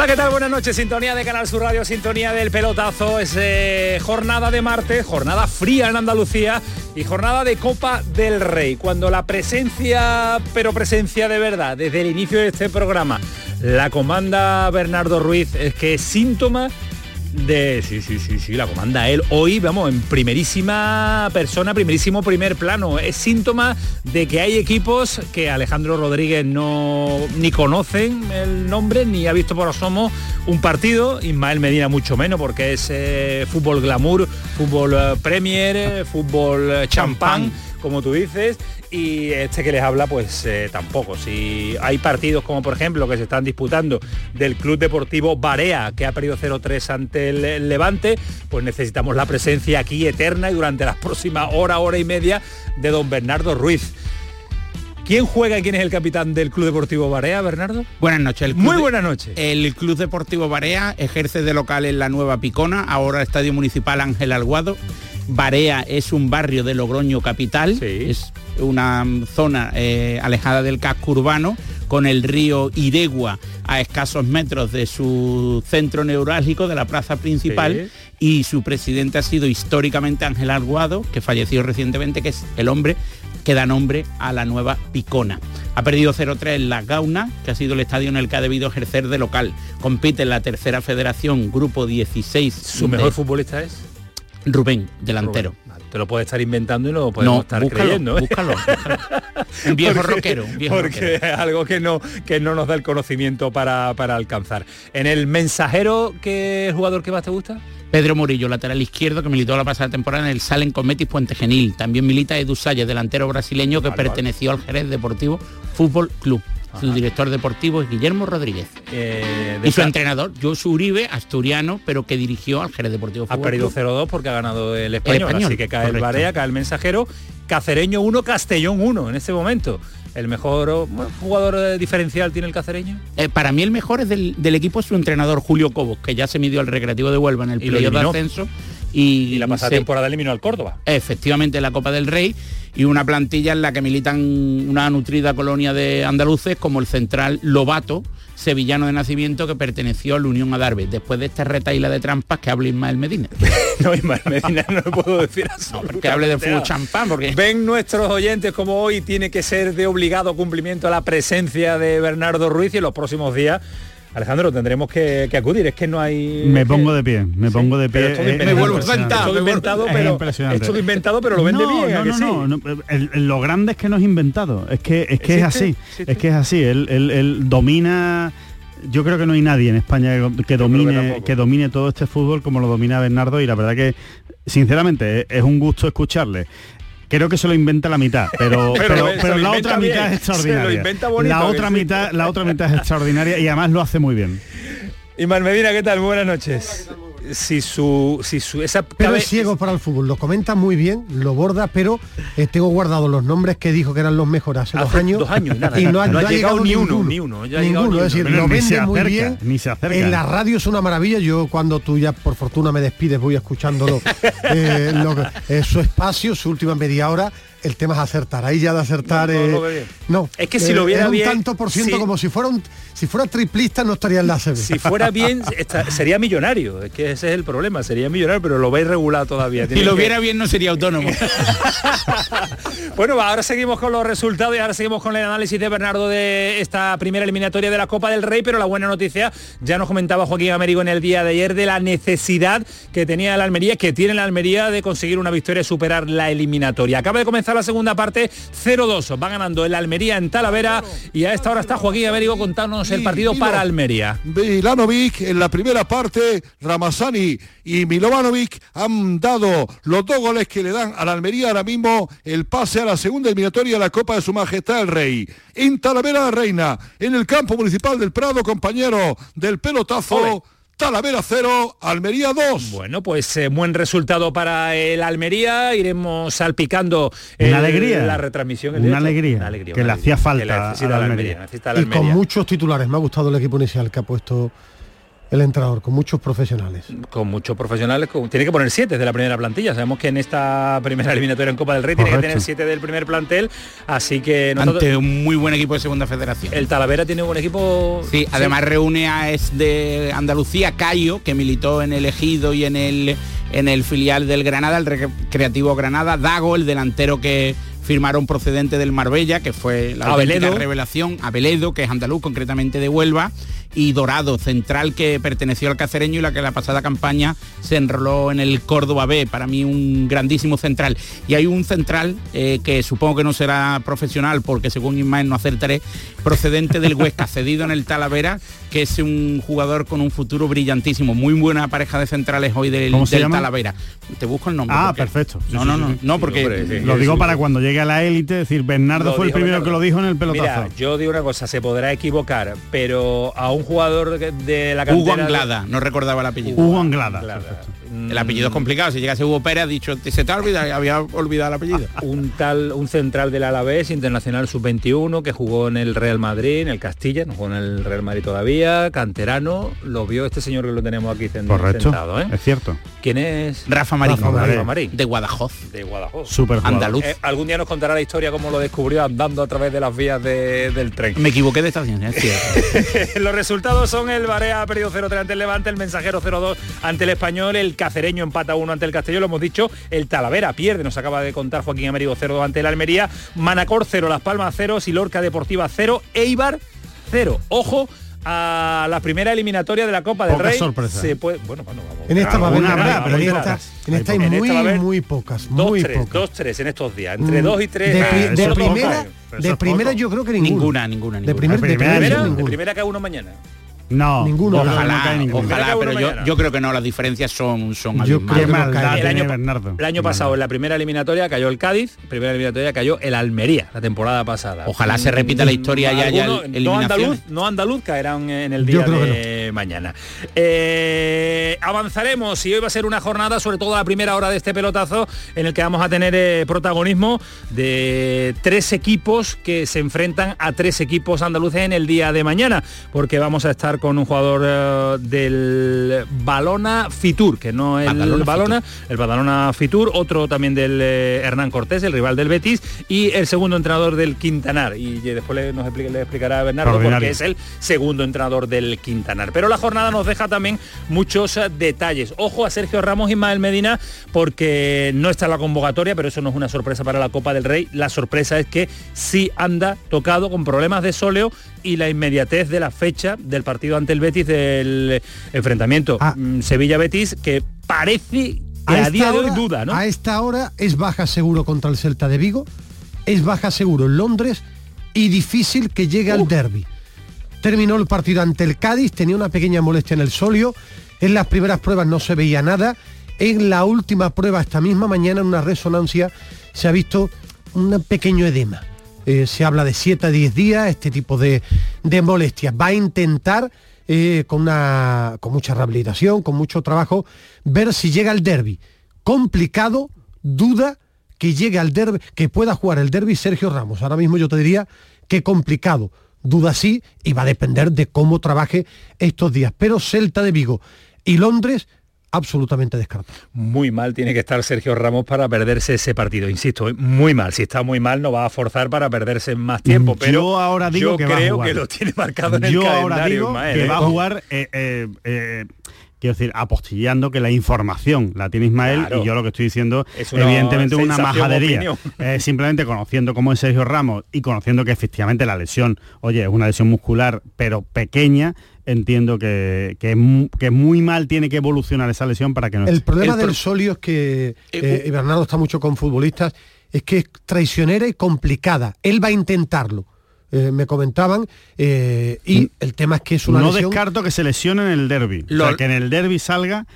Hola, ¿qué tal? Buenas noches. Sintonía de Canal Sur Radio, sintonía del pelotazo. Es eh, jornada de martes, jornada fría en Andalucía y jornada de Copa del Rey. Cuando la presencia, pero presencia de verdad, desde el inicio de este programa, la comanda Bernardo Ruiz, es que síntoma de sí sí sí sí la comanda él. Hoy vamos en primerísima persona primerísimo primer plano. Es síntoma de que hay equipos que Alejandro Rodríguez no ni conocen el nombre ni ha visto por asomo un partido. Ismael Medina mucho menos porque es eh, fútbol glamour fútbol eh, premier eh, fútbol champán como tú dices, y este que les habla, pues eh, tampoco. Si hay partidos como por ejemplo que se están disputando del Club Deportivo Barea, que ha perdido 0-3 ante el Levante, pues necesitamos la presencia aquí eterna y durante las próximas hora, hora y media de don Bernardo Ruiz. ¿Quién juega y quién es el capitán del Club Deportivo Barea, Bernardo? Buenas noches. El Muy buenas noches. El Club Deportivo Barea ejerce de local en la Nueva Picona, ahora Estadio Municipal Ángel Alguado. Barea es un barrio de Logroño capital, es una zona eh, alejada del casco urbano, con el río Iregua a escasos metros de su centro neurálgico, de la plaza principal, y su presidente ha sido históricamente Ángel Alguado, que falleció recientemente, que es el hombre que da nombre a la nueva Picona. Ha perdido 0-3 en la Gauna, que ha sido el estadio en el que ha debido ejercer de local. Compite en la tercera federación, grupo 16. ¿Su mejor futbolista es? Rubén, delantero. Te lo puedes estar inventando y no lo podemos estar creyendo. ¿eh? Búscalo, un viejo rockero. porque es algo que no, que no nos da el conocimiento para, para alcanzar. En el mensajero, ¿qué el jugador que más te gusta? Pedro Murillo, lateral izquierdo, que militó la pasada temporada en el Salen con Metis Puente Genil. También milita Edu Salles, delantero brasileño que perteneció al Jerez Deportivo Fútbol Club. Su director deportivo es Guillermo Rodríguez. Eh, y su entrenador, Josu Uribe, asturiano, pero que dirigió al Jerez Deportivo Ha perdido 0-2 porque ha ganado el español, así que cae el Barea, cae el mensajero. Cacereño 1, Castellón 1 en este momento. ¿El mejor jugador eh, diferencial tiene el cacereño? Eh, para mí el mejor es del, equipo su entrenador Julio Cobos, que ya se midió al Recreativo de Huelva en el playoff de ascenso. Y, la pasada temporada eliminó al Córdoba. Efectivamente, la Copa del Rey y una plantilla en la que militan una nutrida colonia de andaluces como el central Lobato, sevillano de nacimiento que perteneció a la Unión Adarve, después de esta retaila de trampas que habla Ismael Medina. no, Ismael Medina no lo puedo decir que hable de fútbol champán, porque... Ven nuestros oyentes como hoy tiene que ser de obligado cumplimiento la presencia de Bernardo Ruiz y en los próximos días Alejandro, tendremos que, acudir, es que no hay... Me pongo de pie, me pongo de pie. me vuelvo sentado. inventado, pero, esto inventado, pero lo vende bien. No, no, no, lo grande es que no es inventado, es que es, que es así, es que es así, él, domina... Yo creo que no hay nadie en España que, domine que domine todo este fútbol como lo domina Bernardo y la verdad que sinceramente es un gusto escucharle creo que se lo inventa la mitad, pero, pero, la otra mitad es extraordinaria. la otra mitad, la otra mitad es extraordinaria y además lo hace muy bien. Y Medina, ¿qué tal? buenas noches si su, si su esa pero es ciego para el fútbol. Lo comenta muy bien lo borda pero eh, tengo guardado los nombres que dijo que eran los mejores hace, dos años, dos años y, no, ha, llegado, ni uno ni uno, ninguno es decir lo vende muy bien. ni se acerca. en la radio es una maravilla. Yo cuando tú ya por fortuna me despides voy escuchándolo eh, lo, su espacio su última media hora el tema es acertar. Ahí ya de acertar. No, eh, es que si lo viera un bien. tanto por ciento como si fuera un, si fuera triplista no estaría en la CB. Si fuera bien, sería millonario. Es que ese es el problema. Sería millonario, pero lo veis regulado todavía. si lo viera bien no sería autónomo. bueno, ahora seguimos con los resultados y ahora seguimos con el análisis de Bernardo de esta primera eliminatoria de la Copa del Rey, pero la buena noticia, ya nos comentaba Joaquín Américo en el día de ayer, de la necesidad que tenía la Almería, que tiene la Almería de conseguir una victoria y superar la eliminatoria. Acaba de comenzar está la segunda parte 0-2. Va ganando el Almería en Talavera y a esta hora está Joaquín Américo contándonos el partido para Almería. Milanovic en la primera parte, Ramazani y Milovanovic han dado los dos goles que le dan a la Almería ahora mismo el pase a la segunda eliminatoria de la Copa de Su Majestad el Rey. En Talavera la Reina, en el campo municipal del Prado, compañero del pelotazo. Talavera 0, Almería 2. Bueno, pues eh, buen resultado para el Almería. Iremos salpicando una alegría. la retransmisión. Una alegría, que le hacía falta a la Almería. Y con muchos titulares. Me ha gustado el equipo inicial que ha puesto el entrenador, con muchos profesionales. Con muchos profesionales, tiene que poner siete de la primera plantilla. Sabemos que en esta primera eliminatoria en Copa del Rey tiene que tener siete del primer plantel, así que ante un muy buen equipo de segunda federación. El Talavera tiene un buen equipo. Sí, además reúne a es de Andalucía Cayo, que militó en el Ejido y en el en el filial del Granada, el Recreativo Granada, Dago, el delantero que firmaron procedente del Marbella, que fue la revelación, Abeledo, que es andaluz, concretamente de Huelva, y Dorado, central que perteneció al cacereño y la que la pasada campaña se enroló en el Córdoba B, para mí un grandísimo central. Y hay un central eh, que supongo que no será profesional porque según Ismael no acertaré, procedente del Huesca, cedido en el Talavera, que es un jugador con un futuro brillantísimo. Muy buena pareja de centrales hoy del, Talavera. Te busco el nombre. Ah, perfecto. no, no, no, no, porque lo digo para cuando llegue a la élite, decir, Bernardo fue el primero que lo dijo en el pelotazo. Mira, yo digo una cosa, se podrá equivocar, pero aún un jugador de la cantera... Hugo Anglada, no recordaba el apellido. Hugo Anglada. El apellido es complicado, si llegase Hugo Pérez ha dicho, se te olvida, había olvidado el apellido. un tal, un central del Alavés, internacional sub-21, que jugó en el Real Madrid, en el Castilla, no jugó en el Real Madrid todavía, canterano, lo vio este señor que lo tenemos aquí sentado. ¿eh? es cierto. ¿Quién es? Rafa Marín. Rafa Marín. De Guadajoz. De Guadajoz. Súper Andaluz. Eh, algún día nos contará la historia cómo lo descubrió andando a través de las vías del tren. Me equivoqué de estación, es cierto. Los resultados son el Barea ha perdido 0-3 ante el Levante, el Mensajero 0-2 ante el Español, el Cacereño empata 1 ante el Castellón, lo hemos dicho, el Talavera pierde, nos acaba de contar Joaquín Américo 0-2 ante el Almería, Manacor 0, Las Palmas 0, Silorca Deportiva 0, Eibar 0. Ojo a la primera eliminatoria de la Copa del Rey. Sorpresa. Se puede, bueno, bueno, vamos. En esta va a haber pero en esta, en esta hay muy, muy pocas. Dos, muy tres, pocas. dos, tres en estos días. Entre mm, dos y tres. De, pri, de primera, de primera yo creo que ninguna. Ninguna, ninguna. De, primer, de primera, de primera, de primera que uno mañana. No, ninguno. Ojalá, ojalá, pero yo, yo, creo que no, las diferencias son, son yo creo que el, año, Bernardo. el año pasado, en la primera eliminatoria cayó el Cádiz, primera eliminatoria cayó el Almería, la temporada pasada. Ojalá se repita la historia y haya no andaluz, no andaluz caerán en el día de mañana. Eh, avanzaremos y hoy va a ser una jornada, sobre todo la primera hora de este pelotazo, en el que vamos a tener eh, protagonismo de tres equipos que se enfrentan a tres equipos andaluces en el día de mañana, porque vamos a estar con un jugador eh, del Balona Fitur, que no es el Balona, el Balona Fitur, otro también del eh, Hernán Cortés, el rival del Betis, y el segundo entrenador del Quintanar. Y después le, nos le explicará a Bernardo porque es el segundo entrenador del Quintanar. Pero la jornada nos deja también muchos eh, detalles. Ojo a Sergio Ramos y Ismael Medina, porque no está en la convocatoria, pero eso no es una sorpresa para la Copa del Rey. La sorpresa es que sí anda tocado con problemas de sóleo y la inmediatez de la fecha del partido ante el Betis del enfrentamiento ah. mm, Sevilla-Betis que parece que a, día de hoy duda, ¿no? A esta hora es baja seguro contra el Celta de Vigo, es baja seguro en Londres y difícil que llegue al derby. Terminó el partido ante el Cádiz, tenía una pequeña molestia en el solio, en las primeras pruebas no se veía nada, en la última prueba esta misma mañana en una resonancia se ha visto un pequeño edema eh, se habla de 7 a 10 días, este tipo de, molestias. Va a intentar, eh, con, una, con mucha rehabilitación, con mucho trabajo, ver si llega al derby. Complicado, duda que llegue al derby, que pueda jugar el derby Sergio Ramos. Ahora mismo yo te diría que complicado. Duda sí, y va a depender de cómo trabaje estos días. Pero Celta de Vigo y Londres absolutamente descartado. Muy mal tiene que estar Sergio Ramos para perderse ese partido, insisto, ¿eh? muy mal. Si está muy mal no va a forzar para perderse más tiempo, pero yo ahora digo que creo va a que lo tiene marcado en yo el calendario. Ahora digo que va a ¿eh? jugar eh, quiero decir, apostillando que la información la tiene Ismael y yo lo que estoy diciendo es evidentemente una majadería. simplemente conociendo cómo es Sergio Ramos y conociendo que efectivamente la lesión, oye, es una lesión muscular, pero pequeña, entiendo que, que, muy mal tiene que evolucionar esa lesión para que no El problema del solio es que, eh, Bernardo está mucho con futbolistas, es que es traicionera y complicada. Él va a intentarlo. Eh, me comentaban eh, y el tema es que es una no descarto que se lesione en el derby o sea, que en el derby salga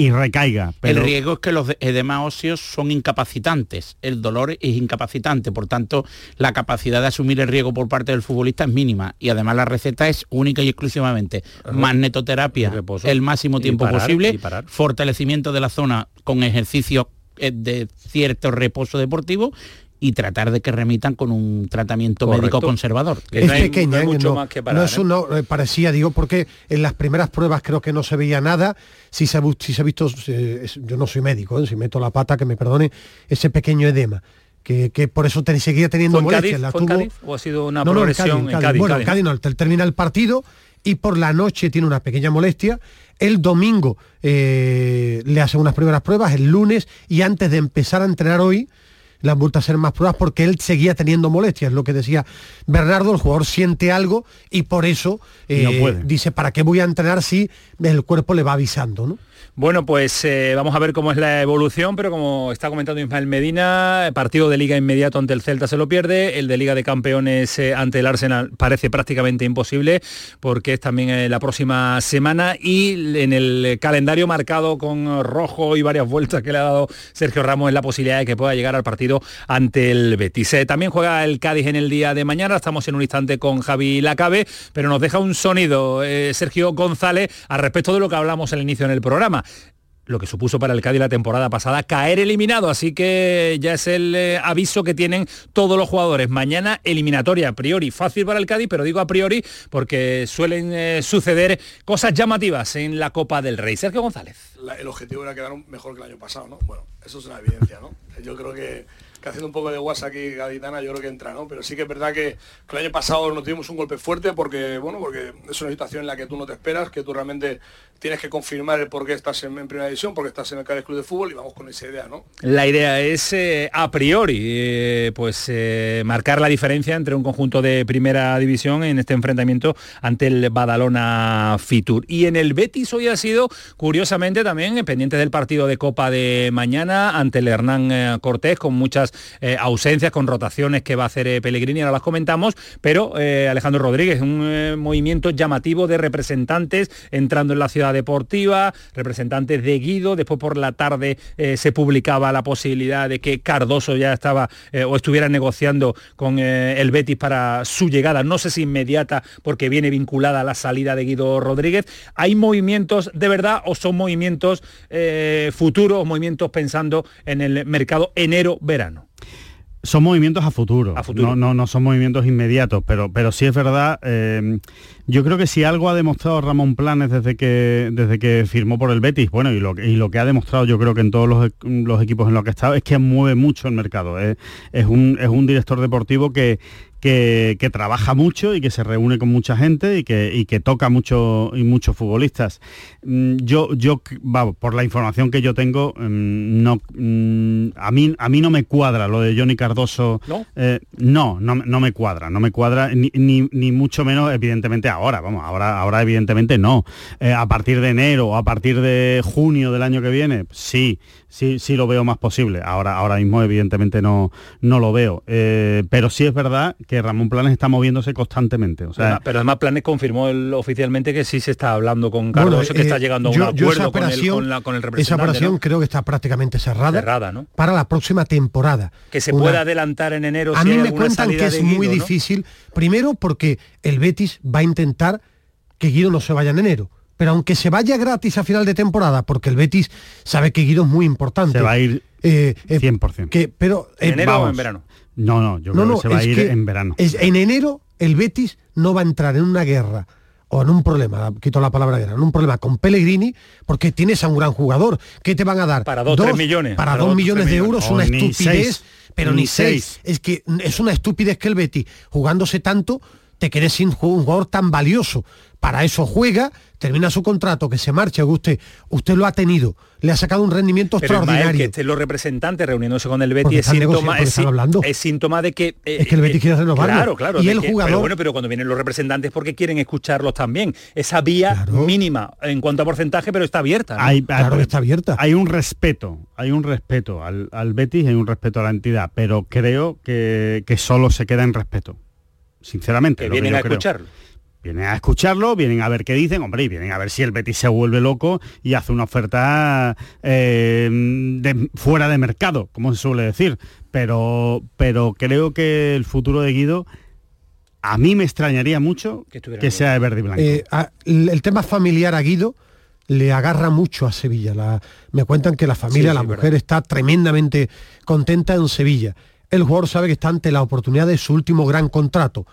y recaiga. Pero... El riesgo es que los edemas óseos son incapacitantes, el dolor es incapacitante, por tanto la capacidad de asumir el riesgo por parte del futbolista es mínima. Y además la receta es única y exclusivamente magnetoterapia el máximo tiempo posible, fortalecimiento de la zona con ejercicio eh, de cierto reposo deportivo y tratar de que remitan con un tratamiento médico conservador. Es pequeña, no, mucho más que no es uno, ¿eh? parecía, digo, porque en las primeras pruebas creo que no se veía nada, si se, si se ha visto, yo no soy médico, ¿eh? si meto la pata, que me perdone, ese pequeño edema. Que, por eso seguía teniendo molestias. ¿O ha sido una progresión en Cádiz? bueno, en Cádiz no, termina el partido y por la noche tiene una pequeña molestia. El domingo eh, le hace unas primeras pruebas, el lunes, y antes de empezar a entrenar hoy, le han vuelto a hacer más pruebas porque él seguía teniendo molestias, lo que decía Bernardo, el jugador siente algo y por eso eh, dice, ¿para qué voy a entrenar si el cuerpo le va avisando? ¿no? Bueno, pues eh, vamos a ver cómo es la evolución, pero como está comentando Ismael Medina, el partido de liga inmediato ante el Celta se lo pierde, el de liga de campeones eh, ante el Arsenal parece prácticamente imposible porque es también eh, la próxima semana y en el calendario marcado con rojo y varias vueltas que le ha dado Sergio Ramos es la posibilidad de que pueda llegar al partido ante el Betis. también juega el Cádiz en el día de mañana, estamos en un instante con Javi Lacabe, pero nos deja un sonido Sergio González al respecto de lo que hablamos al inicio en el programa lo que supuso para el Cádiz la temporada pasada caer eliminado, así que ya es el eh, aviso que tienen todos los jugadores. Mañana eliminatoria a priori, fácil para el Cádiz, pero digo a priori porque suelen eh, suceder cosas llamativas en la Copa del Rey. Sergio González. el objetivo era quedar mejor que el año pasado, ¿no? Bueno, eso es una evidencia, ¿no? Yo creo que que haciendo un poco de guasa aquí gaditana yo creo que entra, ¿no? Pero sí que es verdad que, el año pasado nos tuvimos un golpe fuerte porque, bueno, porque es una situación en la que tú no te esperas, que tú realmente tienes que confirmar el por qué estás en, primera división, porque estás en el Cádiz Club de Fútbol y vamos con esa idea, ¿no? La idea es eh, a priori, eh, pues eh, marcar la diferencia entre un conjunto de primera división en este enfrentamiento ante el Badalona Fitur. Y en el Betis hoy ha sido, curiosamente también, pendiente del partido de Copa de mañana ante el Hernán Cortés, con muchas eh, ausencias, con rotaciones que va a hacer eh, Pellegrini, ahora las comentamos, pero eh, Alejandro Rodríguez, un movimiento llamativo de representantes entrando en la ciudad deportiva, representantes de Guido, después por la tarde se publicaba la posibilidad de que Cardoso ya estaba o estuviera negociando con el Betis para su llegada, no sé si inmediata porque viene vinculada a la salida de Guido Rodríguez. ¿Hay movimientos de verdad o son movimientos futuros, movimientos pensando en el mercado enero-verano? Son movimientos a futuro, No, no, no, son movimientos inmediatos, pero, pero sí es verdad, eh, yo creo que si algo ha demostrado Ramón Planes desde que, desde que firmó por el Betis, bueno, y lo, y lo que ha demostrado yo creo que en todos los, equipos en los que ha estado, es que mueve mucho el mercado. Es, un, es un director deportivo que, que, trabaja mucho y que se reúne con mucha gente y que, que toca mucho y muchos futbolistas. Mm, yo, yo por la información que yo tengo, mm, no, mm, a, mí, a mí no me cuadra lo de Johnny Cardoso. ¿No? Eh, no, no, me cuadra, no me cuadra, ni, ni, mucho menos, evidentemente, ahora, vamos, ahora, ahora evidentemente no. Eh, a partir de enero o a partir de junio del año que viene, sí sí, sí lo veo más posible. Ahora, ahora mismo, evidentemente, no, no lo veo. Eh, pero sí es verdad que Ramón Planes está moviéndose constantemente. O sea, pero, además Planes confirmó oficialmente que sí se está hablando con Carlos, que está eh, llegando a un acuerdo con, el, con, el representante. Esa operación creo que está prácticamente cerrada, cerrada ¿no? para la próxima temporada. Que se pueda adelantar en enero. A mí me cuentan que es muy difícil, primero porque el Betis va a intentar que Guido no se vaya en enero pero aunque se vaya gratis a final de temporada, porque el Betis sabe que Guido es muy importante. Se va a ir eh, 100%. Eh, que, pero, ¿En enero o en verano? No, no, yo creo que se va a ir en verano. Es, en enero el Betis no va a entrar en una guerra o en un problema, quito la palabra guerra, en un problema con Pellegrini, porque tienes a un gran jugador. ¿Qué te van a dar? Para dos, tres millones. Para, dos, millones de euros, una estupidez, pero ni, seis. Es que es una estupidez que el Betis, jugándose tanto, te quedes sin un jugador tan valioso. Para eso juega, termina su contrato, que se marcha, usted, usted lo ha tenido, le ha sacado un rendimiento extraordinario. que estén los representantes reuniéndose con el Betty es síntoma, es, es, síntoma de que... Eh, es que el Betty quiere renovarlo. Claro, claro. Y el jugador... Pero bueno, pero cuando vienen los representantes porque quieren escucharlos también. Esa vía mínima en cuanto a porcentaje, pero está abierta. Hay, claro, está abierta. Hay un respeto, hay un respeto al, al Betis, hay un respeto a la entidad, pero creo que, que solo se queda en respeto. Sinceramente. Que vienen a escucharlo vienen a escucharlo, vienen a ver qué dicen, hombre, y vienen a ver si el Betis se vuelve loco y hace una oferta eh, de, fuera de mercado, como se suele decir. Pero, pero creo que el futuro de Guido a mí me extrañaría mucho que, sea de verde y blanco. Eh, el tema familiar a Guido le agarra mucho a Sevilla. me cuentan que la familia, la mujer está tremendamente contenta en Sevilla. El jugador sabe que está ante la oportunidad de su último gran contrato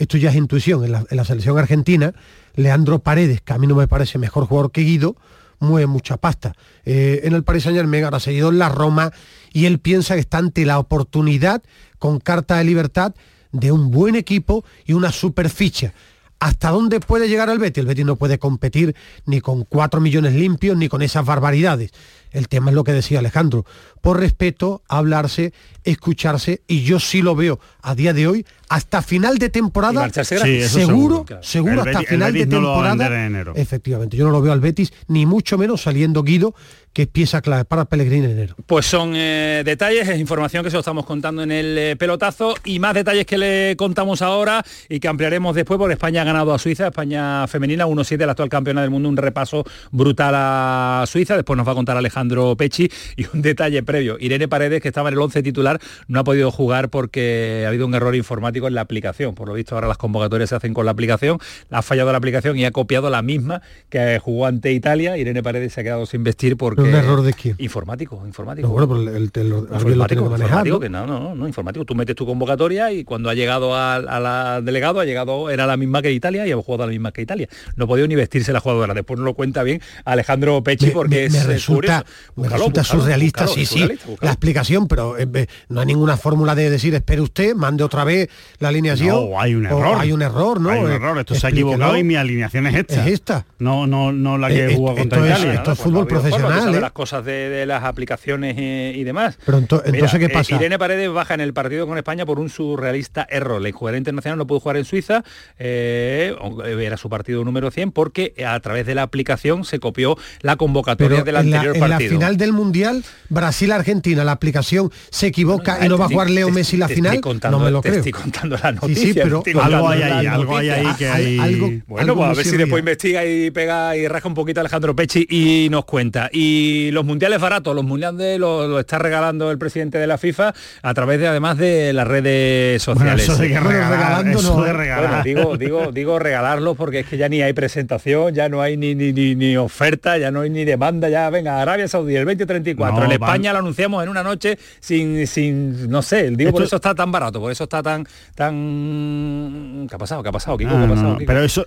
esto ya es intuición, en la, selección argentina, Leandro Paredes, que a mí no me parece mejor jugador que Guido, mueve mucha pasta. Eh, en el Paris Saint Germain ahora seguido en la Roma y él piensa que está ante la oportunidad con carta de libertad de un buen equipo y una super ficha. ¿Hasta dónde puede llegar el Betis? El Betis no puede competir ni con 4 millones limpios ni con esas barbaridades. El tema es lo que decía Alejandro. Por respeto, hablarse, escucharse, y yo sí lo veo a día de hoy, hasta final de temporada, seguro, seguro, hasta final de temporada. Efectivamente, yo no lo veo al Betis, ni mucho menos saliendo Guido, que es pieza clave para Pellegrini en enero. Pues son eh, detalles, es información que se lo estamos contando en el eh, pelotazo y más detalles que le contamos ahora y que ampliaremos después porque España ha ganado a Suiza, España femenina 1-7, la actual campeona del mundo, un repaso brutal a Suiza, después nos va a contar Alejandro Pechi y un detalle previo, Irene Paredes que estaba en el 11 titular no ha podido jugar porque ha habido un error informático en la aplicación, por lo visto ahora las convocatorias se hacen con la aplicación, ha fallado la aplicación y ha copiado la misma que jugó ante Italia, Irene Paredes se ha quedado sin vestir porque ¿Un error de quién? Informático, informático. No, bueno, el, informático, lo informático, ¿no? no, no, informático. Tú metes tu convocatoria y cuando ha llegado al delegado, ha llegado, era la misma que Italia y ha jugado la misma que Italia. No ha podido ni vestirse la jugadora. Después no lo cuenta bien Alejandro Pechi porque me, resulta, me resulta surrealista, sí, sí, la explicación, pero eh, no hay ninguna fórmula de decir, espere usted, mande otra vez la alineación. No, hay un error. Hay un error, ¿no? Hay un error, esto se ha equivocado y mi alineación es esta. Es esta. No, no, no la que eh, jugó contra Italia. esto es fútbol profesional. las cosas de, las aplicaciones y, demás. Pero entonces, ¿qué pasa? Irene Paredes baja en el partido con España por un surrealista error. La jugadora internacional no pudo jugar en Suiza, eh, era su partido número 100, porque a través de la aplicación se copió la convocatoria del anterior partido. La final del Mundial, Brasil-Argentina, la aplicación se equivoca y no va a jugar Leo Messi la final. no me lo creo. Estoy contando la noticia. pero algo hay ahí, algo hay ahí que hay... bueno, pues a ver si después investiga y pega y rasca un poquito Alejandro Pechi y nos cuenta. Y los mundiales baratos, los mundiales lo, está regalando el presidente de la FIFA a través de además de las redes sociales. eso de que regalar, eso de regalar. digo, digo, digo regalarlos porque es que ya ni hay presentación, ya no hay ni, ni, ni, oferta, ya no hay ni demanda, ya venga, Arabia Saudí el 2034. en España lo anunciamos en una noche sin, sin no sé, digo por eso está tan barato, por eso está tan tan ¿qué ha pasado? ¿Qué ha pasado? ¿Qué ha pasado? pero eso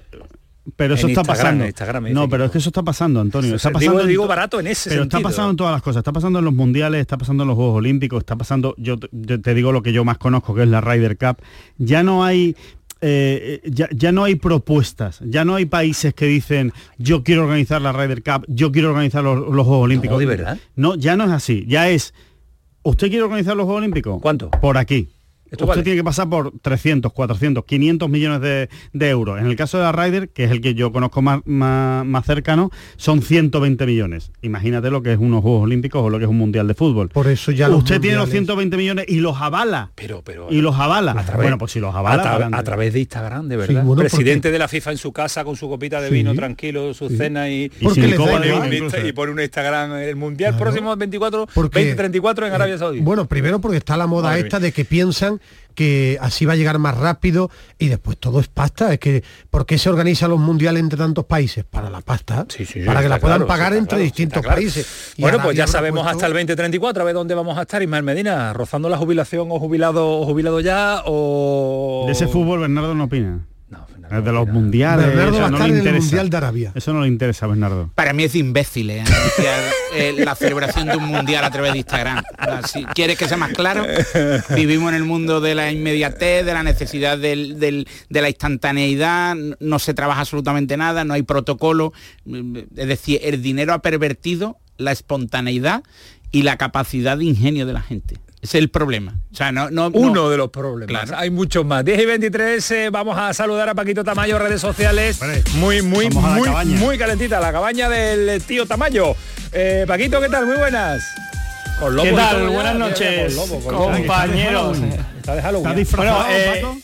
pero eso está pasando. no, pero es que eso está pasando, Antonio. Está pasando digo, barato en ese Pero está pasando en todas las cosas. Está pasando en los mundiales, está pasando en los Juegos Olímpicos, está pasando, yo te, digo lo que yo más conozco, que es la Ryder Cup. Ya no hay eh, ya, no hay propuestas, ya no hay países que dicen yo quiero organizar la Ryder Cup, yo quiero organizar los, Juegos Olímpicos. No, ¿de verdad? No, ya no es así, ya es, ¿usted quiere organizar los Juegos Olímpicos? ¿Cuánto? Por aquí usted tiene que pasar por 300, 400, 500 millones de, euros. En el caso de la Ryder, que es el que yo conozco más, más, cercano, son 120 millones. Imagínate lo que es unos Juegos Olímpicos o lo que es un Mundial de Fútbol. Por eso ya Usted tiene los 120 millones y los avala. Pero, pero, y los avala. bueno, pues si los avala. A, través de Instagram, de verdad. Presidente de la FIFA en su casa con su copita de vino tranquilo, su cena y, y, y, pone un Instagram el Mundial próximo 24, 2034 en Arabia Saudí. Bueno, primero porque está la moda esta de que piensan que así va a llegar más rápido y después todo es pasta. Es que, ¿por qué se organizan los mundiales entre tantos países? Para la pasta, para que la puedan pagar entre distintos países. bueno, pues ya sabemos hasta el 2034, a ver dónde vamos a estar, Ismael Medina, rozando la jubilación o jubilado o jubilado ya o... De ese fútbol Bernardo no opina. De los mundiales. Bernardo va a estar en el Mundial de Arabia. Eso no le interesa a Bernardo. Para mí es imbécil ¿eh? eh, la celebración de un mundial a través de Instagram. Si quieres que sea más claro, vivimos en el mundo de la inmediatez, de la necesidad de la instantaneidad, no se trabaja absolutamente nada, no hay protocolo. Es decir, el dinero ha pervertido la espontaneidad y la capacidad de ingenio de la gente. Es el problema. O sea, no, no Uno de los problemas. Hay muchos más. 10 y 23, eh, vamos a saludar a Paquito Tamayo, redes sociales. muy, muy, muy, muy calentita. La cabaña del tío Tamayo. Eh, Paquito, ¿qué tal? Muy buenas. ¿Qué tal? Buenas noches, compañeros. Está disfrazado,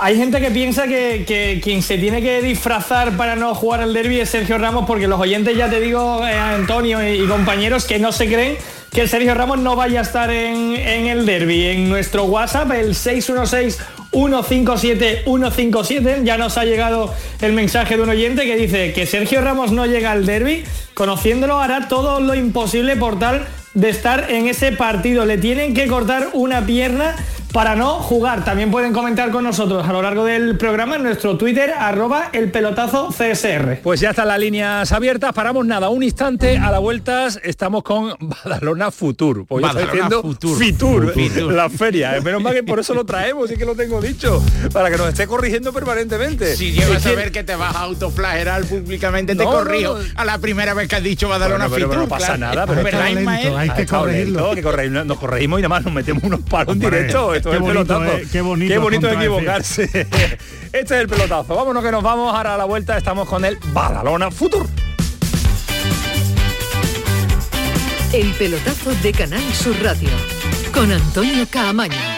hay gente que piensa que, quien se tiene que disfrazar para no jugar al derby es Sergio Ramos, porque los oyentes, ya te digo, eh, Antonio y, compañeros, que no se creen que Sergio Ramos no vaya a estar en, el derby. En nuestro WhatsApp, el 616 157 157 ya nos ha llegado el mensaje de un oyente que dice que Sergio Ramos no llega al derby, conociéndolo hará todo lo imposible por tal de estar en ese partido. Le tienen que cortar una pierna para no jugar. También pueden comentar con nosotros a lo largo del programa en nuestro Twitter, arroba el pelotazo CSR. Pues ya están las líneas abiertas, paramos nada, un instante, a la vuelta estamos con Badalona Futur. Pues Badalona Futur. Fitur, la feria. Eh, menos mal que por eso lo traemos y que lo tengo dicho, para que nos esté corrigiendo permanentemente. Si llevas a ver que te vas a autoflagelar públicamente, te corrijo a la primera vez que has dicho Badalona Fitur. no pasa nada, pero, hay que corregirlo. nos corregimos y nada más nos metemos unos palos en directo qué bonito, qué bonito, qué bonito equivocarse. este es el pelotazo. Vámonos que nos vamos. Ahora a la vuelta estamos con el Badalona Futur. El pelotazo de Canal Sur Radio con Antonio Caamaño.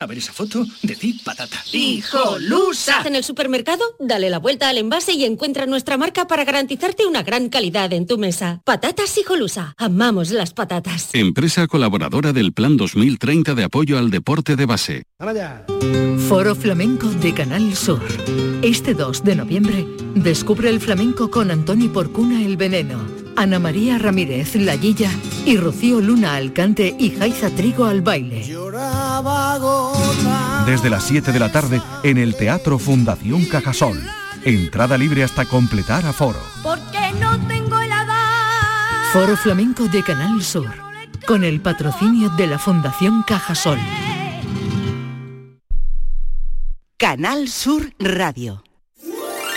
A ver esa foto, decir patata. ¡Hijolusa! En el supermercado, dale la vuelta al envase y encuentra nuestra marca para garantizarte una gran calidad en tu mesa. Patatas Hijolusa. Amamos las patatas. Empresa colaboradora del Plan 2030 de apoyo al deporte de base. Foro Flamenco de Canal Sur. Este 2 de noviembre, descubre el flamenco con Antoni Porcuna El Veneno, Ana María Ramírez La Guilla y Rocío Luna Alcante y Jaiza Trigo al baile. Desde las 7 de la tarde en el Teatro Fundación Cajasol. Entrada libre hasta completar aforo. Porque no tengo Foro Flamenco de Canal Sur. Con el patrocinio de la Fundación Cajasol. Canal Sur Radio.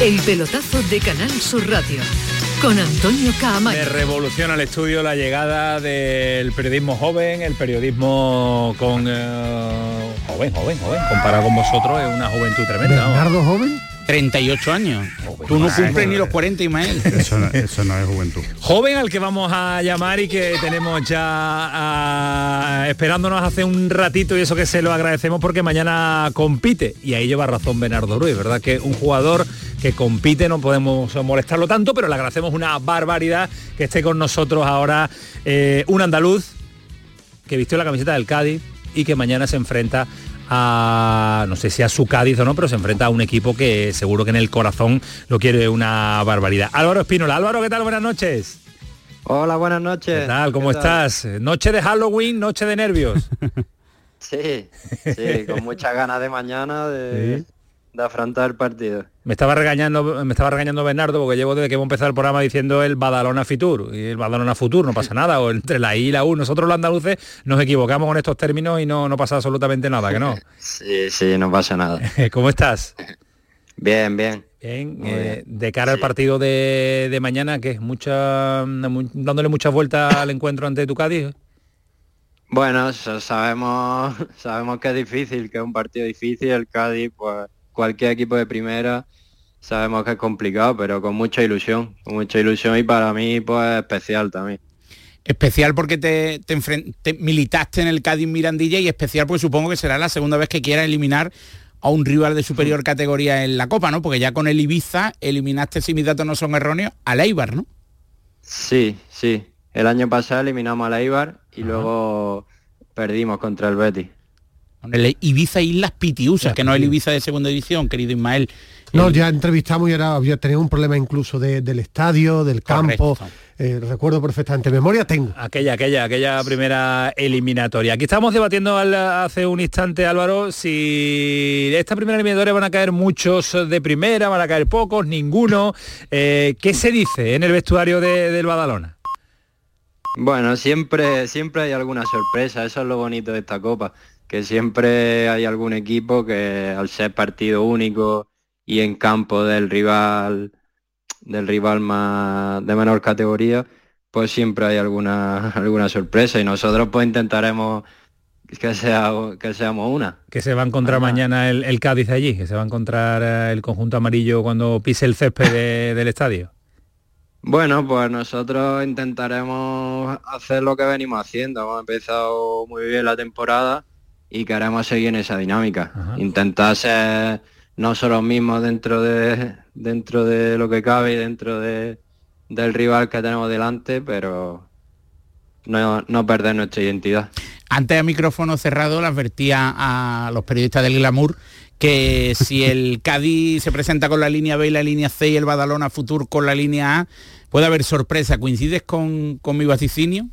El pelotazo de Canal Sur Radio con Antonio Caamaño. Me revoluciona el estudio la llegada del periodismo joven, el periodismo con eh, joven, joven, joven. Comparado con vosotros es una juventud tremenda. ¿Bernardo joven? 38 años. Tú no cumples ni los 40, Ismael. Eso no, eso no es juventud. Joven al que vamos a llamar y que tenemos ya ah, esperándonos hace un ratito y eso que se lo agradecemos porque mañana compite. Y ahí lleva razón Bernardo Ruiz, ¿verdad? Que un jugador que compite no podemos molestarlo tanto, pero le agradecemos una barbaridad que esté con nosotros ahora eh, un andaluz que vistió la camiseta del Cádiz y que mañana se enfrenta a, no sé si a su Cádiz o no, pero se enfrenta a un equipo que seguro que en el corazón lo quiere una barbaridad. Álvaro Espínola, Álvaro, ¿qué tal? Buenas noches. Hola, buenas noches. ¿Qué tal? ¿Cómo estás? Noche de Halloween, noche de nervios. sí, sí, con muchas ganas de mañana de, de afrontar el partido. Me estaba regañando, me estaba regañando Bernardo porque llevo desde que hemos empezado el programa diciendo el Badalona Fitur y el Badalona Futur, no pasa nada, o entre la I y la U, nosotros los andaluces nos equivocamos con estos términos y no, no pasa absolutamente nada, que no. Sí, sí, no pasa nada. ¿Cómo estás? Bien, bien. Bien, eh, de cara al partido de, de mañana, que es mucha dándole muchas vueltas al encuentro ante tu Cádiz. Bueno, sabemos, sabemos que es difícil, que es un partido difícil, el Cádiz, pues cualquier equipo de primera sabemos que es complicado, pero con mucha ilusión, con mucha ilusión y para mí pues especial también. Especial porque te, militaste en el Cádiz Mirandilla y especial porque supongo que será la segunda vez que quiera eliminar a un rival de superior categoría en la Copa, ¿no? Porque ya con el Ibiza eliminaste, si mis datos no son erróneos, al Eibar, ¿no? Sí, sí. El año pasado eliminamos al Eibar y luego perdimos contra el Betis el Ibiza Islas Pitiusas, que no es el Ibiza de segunda división, querido Ismael. No, ya entrevistamos y era, había tenido un problema incluso del estadio, del campo. Eh, recuerdo perfectamente, memoria tengo. Aquella, aquella, aquella primera eliminatoria. Aquí estamos debatiendo hace un instante, Álvaro, si esta primera eliminatoria van a caer muchos de primera, van a caer pocos, ninguno. Eh, ¿Qué se dice en el vestuario del Badalona? Bueno, siempre, siempre hay alguna sorpresa, eso es lo bonito de esta copa que siempre hay algún equipo que al ser partido único y en campo del rival del rival más de menor categoría, pues siempre hay alguna alguna sorpresa y nosotros pues intentaremos que sea que seamos una. Que se va a encontrar mañana el, Cádiz allí, que se va a encontrar eh, el conjunto amarillo cuando pise el césped del estadio. Bueno, pues nosotros intentaremos hacer lo que venimos haciendo. Hemos empezado muy bien la temporada y queremos seguir en esa dinámica. Intentar ser no solo mismos dentro de dentro de lo que cabe y dentro de, del rival que tenemos delante, pero no, no perder nuestra identidad. Antes a micrófono cerrado le advertía a los periodistas del Glamour que si el Cádiz se presenta con la línea B y la línea C y el Badalona Futur con la línea A, puede haber sorpresa. ¿Coincides con, con mi vaticinio?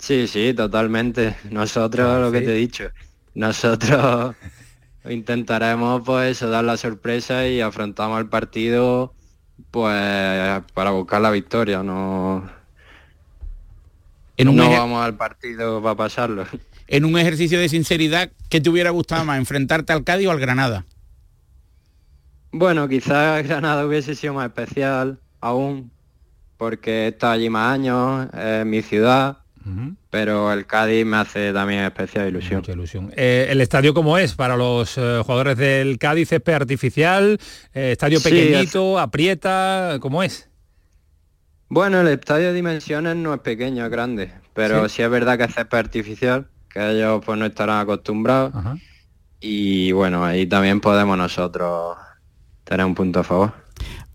Sí, sí, totalmente. Nosotros, ah, lo que te he dicho, nosotros intentaremos pues eso, dar la sorpresa y afrontamos el partido pues para buscar la victoria, no, no vamos al partido para pasarlo. En un ejercicio de sinceridad, ¿qué te hubiera gustado más, enfrentarte al Cádiz o al Granada? Bueno, quizás Granada hubiese sido más especial aún, porque he estado allí más años, es mi ciudad, pero el Cádiz me hace también especial ilusión. ilusión. Eh, ¿El estadio cómo es para los eh, jugadores del Cádiz? ¿Césped artificial? Eh, ¿Estadio pequeñito? ¿Aprieta? ¿Cómo es? Bueno, el estadio de dimensiones no es pequeño, es grande, pero ¿Sí? es verdad que es césped artificial, que ellos pues no estarán acostumbrados. Y bueno, ahí también podemos nosotros tener un punto a favor.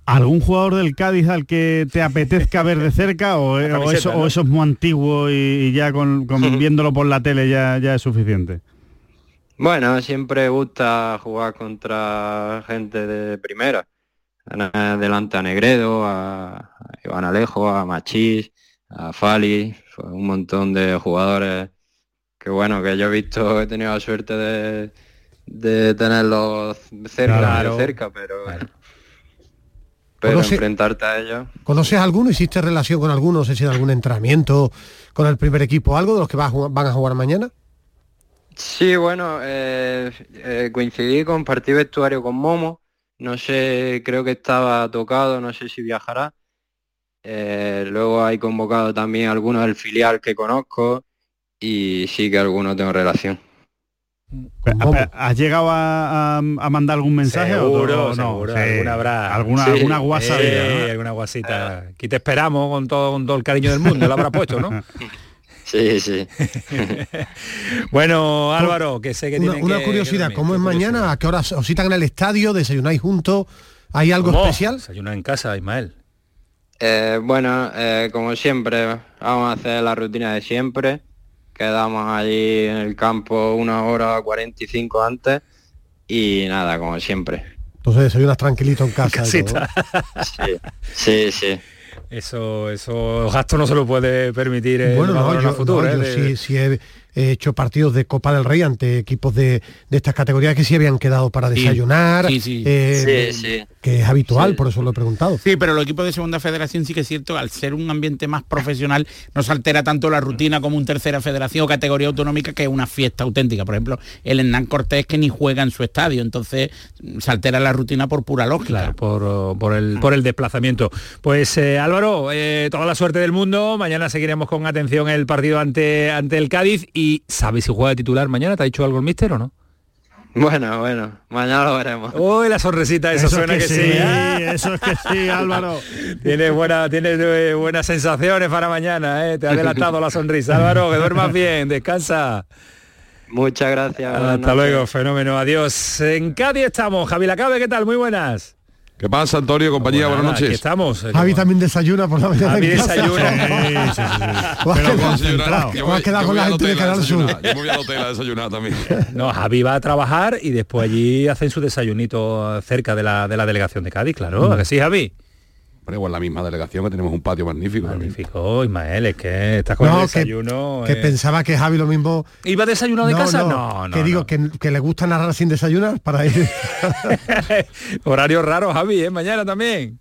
¿Algún jugador del Cádiz al que te apetezca ver de cerca o, eso, es muy antiguo y, ya con, viéndolo por la tele ya, ya es suficiente? Bueno, siempre gusta jugar contra gente de primera. Delante a Negredo, a Iván Alejo, a Machís, a Fali, un montón de jugadores que bueno, que yo he visto, he tenido la suerte de, de tenerlos cerca, cerca pero pero enfrentarte a ellos. ¿Conoces alguno? ¿Hiciste relación con alguno? No sé si en algún entrenamiento con el primer equipo, algo de los que van a jugar mañana. Sí, bueno, eh, eh, coincidí, compartí vestuario con Momo. No sé, creo que estaba tocado, no sé si viajará. Eh, luego hay convocado también algunos del filial que conozco y sí que algunos tengo relación. ¿Has llegado a, mandar algún mensaje? Seguro, o no? alguna habrá. Alguna, alguna guasa alguna guasita. Aquí te esperamos con todo, con todo el cariño del mundo, lo habrá puesto, ¿no? Sí, sí. bueno, Álvaro, que sé que una, una curiosidad, ¿cómo es mañana? ¿A qué hora os citan en el estadio? ¿Desayunáis juntos? ¿Hay algo especial? Desayunar en casa, Ismael. Eh, bueno, eh, como siempre, vamos a hacer la rutina de siempre. Quedamos allí en el campo una hora 45 antes y nada, como siempre. Entonces desayunas tranquilito en casa. sí, sí, sí. Eso, eso gasto no se lo puede permitir bueno, no, yo, futuro, ¿eh? sí, he, hecho partidos de Copa del Rey ante equipos de, de estas categorías que sí habían quedado para desayunar. Sí, sí. Eh, sí, que es habitual, por eso lo he preguntado. Sí, pero los equipos de segunda federación sí que es cierto, al ser un ambiente más profesional, no se altera tanto la rutina como un tercera federación o categoría autonómica que es una fiesta auténtica. Por ejemplo, el Hernán Cortés que ni juega en su estadio, entonces se altera la rutina por pura lógica. por, por, el, por el desplazamiento. Pues eh, Álvaro, eh, toda la suerte del mundo. Mañana seguiremos con atención el partido ante, ante el Cádiz y ¿sabes si juega de titular mañana? ¿Te ha dicho algo el míster o no? Bueno, bueno, mañana lo veremos. Uy, la sonrisita, eso, suena que, sí. Eso es que sí, Álvaro. Tienes buena, tienes eh, buenas sensaciones para mañana, ¿eh? Te ha adelantado la sonrisa. Álvaro, que duermas bien, descansa. Muchas gracias. Hasta luego, fenómeno. Adiós. En Cádiz estamos. Javi Lacabe, ¿qué tal? Muy buenas. ¿Qué pasa, Antonio, compañía? Buenas noches. Aquí estamos. Eh, Javi también desayuna por la mañana. Javi desayuna. Vas a quedar con la gente de Canal Sur. Yo me voy a la hotel a desayunar también. No, Javi va a trabajar y después allí hacen su desayunito cerca de la, de la delegación de Cádiz, claro. ¿A que sí, Javi? Pero igual la misma delegación que tenemos un patio magnífico. Magnífico, Ismael, es que estás con el desayuno. Que, pensaba que Javi lo mismo. ¿Iba a desayunar de casa? No, no. que digo que, le gusta narrar sin desayunar para ir. Horario raro, Javi, ¿eh? Mañana también.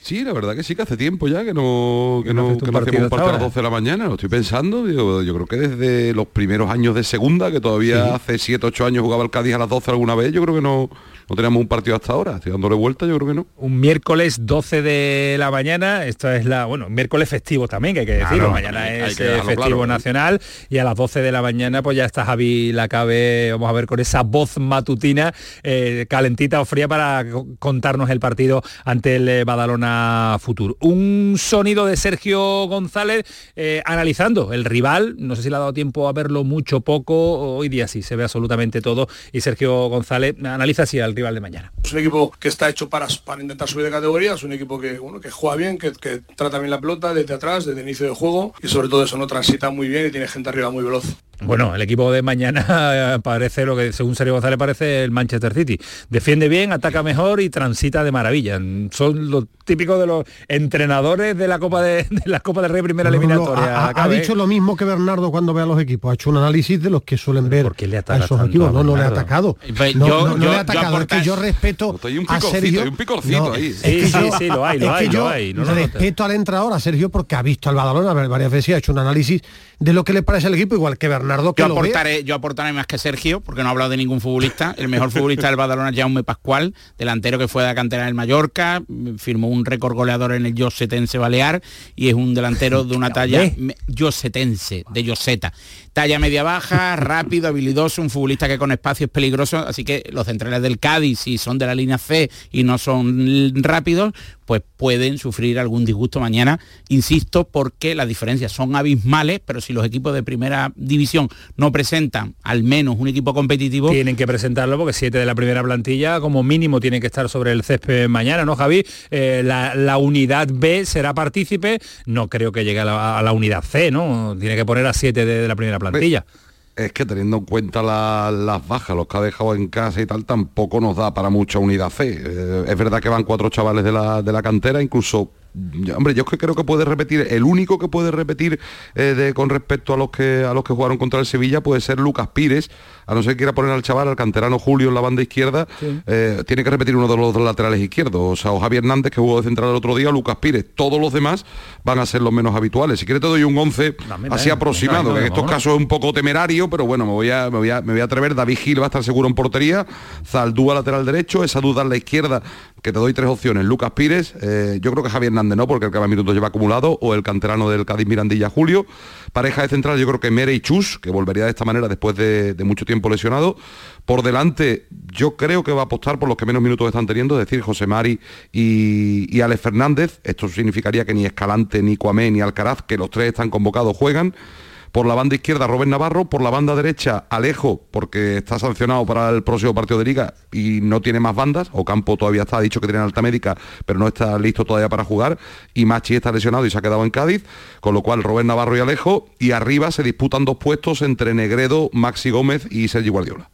Sí, la verdad que sí, que hace tiempo ya que no, que no, que no hacemos un partido a las 12 de la mañana. Lo estoy pensando, yo creo que desde los primeros años de segunda, que todavía hace 7, 8 años jugaba el Cádiz a las 12 alguna vez, yo creo que no, no tenemos un partido hasta ahora. Estoy dándole vuelta, yo creo que no. Un miércoles 12 de la mañana, esto es la, bueno, miércoles festivo también, que hay que decirlo, mañana es eh, festivo nacional y a las 12 de la mañana pues ya está Javi Lacabe, vamos a ver con esa voz matutina eh, calentita o fría para contarnos el partido ante el eh, Badalona Futur. Un sonido de Sergio González analizando el rival, no sé si le ha dado tiempo a verlo mucho poco, hoy día sí, se ve absolutamente todo y Sergio González analiza así al rival de mañana. Es un equipo que está hecho para, para intentar subir de categoría, es un equipo que, bueno, que juega bien, que, trata bien la pelota desde atrás, desde inicio de juego y sobre todo eso no transita muy bien y tiene gente arriba muy veloz. Bueno, el equipo de mañana parece lo que según Sergio González parece el Manchester City. Defiende bien, ataca mejor y transita de maravilla. Son los típicos de los entrenadores de la Copa de, la Copa del Rey primera eliminatoria. ha, dicho lo mismo que Bernardo cuando ve a los equipos. Ha hecho un análisis de los que suelen ver le a esos equipos. No, no le ha atacado. No, no, le ha atacado. es que yo respeto a Sergio. Hay un picorcito ahí. Sí, sí, sí, lo hay, lo hay, lo hay. respeto al entrenador, a Sergio, porque ha visto al Badalona varias veces y ha hecho un análisis de lo que le parece al equipo, igual que Bernardo que yo aportaré, Yo aportaré más que Sergio, porque no he hablado de ningún futbolista. El mejor futbolista del Badalona es Jaume Pascual, delantero que fue de la cantera del Mallorca, firmó un récord goleador en el Yosetense Balear y es un delantero de una talla Yosetense, de Yoseta. Talla media baja, rápido, habilidoso, un futbolista que con espacio es peligroso, así que los centrales del Cádiz, si son de la línea C y no son rápidos, pues pueden sufrir algún disgusto mañana, insisto, porque las diferencias son abismales, pero si los equipos de primera división no presentan al menos un equipo competitivo... Tienen que presentarlo porque siete de la primera plantilla como mínimo tienen que estar sobre el césped mañana, ¿no, Javi? Eh, la, unidad B será partícipe, no creo que llegue a la, unidad C, ¿no? Tiene que poner a siete de, la primera plantilla es que teniendo en cuenta las bajas, los que ha dejado en casa y tal, tampoco nos da para mucha unidad C. Eh, es verdad que van cuatro chavales de la, de la cantera, incluso hombre, yo creo que puede repetir, el único que puede repetir eh, con respecto a los que a los que jugaron contra el Sevilla puede ser Lucas Pires, a no ser que quiera poner al chaval, al canterano Julio en la banda izquierda, eh, tiene que repetir uno de los dos laterales izquierdos, o sea, o Javier Hernández que jugó de central el otro día, Lucas Pires, todos los demás van a ser los menos habituales. Si quiere te doy un 11 así aproximado, que en estos casos es un poco temerario, pero bueno, me voy, a, me voy a, me voy a atrever, David Gil va a estar seguro en portería, Zaldúa lateral derecho, esa duda en la izquierda, que te doy tres opciones, Lucas Pires, eh, yo creo que Javier Hernández no, porque el que más minutos lleva acumulado, o el canterano del Cádiz Mirandilla Julio. Pareja de central, yo creo que Mere y Chus, que volvería de esta manera después de, mucho tiempo lesionado. Por delante, yo creo que va a apostar por los que menos minutos están teniendo, es decir, José Mari y, y Alex Fernández. Esto significaría que ni Escalante, ni Cuamé, ni Alcaraz, que los tres están convocados, juegan. Por la banda izquierda, Robert Navarro. Por la banda derecha, Alejo, porque está sancionado para el próximo partido de liga y no tiene más bandas. Ocampo todavía está, ha dicho que tiene alta médica, pero no está listo todavía para jugar. Y Machi está lesionado y se ha quedado en Cádiz. Con lo cual, Robert Navarro y Alejo. Y arriba se disputan dos puestos entre Negredo, Maxi Gómez y Sergi Guardiola.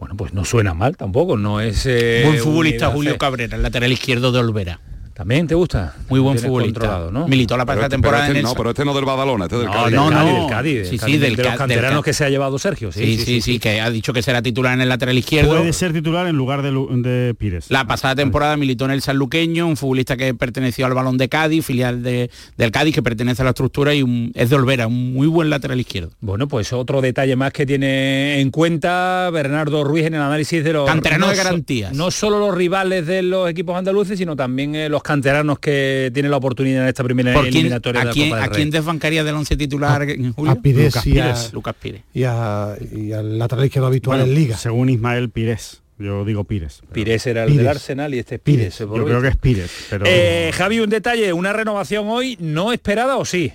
Bueno, pues no suena mal tampoco, no es... Eh, Buen futbolista Julio Cabrera, el lateral izquierdo de Olvera. ¿También te gusta? Muy buen futbolista. ¿no? Militó la pasada temporada este, en No, pero este no del Badalona, este del no, Cádiz. No, no, del Cádiz. Sí, sí, del, de los canteranos que se ha llevado Sergio. Sí sí, sí que ha dicho que será titular en el lateral izquierdo. Puede ser titular en lugar de, de Pires. La pasada temporada militó en el Sanluqueño, un futbolista que perteneció al Balón de Cádiz, filial de, del Cádiz, que pertenece a la estructura y es de Olvera, un muy buen lateral izquierdo. Bueno, pues otro detalle más que tiene en cuenta Bernardo Ruiz en el análisis de los... Canteranos de garantías. no solo los rivales de los equipos andaluces, sino también eh, los canteranos que tiene la oportunidad en esta primera eliminatoria ¿a, quién, ¿A quién desbancaría del once titular en Julio? A Pires Lucas y Pires. A, Lucas Pires. Y, a, y al lateral izquierdo habitual en Liga. Según Ismael Pires. Yo digo Pires. Pires era el del Arsenal y este es Pires. Yo creo que es Pires. Pero... Eh, Javi, un detalle, una renovación hoy no esperada o sí.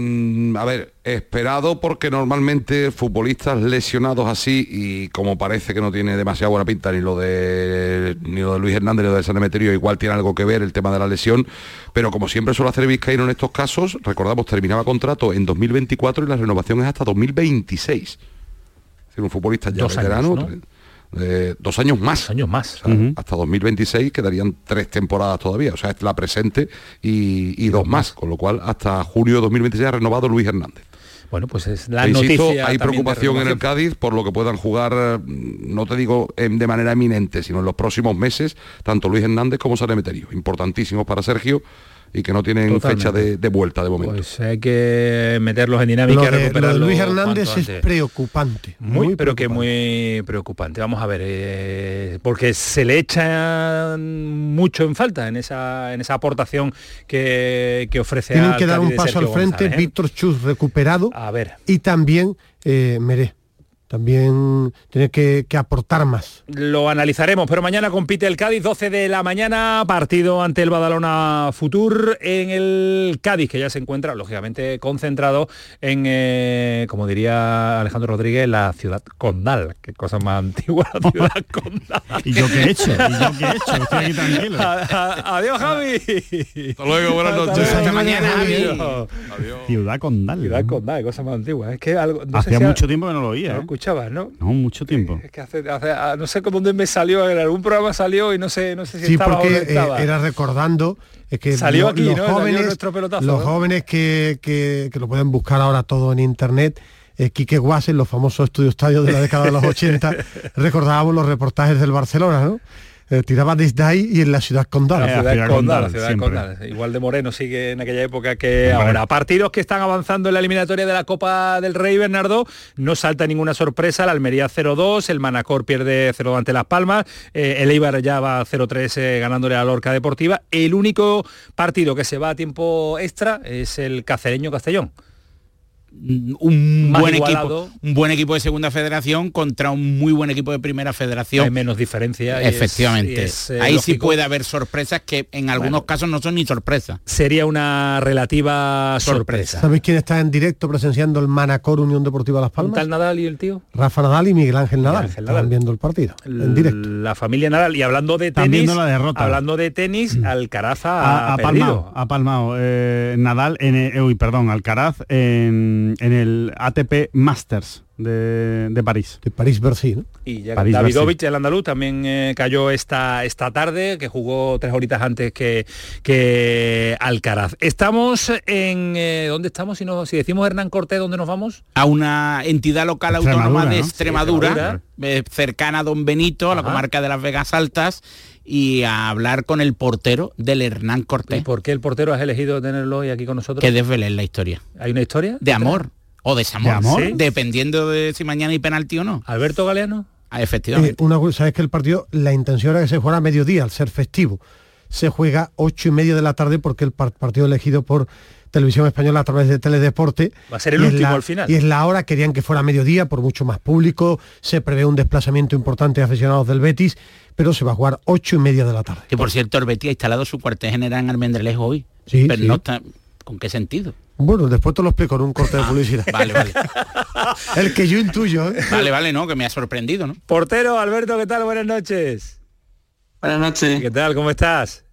Mm, a ver, esperado porque normalmente futbolistas lesionados así y como parece que no tiene demasiada buena pinta ni lo de ni lo de Luis Hernández ni lo de San Emeterio, igual tiene algo que ver el tema de la lesión, pero como siempre suele hacer Vizcaíno en estos casos, recordamos terminaba contrato en 2024 y la renovación es hasta 2026. Es decir, un futbolista ya veterano, eh, dos años más. años más. Hasta 2026 quedarían tres temporadas todavía. O sea, es la presente y, dos, más. Con lo cual, hasta junio de 2026 ha renovado Luis Hernández. Bueno, pues es la noticia Hay preocupación en el Cádiz por lo que puedan jugar, mm, no te digo de manera eminente, sino en los próximos meses, tanto Luis Hernández como Sanemeterio. Importantísimos para Sergio y que no tienen fecha de, vuelta de momento. Pues hay que meterlos en dinámica lo Luis Hernández es preocupante. Muy, pero que muy preocupante. Vamos a ver, eh, porque se le echa mucho en falta en esa, en esa aportación que, que ofrece Tienen que dar un paso al frente, ¿eh? Víctor Chus recuperado. A ver. Y también eh, Meré también tiene que, aportar más. Lo analizaremos, pero mañana compite el Cádiz, 12 de la mañana, partido ante el Badalona Futur en el Cádiz, que ya se encuentra, lógicamente, concentrado en, eh, como diría Alejandro Rodríguez, la ciudad condal. Qué cosa más antigua, la ciudad condal. ¿Y yo qué he hecho? ¿Y yo qué he hecho? Estoy aquí tranquilo. adiós, Javi. Hasta luego, buenas noches. Hasta, mañana, Javi. Adiós. Ciudad condal. Ciudad condal, cosa más antigua. Es que algo, Hacía mucho tiempo que no lo oía. ¿eh? Escuchabas, ¿no? No, mucho tiempo. Es que hace, ah, no sé dónde me salió, en algún programa salió y no sé, no sé si estaba porque, o estaba. Eh, era recordando es que salió aquí, los ¿no? jóvenes, pelotazo, los jóvenes que, que, que, lo pueden buscar ahora todo en internet. Eh, Quique Guas en los famosos estudios estadios de la década de los 80 recordábamos los reportajes del Barcelona, ¿no? Eh, tiraba desde ahí y en la ciudad condal. La ciudad, condal, la ciudad condal. Igual de Moreno sigue en aquella época que ahora. Partidos que están avanzando en la eliminatoria de la Copa del Rey Bernardo, no salta ninguna sorpresa, la Almería 0-2, el Manacor pierde 0 ante Las Palmas, eh, el Eibar ya va 0-3 eh, ganándole a la Lorca Deportiva. El único partido que se va a tiempo extra es el Cacereño Castellón un buen equipo un buen equipo de segunda federación contra un muy buen equipo de primera federación. Hay menos diferencia efectivamente. eh, ahí sí puede haber sorpresas que en algunos casos no son ni sorpresas. Sería una relativa sorpresa, sabéis quién está en directo presenciando el Manacor Unión Deportiva Las Palmas tal Nadal y el tío. Rafa Nadal y Miguel Ángel Nadal, Están viendo el partido en directo. La familia Nadal y hablando de tenis la derrota. hablando de tenis mm. Alcaraz ha, palmado, ha palmado eh, Nadal en eh, uy, perdón Alcaraz en en, el ATP Masters de, París. De París-Bercy, ¿no? Y ya Davidovich, el andaluz, también eh, cayó esta, esta tarde, que jugó tres horitas antes que, que Alcaraz. Estamos en... Eh, ¿Dónde estamos? Si, no, si decimos Hernán Cortés, ¿dónde nos vamos? A una entidad local autónoma de Extremadura, eh, cercana a Don Benito, a la comarca de las Vegas Altas, y a hablar con el portero del Hernán Cortés. ¿Y por qué el portero has elegido tenerlo hoy aquí con nosotros? Que desvelen la historia. ¿Hay una historia? De amor. O desamor, dependiendo de si mañana hay penalti o no. Alberto Galeano. Ah, efectivamente. Eh, una, que el partido, la intención era que se jugara a mediodía, al ser festivo. se juega ocho y media de la tarde porque el partido elegido por Televisión Española a través de Teledeporte. Va a ser el último al final. Y es la hora, querían que fuera mediodía por mucho más público, se prevé un desplazamiento importante de aficionados del Betis, pero se va a jugar ocho y media de la tarde. Que por cierto, el Betis ha instalado su cuartel general en Almendrelejo hoy. Sí, pero no está... ¿Con qué sentido? Bueno, después te lo explico en un corte de ah, publicidad. vale, vale. el que yo intuyo. ¿eh? Vale, vale, no, que me ha sorprendido, ¿no? Portero, Alberto, ¿qué tal? Buenas noches. Buenas noches. ¿Qué tal? ¿Cómo estás?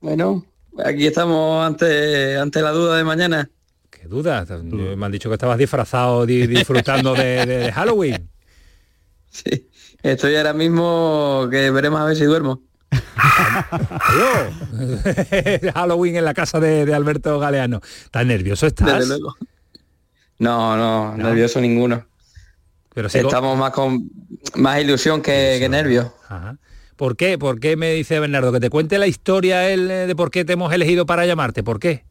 Bueno, aquí estamos ante, ante la duda de mañana. ¿Qué duda? Me han dicho que estabas disfrazado disfrutando de, Halloween. Sí, estoy ahora mismo que veremos a ver si duermo. Halloween en la casa de, Alberto Galeano. ¿Estás nervioso estás? No, no, nervioso ninguno. Pero Estamos más con más ilusión que, nervios. ¿Por qué? ¿Por qué me dice Bernardo? Que te cuente la historia él eh, de por qué te hemos elegido para llamarte. ¿Por qué?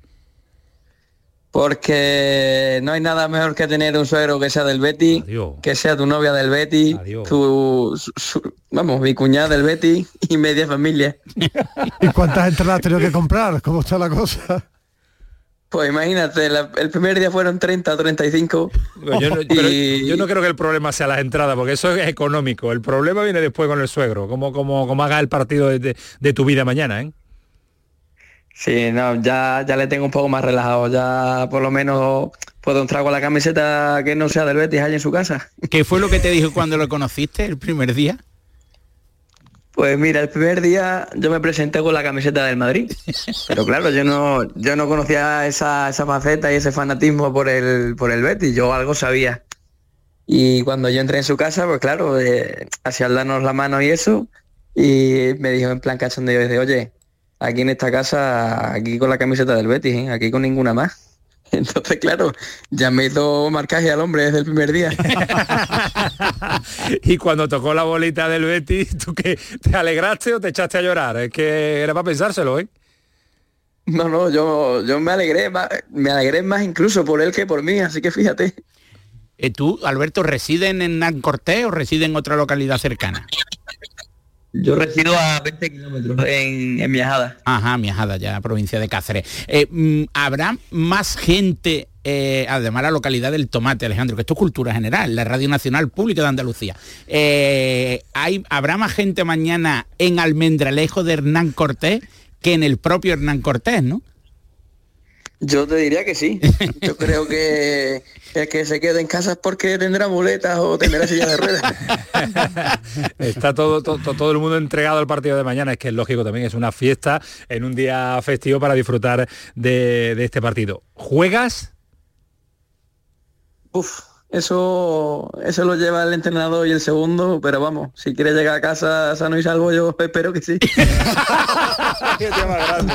Porque no hay nada mejor que tener un suegro que sea del Betty, que sea tu novia del Betty, tu, vamos, mi cuñada del Betty y media familia. ¿Y cuántas entradas has tenido que comprar? ¿Cómo está la cosa? Pues imagínate, el primer día fueron 30 o 35. yo, no, yo, no, creo que el problema sea las entradas, porque eso es económico. El problema viene después con el suegro, como, como, como haga el partido de, tu vida mañana, ¿eh? Sí, no, ya, ya le tengo un poco más relajado. Ya por lo menos puedo entrar con la camiseta que no sea del Betis allí en su casa. ¿Qué fue lo que te dijo cuando lo conociste el primer día? Pues mira, el primer día yo me presenté con la camiseta del Madrid. Pero claro, yo no, yo no conocía esa, esa faceta y ese fanatismo por el, por el Betis, yo algo sabía. Y cuando yo entré en su casa, pues claro, eh, hacia darnos la mano y eso, y me dijo en plan cachondeo, dice, oye, aquí en esta casa, aquí con la camiseta del Betis, ¿eh? aquí con ninguna más. Entonces, claro, ya me hizo marcaje al hombre desde el primer día. y cuando tocó la bolita del Betis, ¿tú qué? ¿Te alegraste o te echaste a llorar? Es que era para pensárselo, ¿eh? No, no, yo, yo me alegré, me alegré más incluso por él que por mí, así que fíjate. ¿Y ¿Tú, Alberto, residen en Nancorté o reside en otra localidad cercana? Yo resido a 20 kilómetros en, en Miajada. Ajá, Miajada, ya provincia de Cáceres. Eh, mm, ¿Habrá más gente, eh, además la localidad del Tomate, Alejandro, que esto es cultura general, la Radio Nacional Pública de Andalucía? Eh, hay, ¿Habrá más gente mañana en Almendralejo de Hernán Cortés que en el propio Hernán Cortés, no? Yo te diría que sí. Yo creo que el que se quede en casa es porque tendrá muletas o tendrá silla de ruedas. Está todo, todo, el mundo entregado al partido de mañana. Es que es lógico también, es una fiesta en un día festivo para disfrutar de, de este partido. ¿Juegas? Uf, eso, eso lo lleva el entrenador y el segundo, pero vamos, si quiere llegar a casa sano y salvo, yo espero que sí. tío más grande,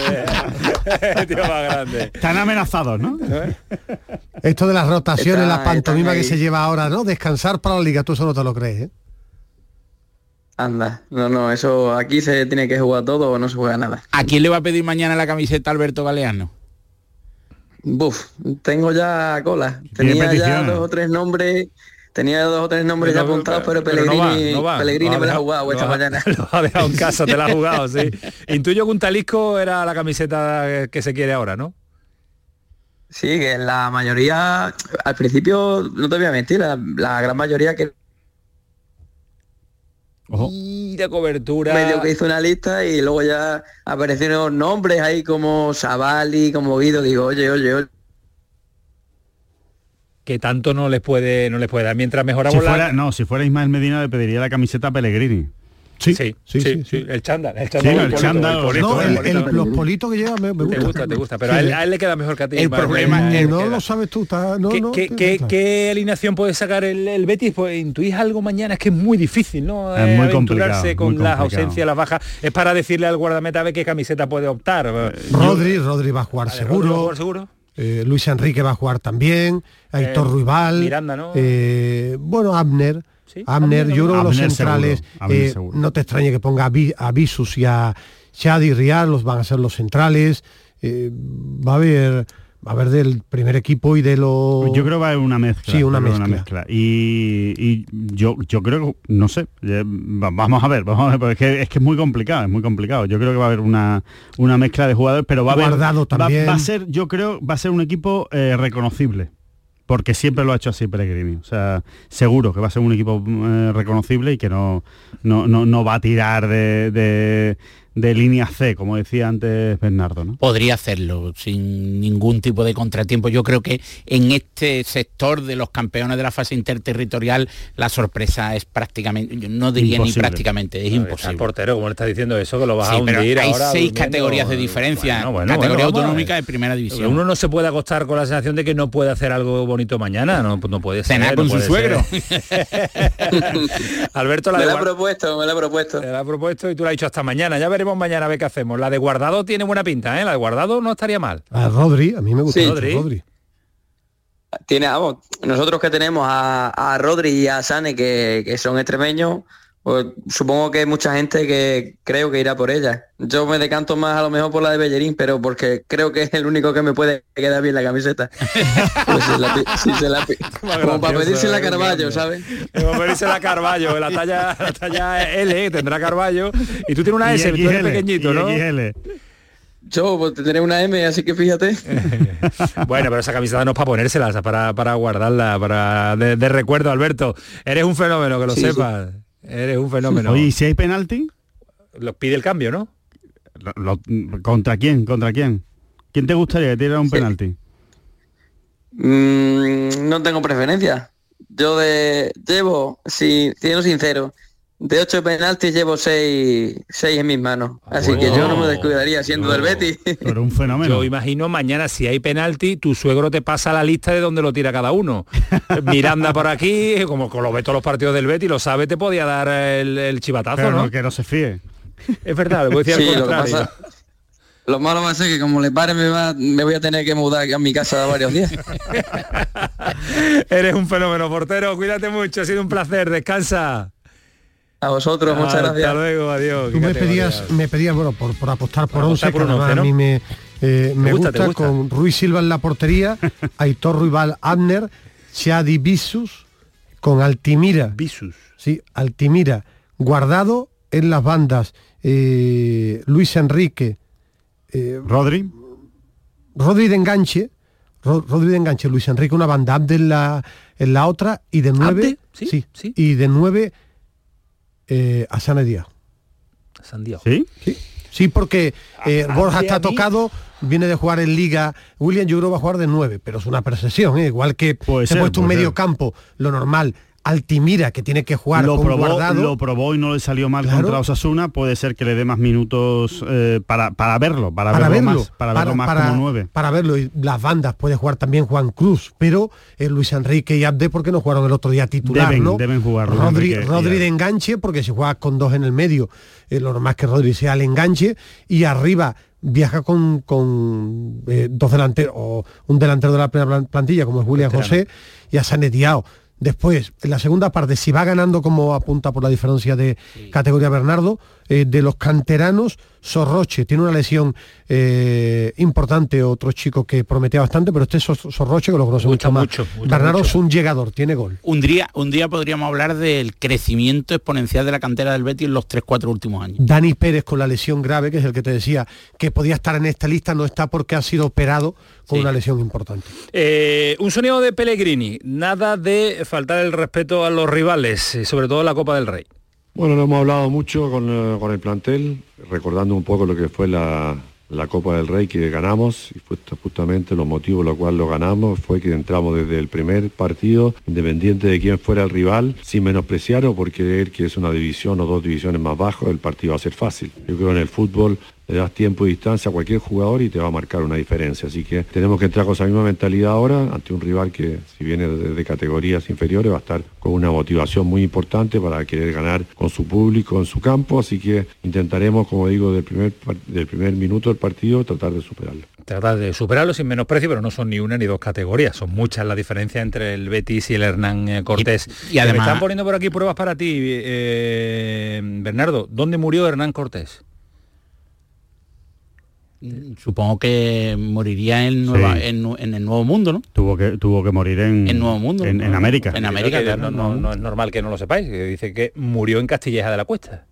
eh. tío más grande. Están amenazados, ¿no? Esto de las rotaciones, la pantomima que se lleva ahora, ¿no? Descansar para la liga, tú eso no te lo crees, ¿eh? Anda, no, no, eso aquí se tiene que jugar todo o no se juega nada. ¿A quién le va a pedir mañana la camiseta Alberto Galeano? Buf, tengo ya cola. Tenía ya dos o tres nombres. Tenía dos o tres nombres ya apuntados, pero, Pellegrini, Pellegrini me la ha jugado esta mañana. Lo ha dejado en casa, te la ha jugado, sí. Intuyo que un talisco era la camiseta que se quiere ahora, ¿no? Sí, que la mayoría, al principio, no te voy a mentir, la, la gran mayoría que y de cobertura. Medio que hizo una lista y luego ya aparecieron nombres ahí como Savali, como Guido. Digo, oye, oye, oye. Que tanto no les puede, no les puede dar. Mientras mejoramos si No, si fuera Ismael Medina le pediría la camiseta a Pellegrini. Sí, sí, sí, sí, el chándal, el chándal, los politos que lleva me, gusta. Te gusta, te gusta, pero a él, le queda mejor que a ti. El problema no lo sabes tú, no, ¿Qué, ¿qué, alineación puede sacar el, Betis? Pues intuís algo mañana, es que es muy difícil, ¿no? Es muy aventurarse con las ausencias, las bajas. Es para decirle al guardameta a ver qué camiseta puede optar. Eh, Rodri, Rodri va a jugar seguro. seguro. Eh, Luis Enrique va a jugar también, Aitor eh, Ruibal, Miranda, ¿no? bueno, Abner, Amner, yo creo que los centrales, eh, no te extrañe que ponga a Visus y a Shadi Rial, los van a ser los centrales. Eh, va a haber Va a haber del primer equipo y de los... Yo creo que va a haber una mezcla. Sí, una mezcla. Y, yo, yo creo, no sé, vamos a ver, vamos a ver, porque es que, es que es muy complicado, es muy complicado. Yo creo que va a haber una, una mezcla de jugadores, pero va a haber... también. Va, a ser, yo creo, va a ser un equipo eh, reconocible porque siempre lo ha hecho así Pellegrini. O sea, seguro que va a ser un equipo eh, reconocible y que no, no, no, va a tirar de línea C, como decía antes Bernardo. ¿no? Podría hacerlo sin ningún tipo de contratiempo. Yo creo que en este sector de los campeones de la fase interterritorial la sorpresa es prácticamente, yo no diría ni prácticamente, es imposible. El portero, como le está diciendo eso, que lo vas a hundir Hay seis categorías de diferencia, categoría autonómica de primera división. Uno no se puede acostar con la sensación de que no puede hacer algo bonito mañana, no, no puede ser. Cenar con su suegro. Alberto la me la ha propuesto, me la ha propuesto. Me la ha propuesto y tú la has dicho hasta mañana. Ya veremos mañana a ver qué hacemos. La de Guardado tiene buena pinta, ¿eh? La de Guardado no estaría mal. A Rodri, a mí me gusta Rodri. Tiene, nosotros que tenemos a, Rodri y a Sane, que, que son extremeños, pues supongo que hay mucha gente que creo que irá por ella. Yo me decanto más a lo mejor por la de Bellerín, pero porque creo que es el único que me puede quedar bien la camiseta. Pues como para pedirse la Carballo, ¿sabes? Como para pedirse la Carballo, la talla, la talla L tendrá Carballo. Y tú tienes una S, tú eres pequeñito, ¿no? Yo pues, tendré una M, así que fíjate. bueno, pero esa camiseta no es para ponérsela, para, para guardarla, para de, recuerdo, Alberto. Eres un fenómeno, que lo sepas. Eres un fenómeno. Oye, ¿y si hay penalti? Lo pide el cambio, ¿no? ¿Contra quién? ¿Contra quién? ¿Quién te gustaría que tirara un penalti? Mm, no tengo preferencia. Yo de llevo, si siendo sincero, de ocho penaltis llevo seis, seis en mis manos. Así que yo no me descuidaría siendo del Betis. Pero un fenómeno. Yo imagino mañana si hay penalti, tu suegro te pasa la lista de donde lo tira cada uno. Miranda por aquí, como, lo ve todos los partidos del Betis, lo sabe, te podía dar el, chivatazo, ¿no? Que no se fíe. Es verdad, voy a decir al contrario. Lo, malo va a ser que como le pare me, me voy a tener que mudar a mi casa varios días. Eres un fenómeno, portero. Cuídate mucho, ha sido un placer. Descansa. A vosotros, muchas gracias. Hasta luego, adiós. Tú me pedías, me pedías, bueno, por, por apostar por 11, que a mí me, eh, me, gusta, con Ruiz Silva en la portería, Aitor Ruibal Abner, Chadi Bisus, con Altimira. Bisus. Sí, Altimira. Guardado en las bandas, eh, Luis Enrique. Eh, Rodri. Rodri de enganche. Rodri de enganche, Luis Enrique, una banda Abde en la, en la otra y de nueve. ¿Sí? ¿Sí? Y de nueve eh, a San Díaz. ¿Sí? Sí, sí porque eh, Borja está tocado, viene de jugar en Liga. William yo va a jugar de nueve, pero es una percepción, ¿eh? igual que se ha puesto un medio campo, lo normal Altimira, que tiene que jugar lo con probó, guardado. Lo probó y no le salió mal contra Osasuna, puede ser que le dé más minutos eh, para, para verlo, para, verlo, más, para, verlo más como nueve. Para verlo, y las bandas puede jugar también Juan Cruz, pero eh, Luis Enrique y Abde porque no jugaron el otro día titular, deben, ¿no? Deben jugar. Rodri, Rodri de enganche, porque si juega con dos en el medio, eh, lo normal es que Rodri sea el enganche, y arriba viaja con, con dos delanteros, o un delantero de la primera plantilla, como es William José, y a Sanetiao Después, en la segunda parte, si va ganando como apunta por la diferencia de categoría Bernardo, eh, de los canteranos, Sorroche tiene una lesión eh, importante, otro chico que prometía bastante, pero este es Sorroche que lo conoce mucho más. Bernardo es un llegador, tiene gol. Un día, un día podríamos hablar del crecimiento exponencial de la cantera del Betis en los 3-4 últimos años. Dani Pérez con la lesión grave, que es el que te decía que podía estar en esta lista, no está porque ha sido operado con una lesión importante. Eh, un sonido de Pellegrini, nada de faltar el respeto a los rivales, sobre todo en la Copa del Rey. Bueno, lo hemos hablado mucho eh, con, el plantel, recordando un poco lo que fue la, Copa del Rey que ganamos y justamente los motivos por los cuales lo ganamos fue que entramos desde el primer partido, independiente de quién fuera el rival, sin menospreciar o por creer que es una división o dos divisiones más bajo, el partido va a ser fácil. Yo creo en el fútbol le das tiempo y distancia a cualquier jugador y te va a marcar una diferencia. Así que tenemos que entrar con esa misma mentalidad ahora ante un rival que si viene de, categorías inferiores va a estar con una motivación muy importante para querer ganar con su público en su campo. Así que intentaremos, como digo, del primer, del primer minuto del partido tratar de superarlo. Tratar de superarlo sin menosprecio, pero no son ni una ni dos categorías. Son muchas las diferencias entre el Betis y el Hernán eh, Cortés. Y, además... Me están poniendo por aquí pruebas para ti, eh, Bernardo. ¿Dónde murió Hernán Cortés? Supongo que moriría en, Nueva, en, el Nuevo Mundo, ¿no? Tuvo que, tuvo que morir en, en Nuevo Mundo. En, América. En América, no, no, es normal que no lo sepáis. Dice que murió en Castilleja de la Cuesta.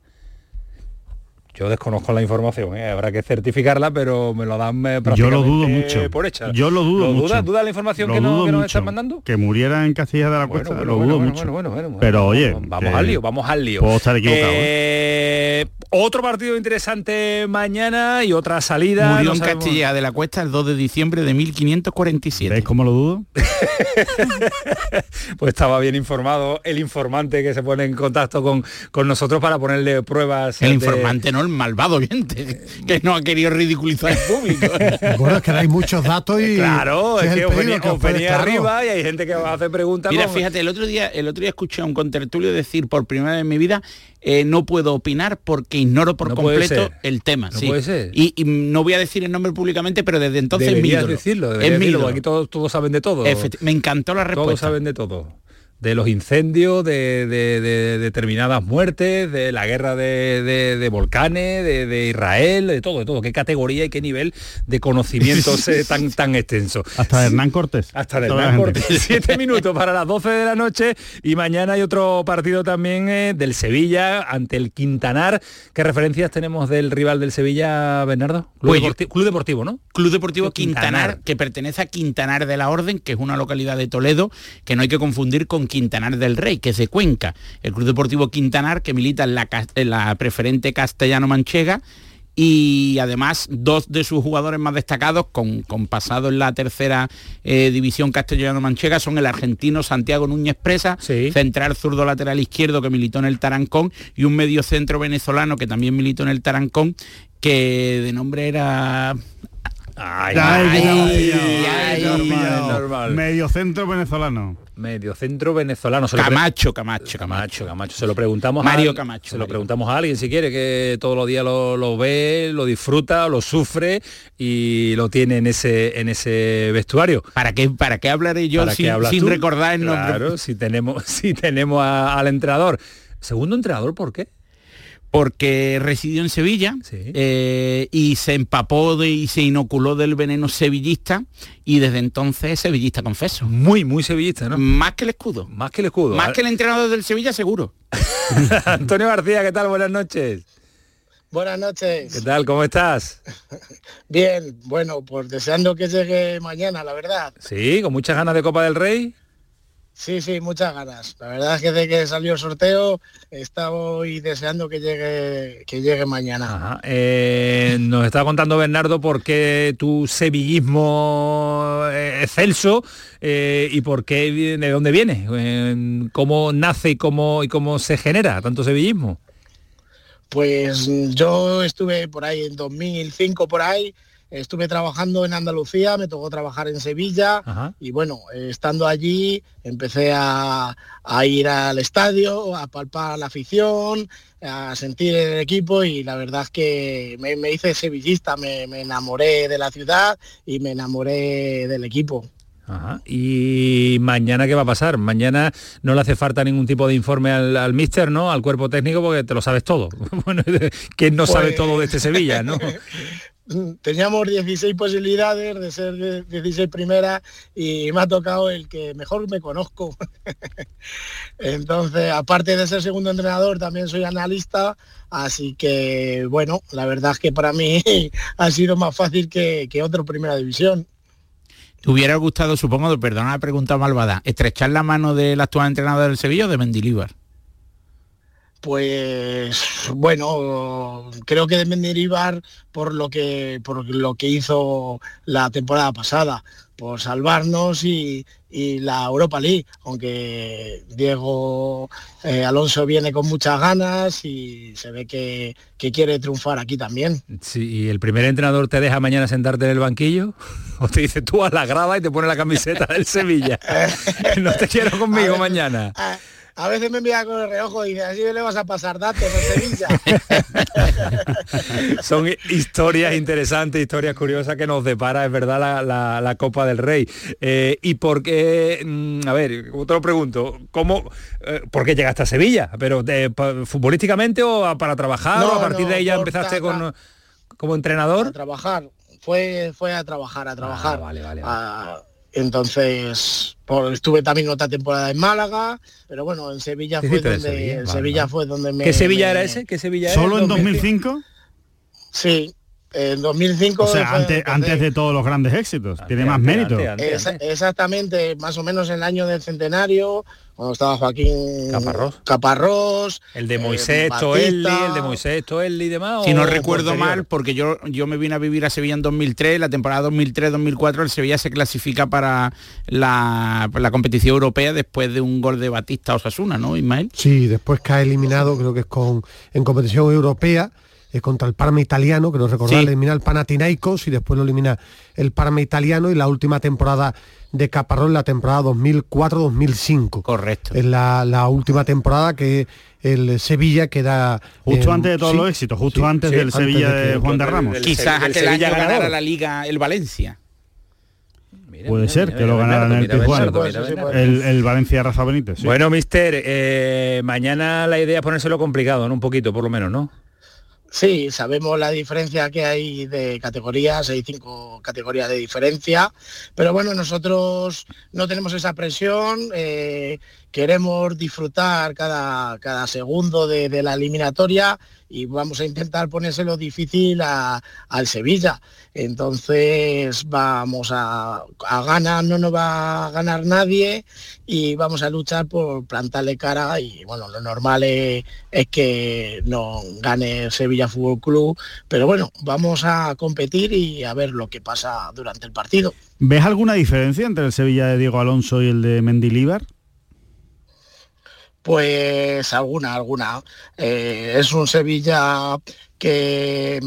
Yo desconozco la información, ¿eh? habrá que certificarla, pero me lo dan eh, Yo lo dudo mucho. por hecha. Yo lo dudo mucho. ¿Duda, la información que, nos están mandando? Que muriera en Castilla de la Cuesta, lo dudo mucho. pero oye, vamos al lío, vamos al lío. Puedo estar equivocado. ¿eh? otro partido interesante mañana y otra salida. Murió en Castilla de la Cuesta el 2 de diciembre de 1547. ¿Ves cómo lo dudo? pues estaba bien informado el informante que se pone en contacto con, con nosotros para ponerle pruebas. El informante, no, el malvado viente, que no ha querido ridiculizar el público. bueno, es que hay muchos datos y... Claro, es, que, os venía, arriba y hay gente que va a hacer preguntas. Mira, fíjate, el otro día el otro día escuché a un contertulio decir por primera vez en mi vida eh, no puedo opinar porque ignoro por completo el tema. No puede ser. Y, no voy a decir el nombre públicamente, pero desde entonces es mi decirlo, es mi Aquí todos, todos saben de todo. me encantó la respuesta. Todos saben de todo de los incendios, de, determinadas muertes, de la guerra de, volcanes, de, Israel, de todo, de todo. Qué categoría y qué nivel de conocimientos tan, tan extenso. Hasta Hernán Cortés. Hasta de Hernán Cortés. Siete minutos para las 12 de la noche y mañana hay otro partido también eh, del Sevilla ante el Quintanar. ¿Qué referencias tenemos del rival del Sevilla, Bernardo? Club, pues Club Deportivo, ¿no? Club Deportivo Quintanar, que pertenece a Quintanar de la Orden, que es una localidad de Toledo, que no hay que confundir con Quintanar del Rey, que es de Cuenca. El Club Deportivo Quintanar, que milita en la, preferente castellano-manchega, y además dos de sus jugadores más destacados con, pasado en la tercera eh, división castellano-manchega son el argentino Santiago Núñez Presa, central zurdo lateral izquierdo que militó en el Tarancón y un medio centro venezolano que también militó en el Tarancón que de nombre era Ay, ay, normal, Medio centro venezolano. Medio centro venezolano. Camacho, Camacho, Camacho, Camacho. Se lo preguntamos Mario Camacho. Se lo preguntamos a alguien si quiere, que todos los días lo, ve, lo disfruta, lo sufre y lo tiene en ese en ese vestuario. ¿Para qué, para qué hablaré yo sin, recordar el nombre? Claro, si tenemos, si tenemos al entrenador. Segundo entrenador, ¿por qué? Porque residió en Sevilla eh, y se empapó de, y se inoculó del veneno sevillista y desde entonces sevillista confeso. Muy, muy sevillista, ¿no? Más que el escudo. Más que el escudo. Más que el entrenador del Sevilla, seguro. Antonio García, ¿qué tal? Buenas noches. Buenas noches. ¿Qué tal? ¿Cómo estás? Bien, bueno, pues deseando que llegue mañana, la verdad. Sí, con muchas ganas de Copa del Rey. Sí, sí, muchas ganas. La verdad es que desde que salió el sorteo estaba hoy deseando que llegue, que llegue mañana. Eh, nos está contando Bernardo por qué tu sevillismo excelso eh, y por qué, de dónde viene, eh, cómo nace y cómo, y cómo se genera tanto sevillismo. Pues yo estuve por ahí en 2005 por ahí estuve trabajando en Andalucía, me tocó trabajar en Sevilla y bueno, estando allí empecé a, ir al estadio, a palpar la afición, a sentir el equipo y la verdad es que me, hice sevillista, me, enamoré de la ciudad y me enamoré del equipo. Y mañana qué va a pasar? Mañana no le hace falta ningún tipo de informe al, al mister, ¿no? Al cuerpo técnico porque te lo sabes todo. bueno, ¿quién no sabe todo de este Sevilla, no? teníamos 16 posibilidades de ser 16 primeras y me ha tocado el que mejor me conozco. Entonces, aparte de ser segundo entrenador, también soy analista, así que bueno, la verdad es que para mí ha sido más fácil que, que otro primera división. ¿Te hubiera gustado, supongo, perdona la pregunta malvada, estrechar la mano del actual entrenador del Sevilla o de Mendilíbar? Pues bueno, creo que de Mendilibar por lo que por lo que hizo la temporada pasada, por salvarnos y, la Europa League, aunque Diego eh, Alonso viene con muchas ganas y se ve que, quiere triunfar aquí también. Sí, ¿y el primer entrenador te deja mañana sentarte en el banquillo? ¿O te dice tú a la grada y te pone la camiseta del Sevilla? no te quiero conmigo mañana a veces me envía con el reojo y dice, así le vas a pasar datos a Sevilla. Son historias interesantes, historias curiosas que nos depara, es verdad, la, Copa del Rey. Eh, y por qué, mm, a ver, otro pregunto, ¿cómo, eh, ¿por qué llegaste a Sevilla? ¿Pero futbolísticamente o para trabajar o a partir de ahí ya empezaste con, como entrenador? Para trabajar, fue, fue a trabajar, a trabajar. Ah, vale, vale. Entonces, por, estuve también otra temporada en Málaga, pero bueno, en Sevilla fue donde Sevilla, Sevilla fue donde me. ¿Qué Sevilla era ese? ¿Qué Sevilla ¿Solo en 2005? Sí, en 2005 o sea antes, antes de todos los grandes éxitos. Tiene más mérito. exactamente más o menos en el año del centenario cuando estaba Joaquín Caparrós. Caparrós el de Moisés eh, el de Moisés Toelli y demás si no recuerdo mal porque yo yo me vine a vivir a Sevilla en 2003 la temporada 2003-2004 el Sevilla se clasifica para la, la competición europea después de un gol de Batista Osasuna no Ismael sí después cae eliminado creo que es con en competición europea eh, contra el Parma italiano, que nos recordar, elimina el Panathinaikos y después lo elimina el Parma italiano y la última temporada de Caparrón, la temporada 2004-2005. Correcto. Es la, última temporada que el Sevilla queda... Justo antes de todos los éxitos, justo antes del Sevilla de, Juan de Ramos. Quizás aquel año ganara la Liga el Valencia. Puede ser que lo ganaran el Tijuana. El, Valencia Rafa Benítez. Bueno, mister, eh, mañana la idea es ponérselo complicado, ¿no? Un poquito, por lo menos, ¿no? Sí, sabemos la diferencia que hay de categorías, hay cinco categorías de diferencia, pero bueno, nosotros no tenemos esa presión, eh, queremos disfrutar cada, cada segundo de, la eliminatoria y vamos a intentar ponérselo difícil al Sevilla. Entonces vamos a, a, ganar, no nos va a ganar nadie y vamos a luchar por plantarle cara y bueno, lo normal es, que no gane Sevilla Fútbol Club, pero bueno, vamos a competir y a ver lo que pasa durante el partido. ¿Ves alguna diferencia entre el Sevilla de Diego Alonso y el de Mendilíbar? Pues alguna, alguna. Eh, es un Sevilla que,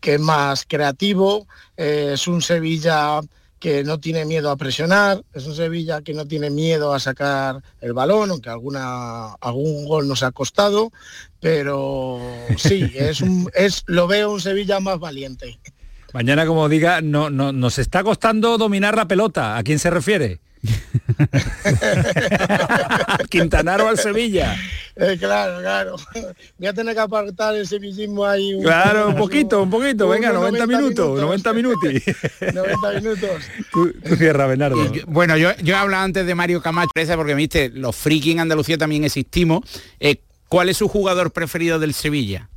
que es más creativo, eh, es un Sevilla que no tiene miedo a presionar, es un Sevilla que no tiene miedo a sacar el balón, aunque alguna, algún gol nos ha costado, pero sí, es un, es, lo veo un Sevilla más valiente. Mañana, como diga, no, no, nos está costando dominar la pelota. ¿A quién se refiere? Quintanaro al Sevilla. Eh, claro, claro. Voy a tener que apartar el sevillismo ahí. Un claro, un poquito, un poquito. Venga, 90, minutos, 90 minutos. 90 minutos. Tú, cierra, Bernardo. bueno, yo, yo he hablado antes de Mario Camacho, porque viste, los friki en Andalucía también existimos. Eh, ¿Cuál es su jugador preferido del Sevilla?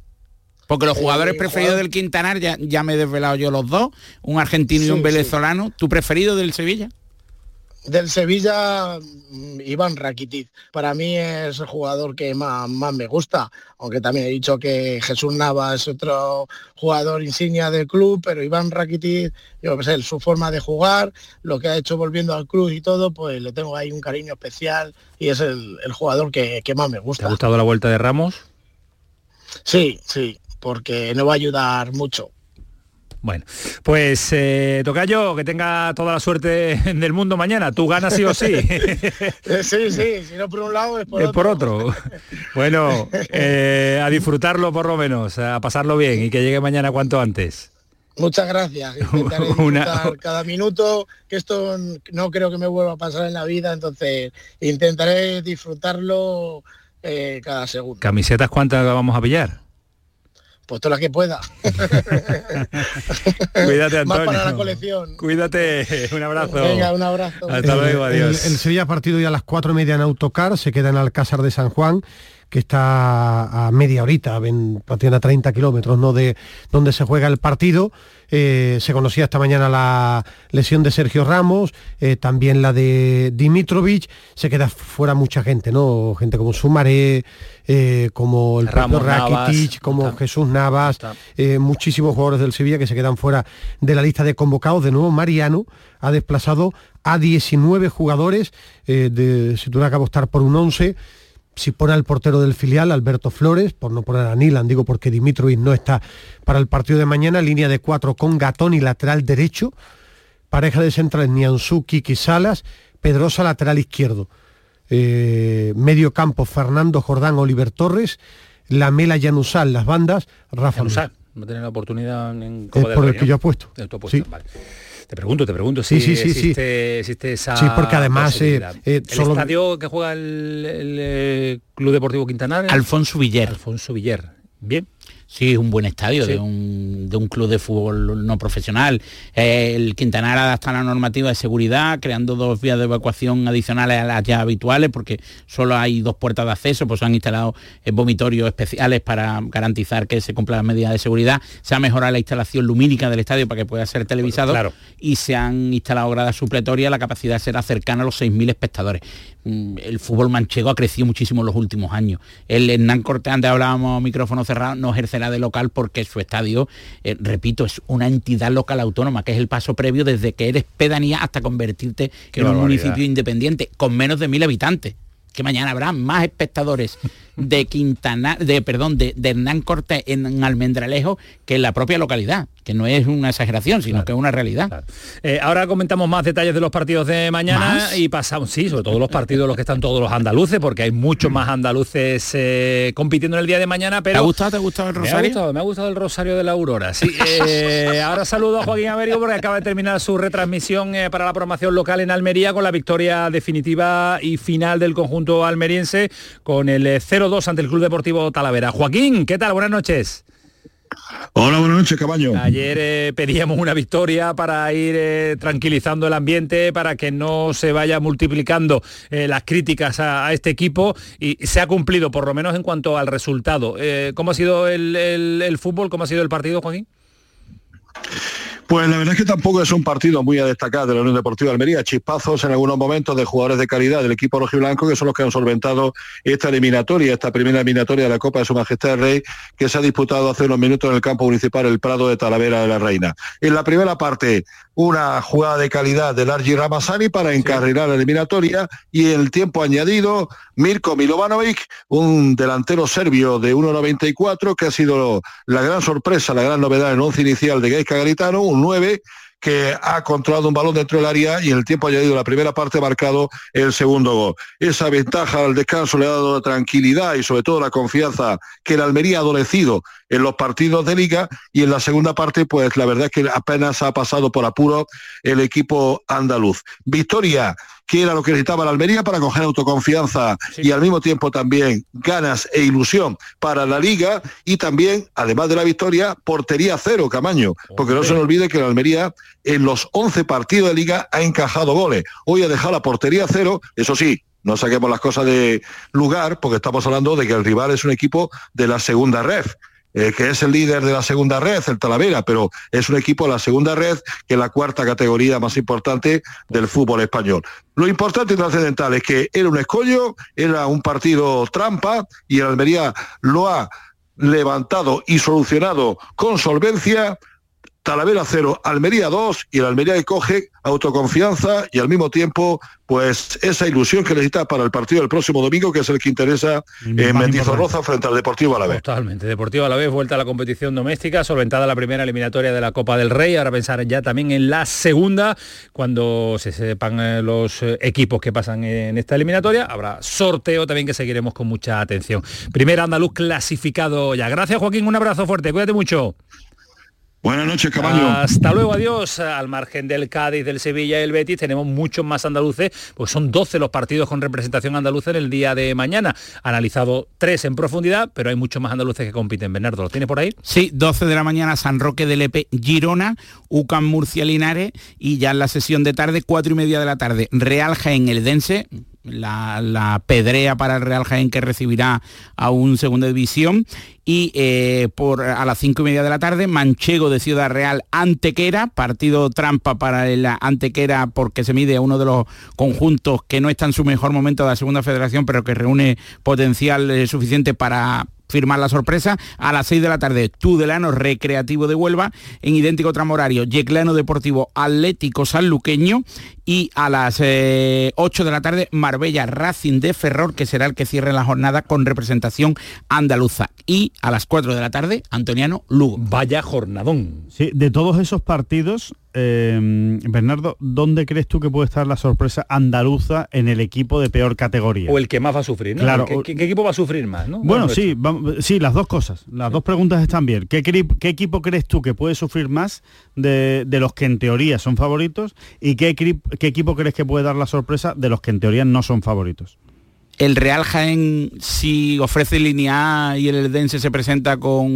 Porque los jugadores preferidos del Quintanar, ya, ya me he desvelado yo los dos, un argentino y un venezolano. ¿Tu preferido del Sevilla? Del Sevilla, mm, Iván Rakitic. Para mí es el jugador que más, me gusta, aunque también he dicho que Jesús Nava es otro jugador insignia del club, pero Iván Rakitic, yo sé, su forma de jugar, lo que ha hecho volviendo al club y todo, pues le tengo ahí un cariño especial y es el, jugador que, que, más me gusta. ¿Te ha gustado la vuelta de Ramos? Sí, sí, porque no va a ayudar mucho. Bueno, pues eh, Tocayo, que tenga toda la suerte del mundo mañana. Tú ganas sí o sí. sí, sí, si no por un lado es por es otro. Por otro. Bueno, eh, a disfrutarlo por lo menos, a pasarlo bien y que llegue mañana cuanto antes. Muchas gracias. Intentaré disfrutar cada minuto, que esto no creo que me vuelva a pasar en la vida, entonces intentaré disfrutarlo eh, cada segundo. ¿Camisetas cuántas vamos a pillar? Pues todas las que pueda. Cuídate, Antonio. Más para la colección. Cuídate, un abrazo. Venga, un abrazo. Hasta luego, adiós. El, Sevilla partido ya a las cuatro y media en autocar, se queda en Alcázar de San Juan que está a media horita, tiene a 30 kilómetros ¿no? de donde se juega el partido. Eh, se conocía esta mañana la lesión de Sergio Ramos, eh, también la de Dimitrovic, se queda fuera mucha gente, ¿no? Gente como Sumaré, eh, como el propio Rakitic, como Jesús Navas, muchísimos jugadores del Sevilla que se quedan fuera de la lista de convocados. De nuevo, Mariano ha desplazado a 19 jugadores, de, si tuviera que apostar por un 11 si pone al portero del filial, Alberto Flores, por no poner a Nilan, digo porque Dimitrovic no está para el partido de mañana, línea de cuatro con Gatón y lateral derecho, pareja de centrales Nianzú, Kiki Salas, Pedrosa lateral izquierdo, eh, medio campo Fernando Jordán, Oliver Torres, Lamela Yanusal, las bandas, Rafa Yanusal, no tener la oportunidad en Es por el que yo he puesto. Te pregunto, te pregunto si sí, sí, sí, existe, esa Sí, porque además... Eh, eh, ¿El estadio que juega el, Club Deportivo Quintanar? Alfonso Villar. Alfonso Villar. Bien. Sí, es un buen estadio de, un, de, un, club de fútbol no profesional. Eh, el Quintanar adapta la normativa de seguridad, creando dos vías de evacuación adicionales a las ya habituales, porque solo hay dos puertas de acceso, pues se han instalado eh, vomitorios especiales para garantizar que se cumplan las medidas de seguridad. Se ha mejorado la instalación lumínica del estadio para que pueda ser televisado y se han instalado gradas supletorias, la capacidad será cercana a los 6.000 espectadores. Mm, el fútbol manchego ha crecido muchísimo en los últimos años. El Hernán Cortés, antes hablábamos micrófono cerrado, no ejercerá de local porque su estadio, eh, repito, es una entidad local autónoma, que es el paso previo desde que eres pedanía hasta convertirte en un municipio independiente, con menos de mil habitantes. Que mañana habrá más espectadores de Quintana, de perdón, de, Hernán Cortés en Almendralejo que en la propia localidad, que no es una exageración, sino que es una realidad. Eh, ahora comentamos más detalles de los partidos de mañana y pasamos, sí, sobre todo los partidos los que están todos los andaluces, porque hay muchos más andaluces eh, compitiendo en el día de mañana, pero... ¿Te ha gustado, te ha gustado el Rosario? Me ha gustado, me ha gustado el Rosario de la Aurora, sí. Eh, ahora saludo a Joaquín Américo porque acaba de terminar su retransmisión para la programación local en Almería con la victoria definitiva y final del conjunto almeriense con el 0 2 ante el Club Deportivo Talavera. Joaquín, ¿qué tal? Buenas noches. Hola, buenas noches, caballo. Ayer eh, pedíamos una victoria para ir eh, tranquilizando el ambiente, para que no se vaya multiplicando eh, las críticas a, este equipo y se ha cumplido, por lo menos en cuanto al resultado. ¿Cómo ha sido el fútbol? ¿Cómo ha sido el partido, Joaquín? Pues la verdad es que tampoco es un partido muy a destacar de la Unión Deportiva de Almería. Chispazos en algunos momentos de jugadores de calidad del equipo rojiblanco que son los que han solventado esta eliminatoria, esta primera eliminatoria de la Copa de Su Majestad el Rey que se ha disputado hace unos minutos en el campo municipal El Prado de Talavera de la Reina. En la primera parte, una jugada de calidad del Argi Ramazani para encarrilar la eliminatoria y en el tiempo añadido, Mirko Milovanovic, un delantero serbio de 1.94 que ha sido la gran sorpresa, la gran novedad en once inicial de Gaisca Garitano, 9 que ha controlado un balón dentro del área y en el tiempo añadido la primera parte ha marcado el segundo gol. Esa ventaja al descanso le ha dado la tranquilidad y sobre todo la confianza que el Almería ha adolecido en los partidos de liga y en la segunda parte pues la verdad es que apenas ha pasado por apuro el equipo andaluz. Victoria que era lo que necesitaba la Almería para coger autoconfianza y al mismo tiempo también ganas e ilusión para la liga y también, además de la victoria, portería cero, Camaño, porque no se nos olvide que la Almería en los 11 partidos de liga ha encajado goles. Hoy ha dejado la portería cero, eso sí, no saquemos las cosas de lugar, porque estamos hablando de que el rival es un equipo de la segunda red. Eh, que es el líder de la segunda red, el Talavera, pero es un equipo de la segunda red, que es la cuarta categoría más importante del fútbol español. Lo importante y trascendental es que era un escollo, era un partido trampa y el Almería lo ha levantado y solucionado con solvencia. Talavera 0, Almería 2 y el Almería que coge autoconfianza y al mismo tiempo pues esa ilusión que necesita para el partido del próximo domingo, que es el que interesa en Mendizorroza frente al Deportivo Alavés. Totalmente, Deportivo Alavés vuelta a la competición doméstica, solventada la primera eliminatoria de la Copa del Rey, ahora pensar ya también en la segunda, cuando se sepan eh, los eh, equipos que pasan en esta eliminatoria, habrá sorteo también que seguiremos con mucha atención. Primer andaluz clasificado ya. Gracias Joaquín, un abrazo fuerte, cuídate mucho. Buenas noches, caballo. Hasta luego, adiós. Al margen del Cádiz, del Sevilla y el Betis, tenemos muchos más andaluces, pues son 12 los partidos con representación andaluza en el día de mañana. Analizado tres en profundidad, pero hay muchos más andaluces que compiten. Bernardo, ¿lo tiene por ahí? Sí, 12 de la mañana San Roque de Lepe, Girona, UCAM Murcia Linares y ya en la sesión de tarde, cuatro y media de la tarde, Real Jaén Eldense, la, pedrea para el Real Jaén que recibirá a un segunda división y eh, por a las cinco y media de la tarde Manchego de Ciudad Real Antequera partido trampa para el Antequera porque se mide a uno de los conjuntos que no está en su mejor momento de la segunda federación pero que reúne potencial eh, suficiente para firmar la sorpresa. A las 6 de la tarde, Tudelano Recreativo de Huelva. En idéntico tramo horario, Yeclano Deportivo Atlético Sanluqueño. Y a las 8 eh, de la tarde, Marbella Racing de Ferrol, que será el que cierre la jornada con representación andaluza. Y a las 4 de la tarde, Antoniano Lugo. Vaya jornadón. Sí, de todos esos partidos, eh, Bernardo, ¿dónde crees tú que puede estar la sorpresa andaluza en el equipo de peor categoría? O el que más va a sufrir, ¿no? Claro. ¿Qué, equipo va a sufrir más? ¿no? Bueno, sí, sí, las dos cosas. Las dos preguntas están bien. ¿Qué, equipo crees tú que puede sufrir más de, los que en teoría son favoritos? ¿Y qué, qué equipo crees que puede dar la sorpresa de los que en teoría no son favoritos? el Real Jaén, si ofrece línea A y el Eldense se presenta con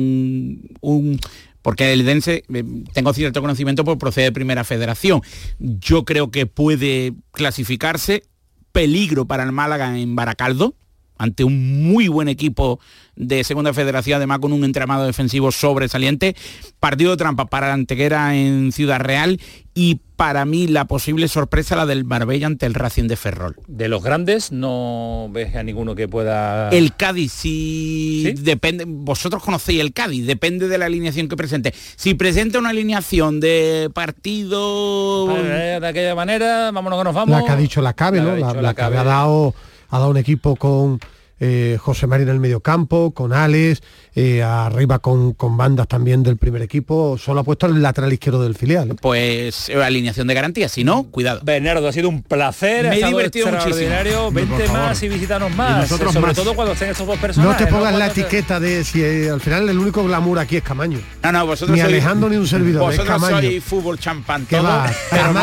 un porque el Dense, eh, tengo cierto conocimiento por proceder de primera federación. Yo creo que puede clasificarse. Peligro para el Málaga en Baracaldo, ante un muy buen equipo de segunda federación, además con un entramado defensivo sobresaliente. Partido de trampa para la Antequera en Ciudad Real y para mí la posible sorpresa la del Marbella ante el Racing de Ferrol. De los grandes no ves a ninguno que pueda... El Cádiz, si depende, vosotros conocéis el Cádiz, depende de la alineación que presente. Si presenta una alineación de partido... de aquella manera, vámonos que nos vamos. La que ha dicho la Cabe, ¿no? La, la, ha dado ha dado un equipo con eh, José María en el medio campo, con Alex, eh, arriba con, con, bandas también del primer equipo, solo ha puesto el lateral izquierdo del filial. Pues eh, alineación de garantía, si no, cuidado. Bernardo, ha sido un placer, me he divertido muchísimo. Vente más y visítanos más, sobre todo cuando estén estos dos personajes. No te pongas la etiqueta de si al final el único glamour aquí es Camaño. No, no, vosotros Ni Alejandro ni un servidor, vosotros sois fútbol champán todo, va? pero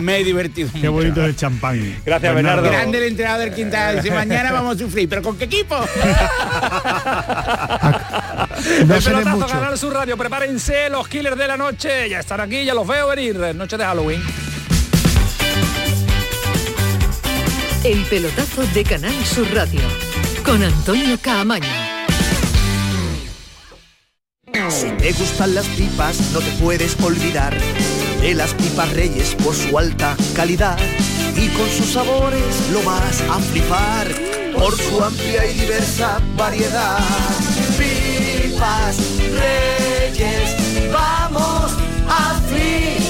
me, he divertido Qué bonito el champán. Gracias, Bernardo. Grande el entrenador del Quintal, dice mañana vamos a sufrir, pero ¿con qué equipo? no el pelotazo Canal Sur Radio, prepárense los killers de la noche, ya están aquí, ya los veo venir, noche de Halloween. El pelotazo de Canal Sur Radio, con Antonio Caamaño. Si te gustan las pipas, no te puedes olvidar de las pipas reyes por su alta calidad y con sus sabores lo vas a flipar por su amplia y diversa variedad. Pipas Reyes, vamos a flipar.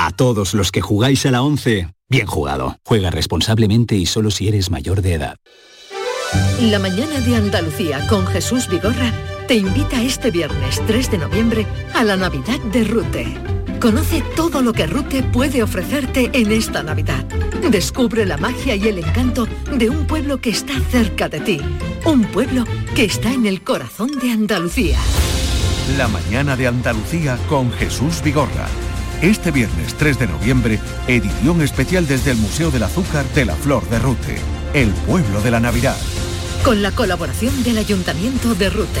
A todos los que jugáis a la 11, bien jugado. Juega responsablemente y solo si eres mayor de edad. La mañana de Andalucía con Jesús Vigorra te invita este viernes 3 de noviembre a la Navidad de Rute. Conoce todo lo que Rute puede ofrecerte en esta Navidad. Descubre la magia y el encanto de un pueblo que está cerca de ti. Un pueblo que está en el corazón de Andalucía. La mañana de Andalucía con Jesús Vigorra. Este viernes 3 de noviembre, edición especial desde el Museo del Azúcar de la Flor de Rute, el pueblo de la Navidad con la colaboración del Ayuntamiento de Rute.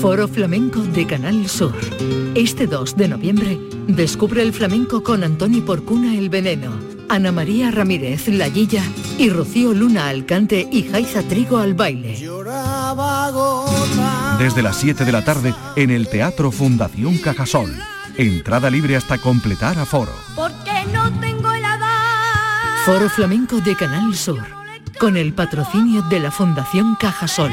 Foro Flamenco de Canal Sur. Este 2 de noviembre, descubre el flamenco con Antoni Porcuna El Veneno, Ana María Ramírez La y Rocío Luna Alcante y Jaiza Trigo al baile. Desde las 7 de la tarde en el Teatro Fundación Cajasol. Entrada libre hasta completar aforo. Porque no tengo Foro Flamenco de Canal Sur. Con el patrocinio de la Fundación Cajasol.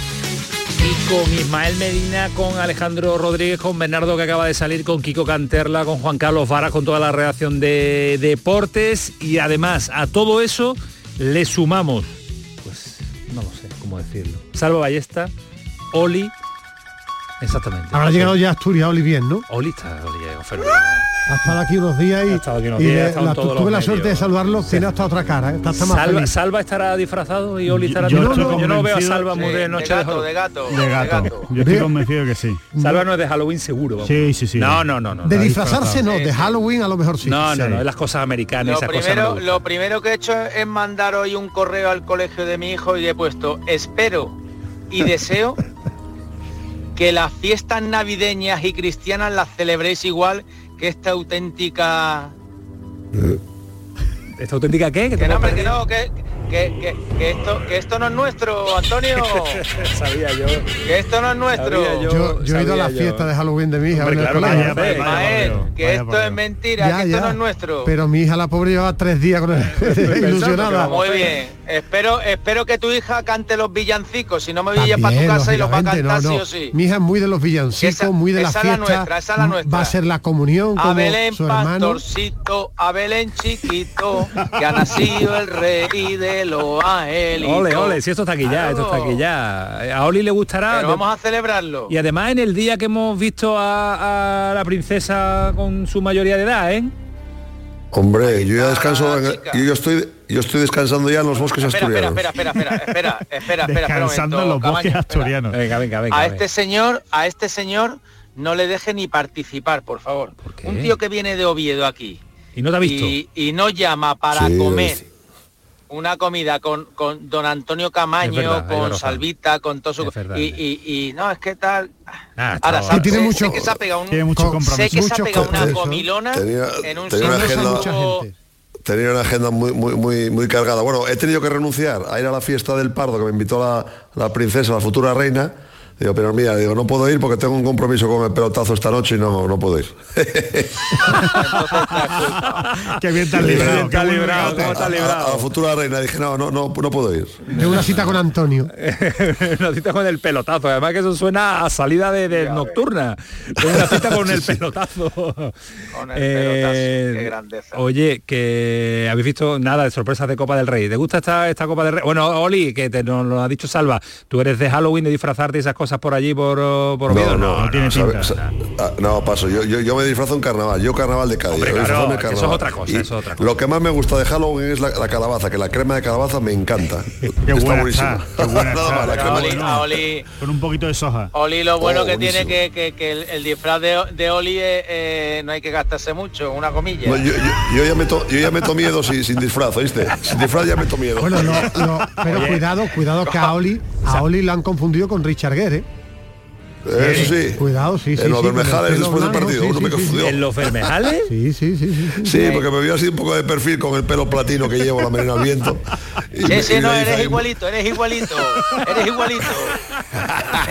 Con Ismael Medina, con Alejandro Rodríguez, con Bernardo que acaba de salir, con Kiko Canterla, con Juan Carlos Vara, con toda la redacción de deportes. Y además a todo eso le sumamos, pues no lo sé cómo decirlo. Salvo Ballesta, Oli Exactamente. Habrá llegado ya a Asturias, Oli bien, ¿no? Oli está, Oli Ha estado aquí unos días y, aquí unos y días, le- la- tuve la suerte de saludarlo, tiene hasta otra cara, ¿eh? está, está más Salva, feliz. Salva estará disfrazado y Oli estará Yo disfrazado. estoy Yo no veo a Salva muy de Sí, noche de de, gato, de gato, De gato. Yo estoy convencido que sí. Salva no es de Halloween seguro. vamos. Sí, sí, sí. No, no, no. no de no, disfrazarse no, de Halloween a lo mejor sí. No, no, no, es las cosas americanas, Lo esas cosas primero, lo primero que he hecho es mandar hoy un correo al colegio de mi hijo y he puesto espero y deseo que las fiestas navideñas y cristianas las celebréis igual que esta auténtica ¿Esta auténtica qué? que no, hombre, que perdido? no, que, que, que- que esto que esto no es nuestro, Antonio. Sabía yo. Que esto no es nuestro. Sabía Yo, yo he ido a la yo. fiesta de Halloween de mi hija. Hombre, claro vaya, vaya, Mael, que Vaya esto es mentira, Ya, que esto ya. no es nuestro. Pero mi hija la pobre llevaba tres días con el, ilusionada. Muy bien. Espero, espero que tu hija cante los villancicos. Si no me vaya para tu casa y los va a cantar no, sí no. o sí. Mi hija es muy de los villancicos, Esa- muy de la esa es la fiesta. nuestra, esa es la nuestra. Va a ser la comunión A como Belén su hermano. pastorcito, a Belén chiquito, que ha nacido el rey de los angelitos. Ole, ole, si esto está aquí ya, esto está aquí ya. A Oli le gustará. Pero vamos a celebrarlo. Y además en el día que hemos visto a, a la princesa con su mayoría de edad, ¿eh? Hombre, yo ya descanso, en- yo, yo estoy, yo estoy descansando ya en los bosques Espera, espera, asturianos. espera, espera, espera, espera, espera, espera, espera, Descansando en momento, los bosques Camaño, espera. asturianos. Venga, venga, venga. a venga. este señor, a este señor no le deje ni participar, por favor. Un tío que viene de Oviedo aquí Y no te ha visto. y, y no llama para Sí, comer. Una comida con, con don Antonio Camaño, verdad, con. Salvita, con todo su... Verdad, y, y- y no, es que tal... Ah, Ahora, sabe- tiene sé- mucho- sé que se ha pegado un, tiene mucho con- compromiso. sé que se ha mucho pegado una comilona Tenía- en un tenía una sitio agenda-. Tenía una agenda muy, muy, muy, muy cargada. Bueno, he tenido que renunciar a ir a la fiesta del Pardo que me invitó la, la princesa, la futura reina. Digo, pero mira, digo, no puedo ir porque tengo un compromiso con el pelotazo esta noche y no, no puedo ir. Qué bien te has librado. qué librado, regate. ¿cómo está A, a la librado? futura reina dije, no, no, no, no puedo ir. Tengo una cita con Antonio. una cita con el pelotazo. Además que eso suena a salida de, de nocturna. Tengo una cita con el pelotazo. Con el Eh, pelotazo, qué grandeza. Oye, que habéis visto nada de sorpresas de Copa del Rey. ¿Te gusta esta, esta Copa del Rey? Bueno, Oli, que te nos lo ha dicho Salva, tú eres de Halloween, de disfrazarte y esas cosas por allí, por, oh, por Oviedo. no tiene sabe- pinta. sa- ah, no, paso. Yo, yo, yo me disfrazo en carnaval. Yo carnaval de Cádiz. Hombre, yo claro, que eso es carnaval. otra cosa, eso es otra cosa. Lo que más me gusta de Halloween es la, la calabaza, que la crema de calabaza me encanta. Qué está buena buenísima. la Con un poquito de soja. Oli lo bueno Oh, que tiene buenísimo. que, que- que el, el disfraz de, de Oli es, eh, no hay que gastarse mucho, una comilla. No, yo, yo- yo ya meto, yo ya meto miedo sin, sin disfraz, ¿oíste? Sin disfraz ya meto miedo. Bueno, no, no, pero cuidado, cuidado que a Oli, a Oli lo han confundido con Richard Gere. ¿eh? Eso sí. Cuidado, sí, sí. En los sí, Bermejales después del partido, sí, uno sí, me sí, confundió. ¿En los Bermejales? Sí, sí, sí, sí. sí. Sí, porque me vio así un poco de perfil con el pelo platino que llevo, la melena al viento. Y Sí, me- sí, y no, eres ahí, igualito, eres igualito, eres igualito.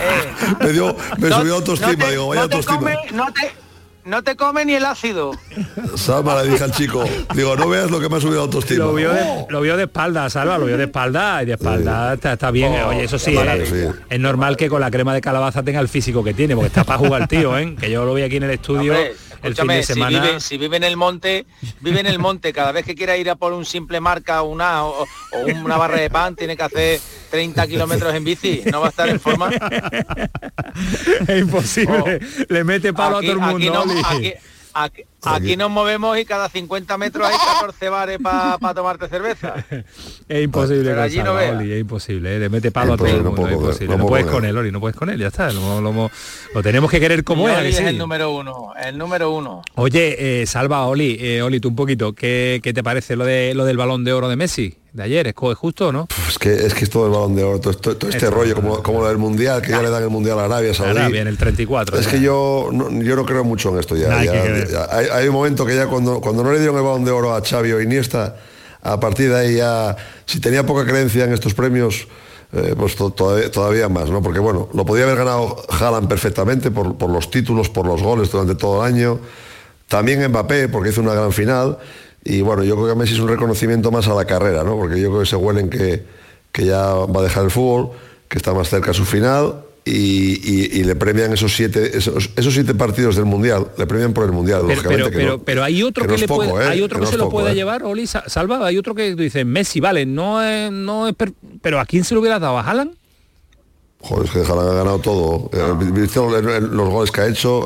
Eh, Me, dio, me no- subió autoestima, no te- digo, vaya no te autoestima. come- no te, no te come ni el ácido. Salma le dije al chico, digo, no veas lo que me ha subido la autoestima. Lo vio, de, lo vio de espalda, Salva, lo vio de espalda y de espalda está, está bien. Oh, Oye, eso sí, eh, sí. es normal que con la crema de calabaza tenga el físico que tiene, porque está para jugar el tío, ¿eh? Que yo lo vi aquí en el estudio Hombre, el fin escúchame, de semana. Si vive, si vive en el monte, vive en el monte, cada vez que quiera ir a por un simple marca una, o, o una barra de pan, tiene que hacer 30 kilómetros en bici, no va a estar en forma. es imposible. Le mete palo Aquí- a todo el aquí mundo. no- Oli. aquí- aquí- aquí nos movemos y cada 50 metros hay 14 bares para tomarte cerveza. Es imposible Pero allí no. Oli, es imposible, ¿eh? le mete palo a todo el no mundo, puedo es imposible. no No, puedes con él. Oli, no puedes con él, ya está. Lo, lo- lo tenemos que querer como es, ¿a Oli que es sí? el número uno, el número uno. Oye, eh, Salva, Oli, eh, Oli, tú un poquito, ¿qué, qué te parece lo de lo del balón de oro de Messi? De ayer, ¿es justo o no? Es que, es que es todo el balón de oro, todo, todo- todo este rollo, como, como lo del Mundial, que ya le dan el Mundial a Arabia Saudí. Arabia en el 34. Es ya. que yo no, yo no creo mucho en esto ya. Nada, hay ya- que creer. ya- hay, hay un momento que ya cuando, cuando no le dieron el balón de oro a Xavi o Iniesta, a partir de ahí ya, si tenía poca creencia en estos premios, eh, pues to- todavía, todavía más, ¿no? Porque bueno, lo podía haber ganado Haaland perfectamente por, por los títulos, por los goles durante todo el año. También Mbappé, porque hizo una gran final. Y bueno, yo creo que Messi es un reconocimiento más a la carrera, ¿no? Porque yo creo que se huelen que, que ya va a dejar el fútbol, que está más cerca a su final y, y- y le premian esos siete, esos, esos siete partidos del Mundial, le premian por el Mundial, Pero, lógicamente. pero, que pero, no- pero hay otro que que, no es le poco, puede, ¿eh? hay otro Que que, no se lo poco, pueda ¿eh? llevar, Oli, Sa- Salva, hay otro que tú dices, Messi, vale, no es, no es per- pero ¿a quién se lo hubiera dado? ¿A Haaland? Joder, es que Haaland ha ganado todo. Eh, ¿Viste los goles que ha hecho?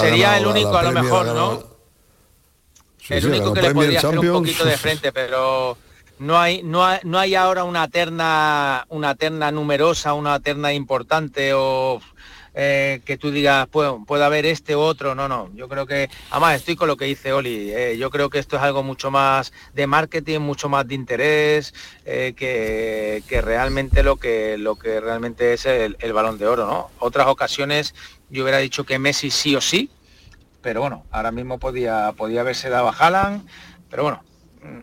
Sería el único, a, lo mejor, ¿no? el único que le podría hacer un poquito de frente, pero no hay, no hay, no hay ahora una terna, una terna numerosa, una terna importante o eh, que tú digas, puede, puede haber este u otro, no, no, yo creo que, además estoy con lo que dice Oli, eh, yo creo que esto es algo mucho más de marketing, mucho más de interés, eh, que, que, realmente lo que, lo que realmente es el, el, balón de oro, ¿no? Otras ocasiones yo hubiera dicho que Messi sí o sí, pero bueno, ahora mismo podía, podía haberse dado a Haaland, pero bueno,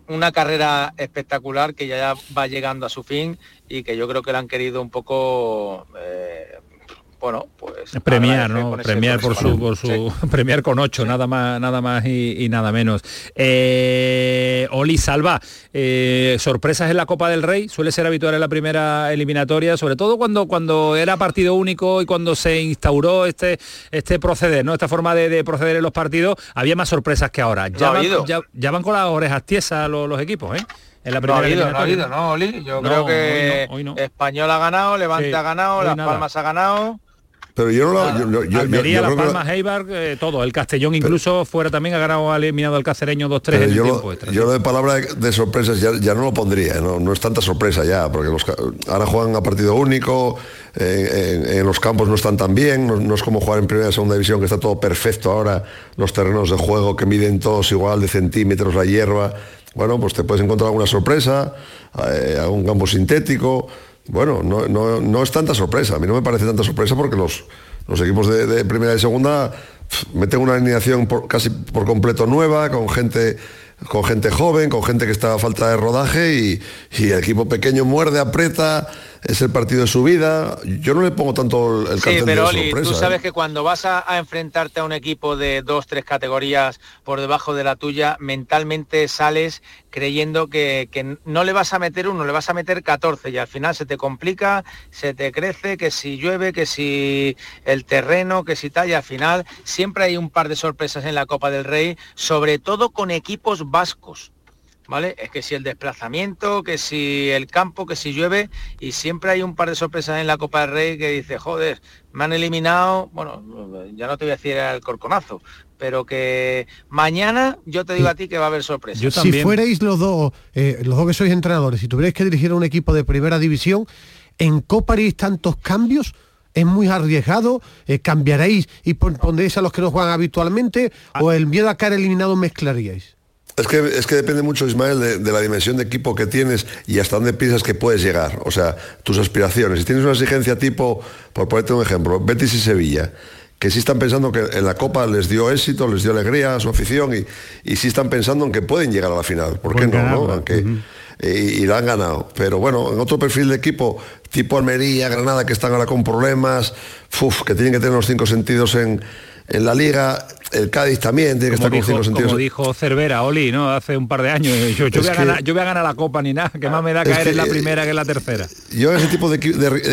una carrera espectacular que ya va llegando a su fin y que yo creo que la han querido un poco eh, bueno, pues premiar, ¿no? Premiar por su, por su premiar con ocho, nada más, nada más y, nada menos. Eh, Oli Salva, eh, sorpresas en la Copa del Rey, suele ser habitual en la primera eliminatoria, sobre todo cuando cuando era partido único y cuando se instauró este este proceder, ¿no? Esta forma de, proceder en los partidos, había más sorpresas que ahora. Ya, van, ya, van con las orejas tiesas los, equipos, ¿eh? En la no ha no Oli. Yo creo que Español ha ganado, Levante ha ganado, Las Palmas ha ganado. Pero yo no lo... Yo, Almería, Las Palmas, Eibar, eh, todo. El Castellón incluso fuera también ha ganado, ha eliminado al Cacereño 2-3 en el yo tiempo Yo lo de palabra de, sorpresas ya, no lo pondría, no, es tanta sorpresa ya, porque los, ahora juegan a partido único, en, los campos no están tan bien, no, es como jugar en primera y segunda división que está todo perfecto ahora, los terrenos de juego que miden todos igual de centímetros la hierba. Bueno, pues te puedes encontrar alguna sorpresa, eh, algún campo sintético bueno, no, es tanta sorpresa. A mí no me parece tanta sorpresa porque los, los equipos de, primera y segunda meten una alineación casi por completo nueva, con gente con gente joven, con gente que está a falta de rodaje y, y el equipo pequeño muerde, aprieta es el partido de su vida. Yo no le pongo tanto el cartel sí, pero, de sorpresa. tú sabes ¿eh? que cuando vas a, enfrentarte a un equipo de dos, tres categorías por debajo de la tuya, mentalmente sales creyendo que, que, no le vas a meter uno, le vas a meter 14 y al final se te complica, se te crece, que si llueve, que si el terreno, que si tal, y al final siempre hay un par de sorpresas en la Copa del Rey, sobre todo con equipos vascos ¿vale? Es que si el desplazamiento, que si el campo, que si llueve, y siempre hay un par de sorpresas en la Copa del Rey que dice, joder, me han eliminado, bueno, ya no te voy a decir el corconazo, pero que mañana yo te digo a ti que va a haber sorpresas. Si fuerais los dos, eh, los dos que sois entrenadores, si tuvierais que dirigir a un equipo de primera división, en Copa haréis tantos cambios, es muy arriesgado, eh, cambiaréis y pondréis a los que no juegan habitualmente, o el miedo a caer eliminado mezclaríais. Es que, es que depende mucho, Ismael, de, la dimensión de equipo que tienes y hasta dónde piensas que puedes llegar. O sea, tus aspiraciones. Si tienes una exigencia tipo, por ponerte un ejemplo, Betis y Sevilla, que sí están pensando que en la Copa les dio éxito, les dio alegría a su afición y, y sí están pensando en que pueden llegar a la final. ¿Por qué no? ¿no? y, la han ganado. Pero bueno, en otro perfil de equipo, tipo Almería, Granada, que están ahora con problemas, que tienen que tener los cinco sentidos en, en la liga, el Cádiz también tiene que estar dijo, con Como dijo Cervera, Oli, ¿no? Hace un par de años. Yo, voy, a ganar, la Copa ni nada, que más me da caer en la primera que en la tercera. Yo ese tipo de,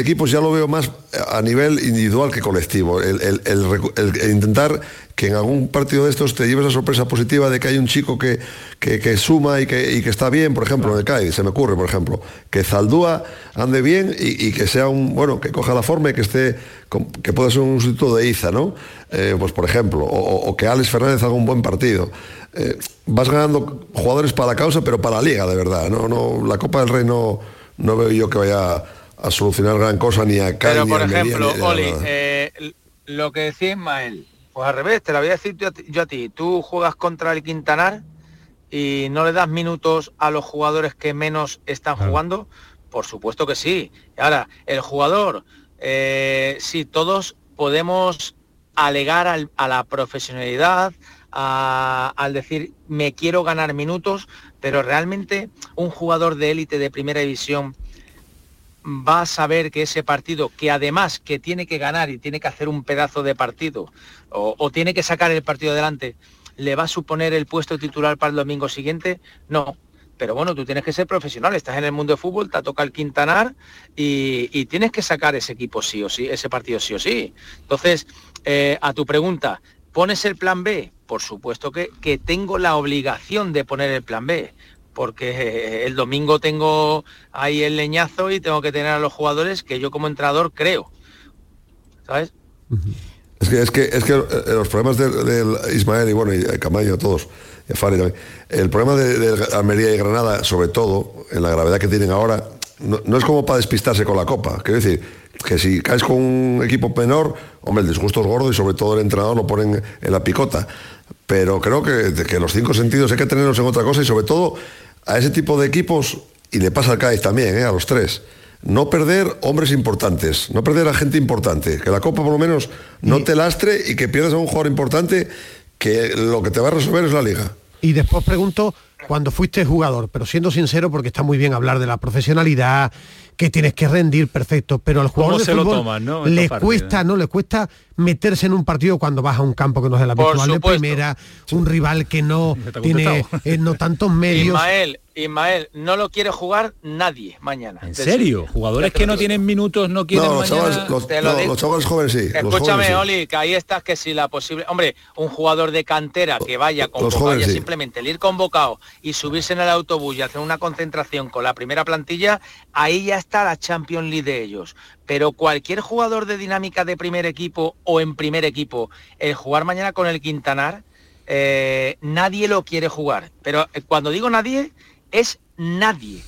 equipos ya lo veo más a nivel individual que colectivo. el intentar que en algún partido de estos te lleves la sorpresa positiva de que hay un chico que, que, suma y que, que, está bien, por ejemplo, en el CAI, se me ocurre, por ejemplo, que Zaldúa ande bien y, que sea un, bueno, que coja la forma y que esté, que pueda ser un sustituto de Iza, ¿no? Eh, pues por ejemplo, o, que Alex Fernández haga un buen partido. Eh, vas ganando jugadores para la causa, pero para la liga, de verdad. No, no, la Copa del Rey no, no veo yo que vaya a solucionar gran cosa ni a Pero por ejemplo, Oli, eh, lo que decía Ismael, pues al revés, te la voy a decir yo a, ti. Tú juegas contra el Quintanar y no le das minutos a los jugadores que menos están jugando. Por supuesto que sí. Ahora, el jugador, eh, sí, todos podemos alegar a la profesionalidad, al decir me quiero ganar minutos, pero realmente un jugador de élite de primera división va a saber que ese partido, que además que tiene que ganar y tiene que hacer un pedazo de partido, o, tiene que sacar el partido adelante, le va a suponer el puesto titular para el domingo siguiente, no. Pero bueno, tú tienes que ser profesional, estás en el mundo de fútbol, te toca el Quintanar y, tienes que sacar ese equipo sí o sí, ese partido sí o sí. Entonces, eh, a tu pregunta, ¿pones el plan B? Por supuesto que, tengo la obligación de poner el plan B porque el domingo tengo ahí el leñazo y tengo que tener a los jugadores que yo como entrenador creo. ¿sabes? Es que, es que, es que eh, los problemas del, Ismael y bueno, y Camaño, todos, también, el problema de, Almería y Granada, sobre todo, en la gravedad que tienen ahora, no, es como para despistarse con la copa. Quiero decir, que si caes con un equipo menor, hombre, el disgusto es gordo y sobre todo el entrenador lo ponen en la picota. Pero creo que, que los cinco sentidos hay que tenerlos en otra cosa y sobre todo a ese tipo de equipos, y le pasa al Cádiz también, ¿eh? a los tres no perder hombres importantes, no perder a gente importante, que la Copa por lo menos no te lastre y que pierdas a un jugador importante que lo que te va a resolver es la liga. Y después pregunto, cuando fuiste jugador, pero siendo sincero porque está muy bien hablar de la profesionalidad, que tienes que rendir perfecto, pero al jugador de fútbol ¿no? le cuesta, no le cuesta meterse en un partido cuando vas a un campo que no es el habitual de primera, un rival que no tiene eh, no tantos medios. Ismael, Ismael, no lo quiere jugar nadie mañana. ¿En serio? Jugadores que no tienen minutos no quieren los mañana... los, chavales jóvenes sí. Escúchame, Oli, que ahí estás que si la posible... Hombre, un jugador de cantera que vaya convocado, simplemente el ir convocado y subirse en el autobús y hacer una concentración con la primera plantilla, ahí ya está la Champions League de ellos. Pero cualquier jugador de dinámica de primer equipo o en primer equipo, el jugar mañana con el Quintanar, eh, nadie lo quiere jugar. Pero eh, cuando digo nadie, es nadie.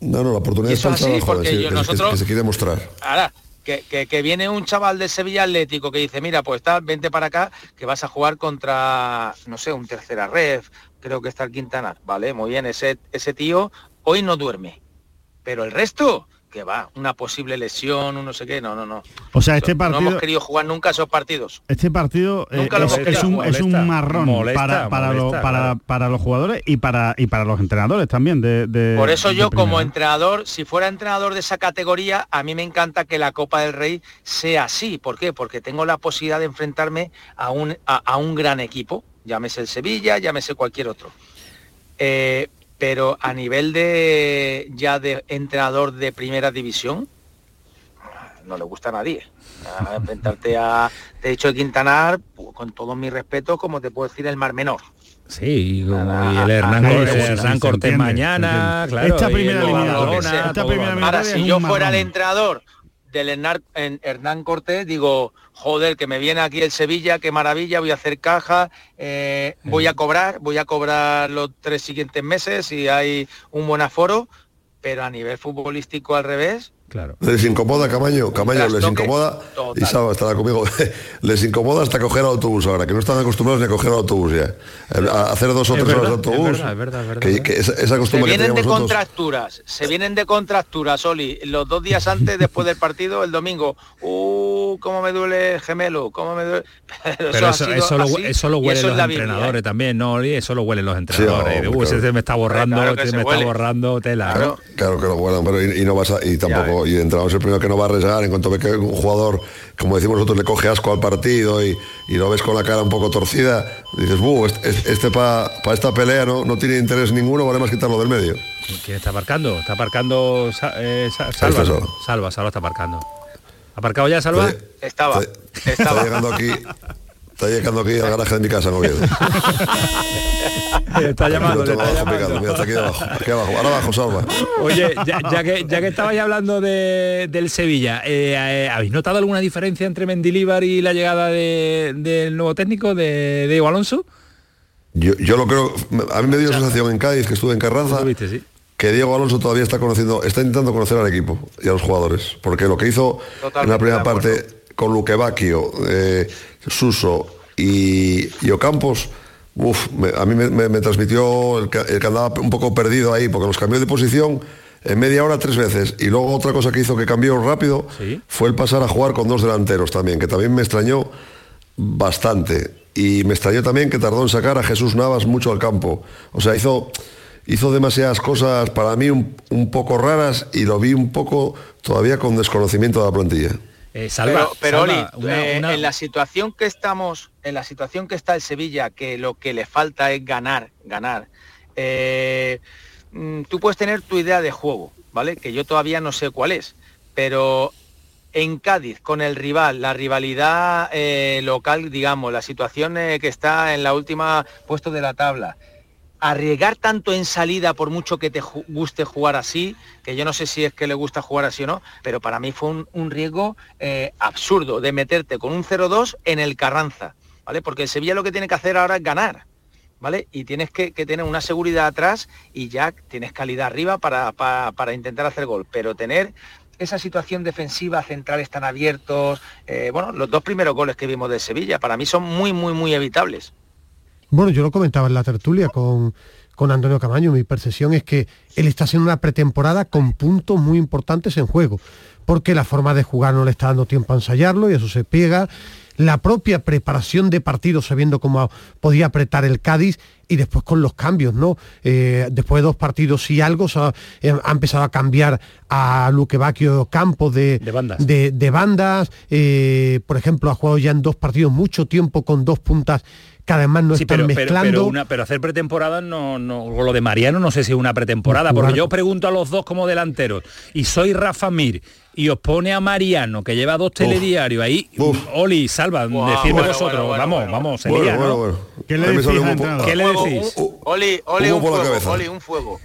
No, no, la oportunidad es así, porque nosotros, que, se quiere mostrar. Ahora, que, viene un chaval de Sevilla Atlético que dice, mira, pues está, vente para acá, que vas a jugar contra, no sé, un tercera red, creo que está el Quintana. Vale, muy bien, ese, ese tío hoy no duerme. Pero el resto, que va, una posible lesión, un no sé qué, no, no, no. O sea, este partido... No hemos querido jugar nunca esos partidos. Este partido eh, es, un, marrón para, para, para, los jugadores y para, y para los entrenadores también. De, Por eso yo como entrenador, si fuera entrenador de esa categoría, a mí me encanta que la Copa del Rey sea así. ¿Por qué? Porque tengo la posibilidad de enfrentarme a un, a, un gran equipo, llámese el Sevilla, llámese cualquier otro. Eh, pero a nivel de ya de entrenador de primera división, no le gusta a nadie. enfrentarte a, de hecho, Quintanar, con todo mi respeto, como te puedo decir, el Mar Menor. Sí, y el Hernán, Cortés, mañana, claro. Esta primera eliminatoria. Ahora, si yo fuera el entrenador del Hernán, Hernán Cortés, digo, joder, que me viene aquí el Sevilla, qué maravilla, voy a hacer caja, eh, voy a cobrar, voy a cobrar los tres siguientes meses si hay un buen aforo, pero a nivel futbolístico al revés, les incomoda, Camaño, Camaño, les incomoda, y Saba estará conmigo, les incomoda hasta coger el autobús ahora, que no están acostumbrados ni a coger el autobús ya. A hacer dos o tres horas de autobús. Es verdad, verdad, que, esa, costumbre se vienen de contracturas, se vienen de contracturas, Oli. Los dos días antes, después del partido, el domingo, uh, cómo me duele el gemelo, cómo me duele. Pero, eso, eso, lo, eso, lo, huelen los entrenadores ¿eh? también, ¿no, Oli? Eso lo huelen los entrenadores. uh, ese me está borrando, ese me está borrando tela. Claro, claro que lo huelen, pero y, no vas a, y tampoco y entramos el primero que no va a arriesgar en cuanto ve que un jugador, como decimos nosotros, le coge asco al partido y, lo ves con la cara un poco torcida, dices, buh, este, este para esta pelea no, no tiene interés ninguno, vale más quitarlo del medio. ¿Quién está aparcando? Está aparcando eh, Salva. Salva, Salva está aparcando. ¿Aparcado ya, Salva? Estaba. Estaba llegando aquí Está llegando aquí al garaje de mi casa, no está llamando, está aquí abajo, aquí abajo, ahora abajo, salva. Oye, ya, que, ya que estabais hablando del Sevilla, eh, eh, ¿habéis notado alguna diferencia entre Mendilíbar y la llegada del nuevo técnico, de, Diego Alonso? Yo, yo, lo creo, a mí me dio la sensación en Cádiz, que estuve en Carranza, que Diego Alonso todavía está conociendo, está intentando conocer al equipo y a los jugadores, porque lo que hizo en la primera parte con Luque Bacchio, eh, Suso y, Ocampos, a mí me, transmitió el que, andaba un poco perdido ahí, porque los cambió de posición en media hora tres veces. Y luego otra cosa que hizo que cambió rápido fue el pasar a jugar con dos delanteros también, que también me extrañó bastante. Y me extrañó también que tardó en sacar a Jesús Navas mucho al campo. O sea, hizo, hizo demasiadas cosas para mí un, un poco raras y lo vi un poco todavía con desconocimiento de la plantilla. Eh, pero, Oli, eh, en la situación que estamos, en la situación que está el Sevilla, que lo que le falta es ganar, ganar. Eh, mm, tú puedes tener tu idea de juego, ¿vale? Que yo todavía no sé cuál es, pero en Cádiz con el rival, la rivalidad local, digamos, la situación que está en la última puesto de la tabla, arriesgar tanto en salida por mucho que te guste jugar así, que yo no sé si es que le gusta jugar así o no, pero para mí fue un, riesgo eh, absurdo de meterte con un 0-2 en el Carranza, ¿vale? Porque Sevilla lo que tiene que hacer ahora es ganar. ¿Vale? Y tienes que, tener una seguridad atrás y ya tienes calidad arriba para, para, intentar hacer gol. Pero tener esa situación defensiva, centrales tan abiertos, eh, bueno, los dos primeros goles que vimos de Sevilla, para mí son muy, muy, muy evitables. Bueno, yo lo comentaba en la tertulia con, con Antonio Camaño, mi percepción es que él está haciendo una pretemporada con puntos muy importantes en juego, porque la forma de jugar no le está dando tiempo a ensayarlo y eso se pega. La propia preparación de partidos, sabiendo cómo podía apretar el Cádiz y después con los cambios, ¿no? Eh, después de dos partidos y algo, eh, ha empezado a cambiar a Luque Bacchio Campos de, bandas. De, bandas. Eh, por ejemplo, ha jugado ya en dos partidos mucho tiempo con dos puntas que además no están mezclando. Pero, hacer pretemporada no, no, lo de Mariano no sé si es una pretemporada, porque yo pregunto a los dos como delanteros, y soy Rafa Mir, y os pone a Mariano, que lleva dos telediarios ahí, Oli, salva, decidme vosotros, vamos, vamos, sería, ¿Qué le decís? Oli, Oli, un fuego, Oli, un fuego.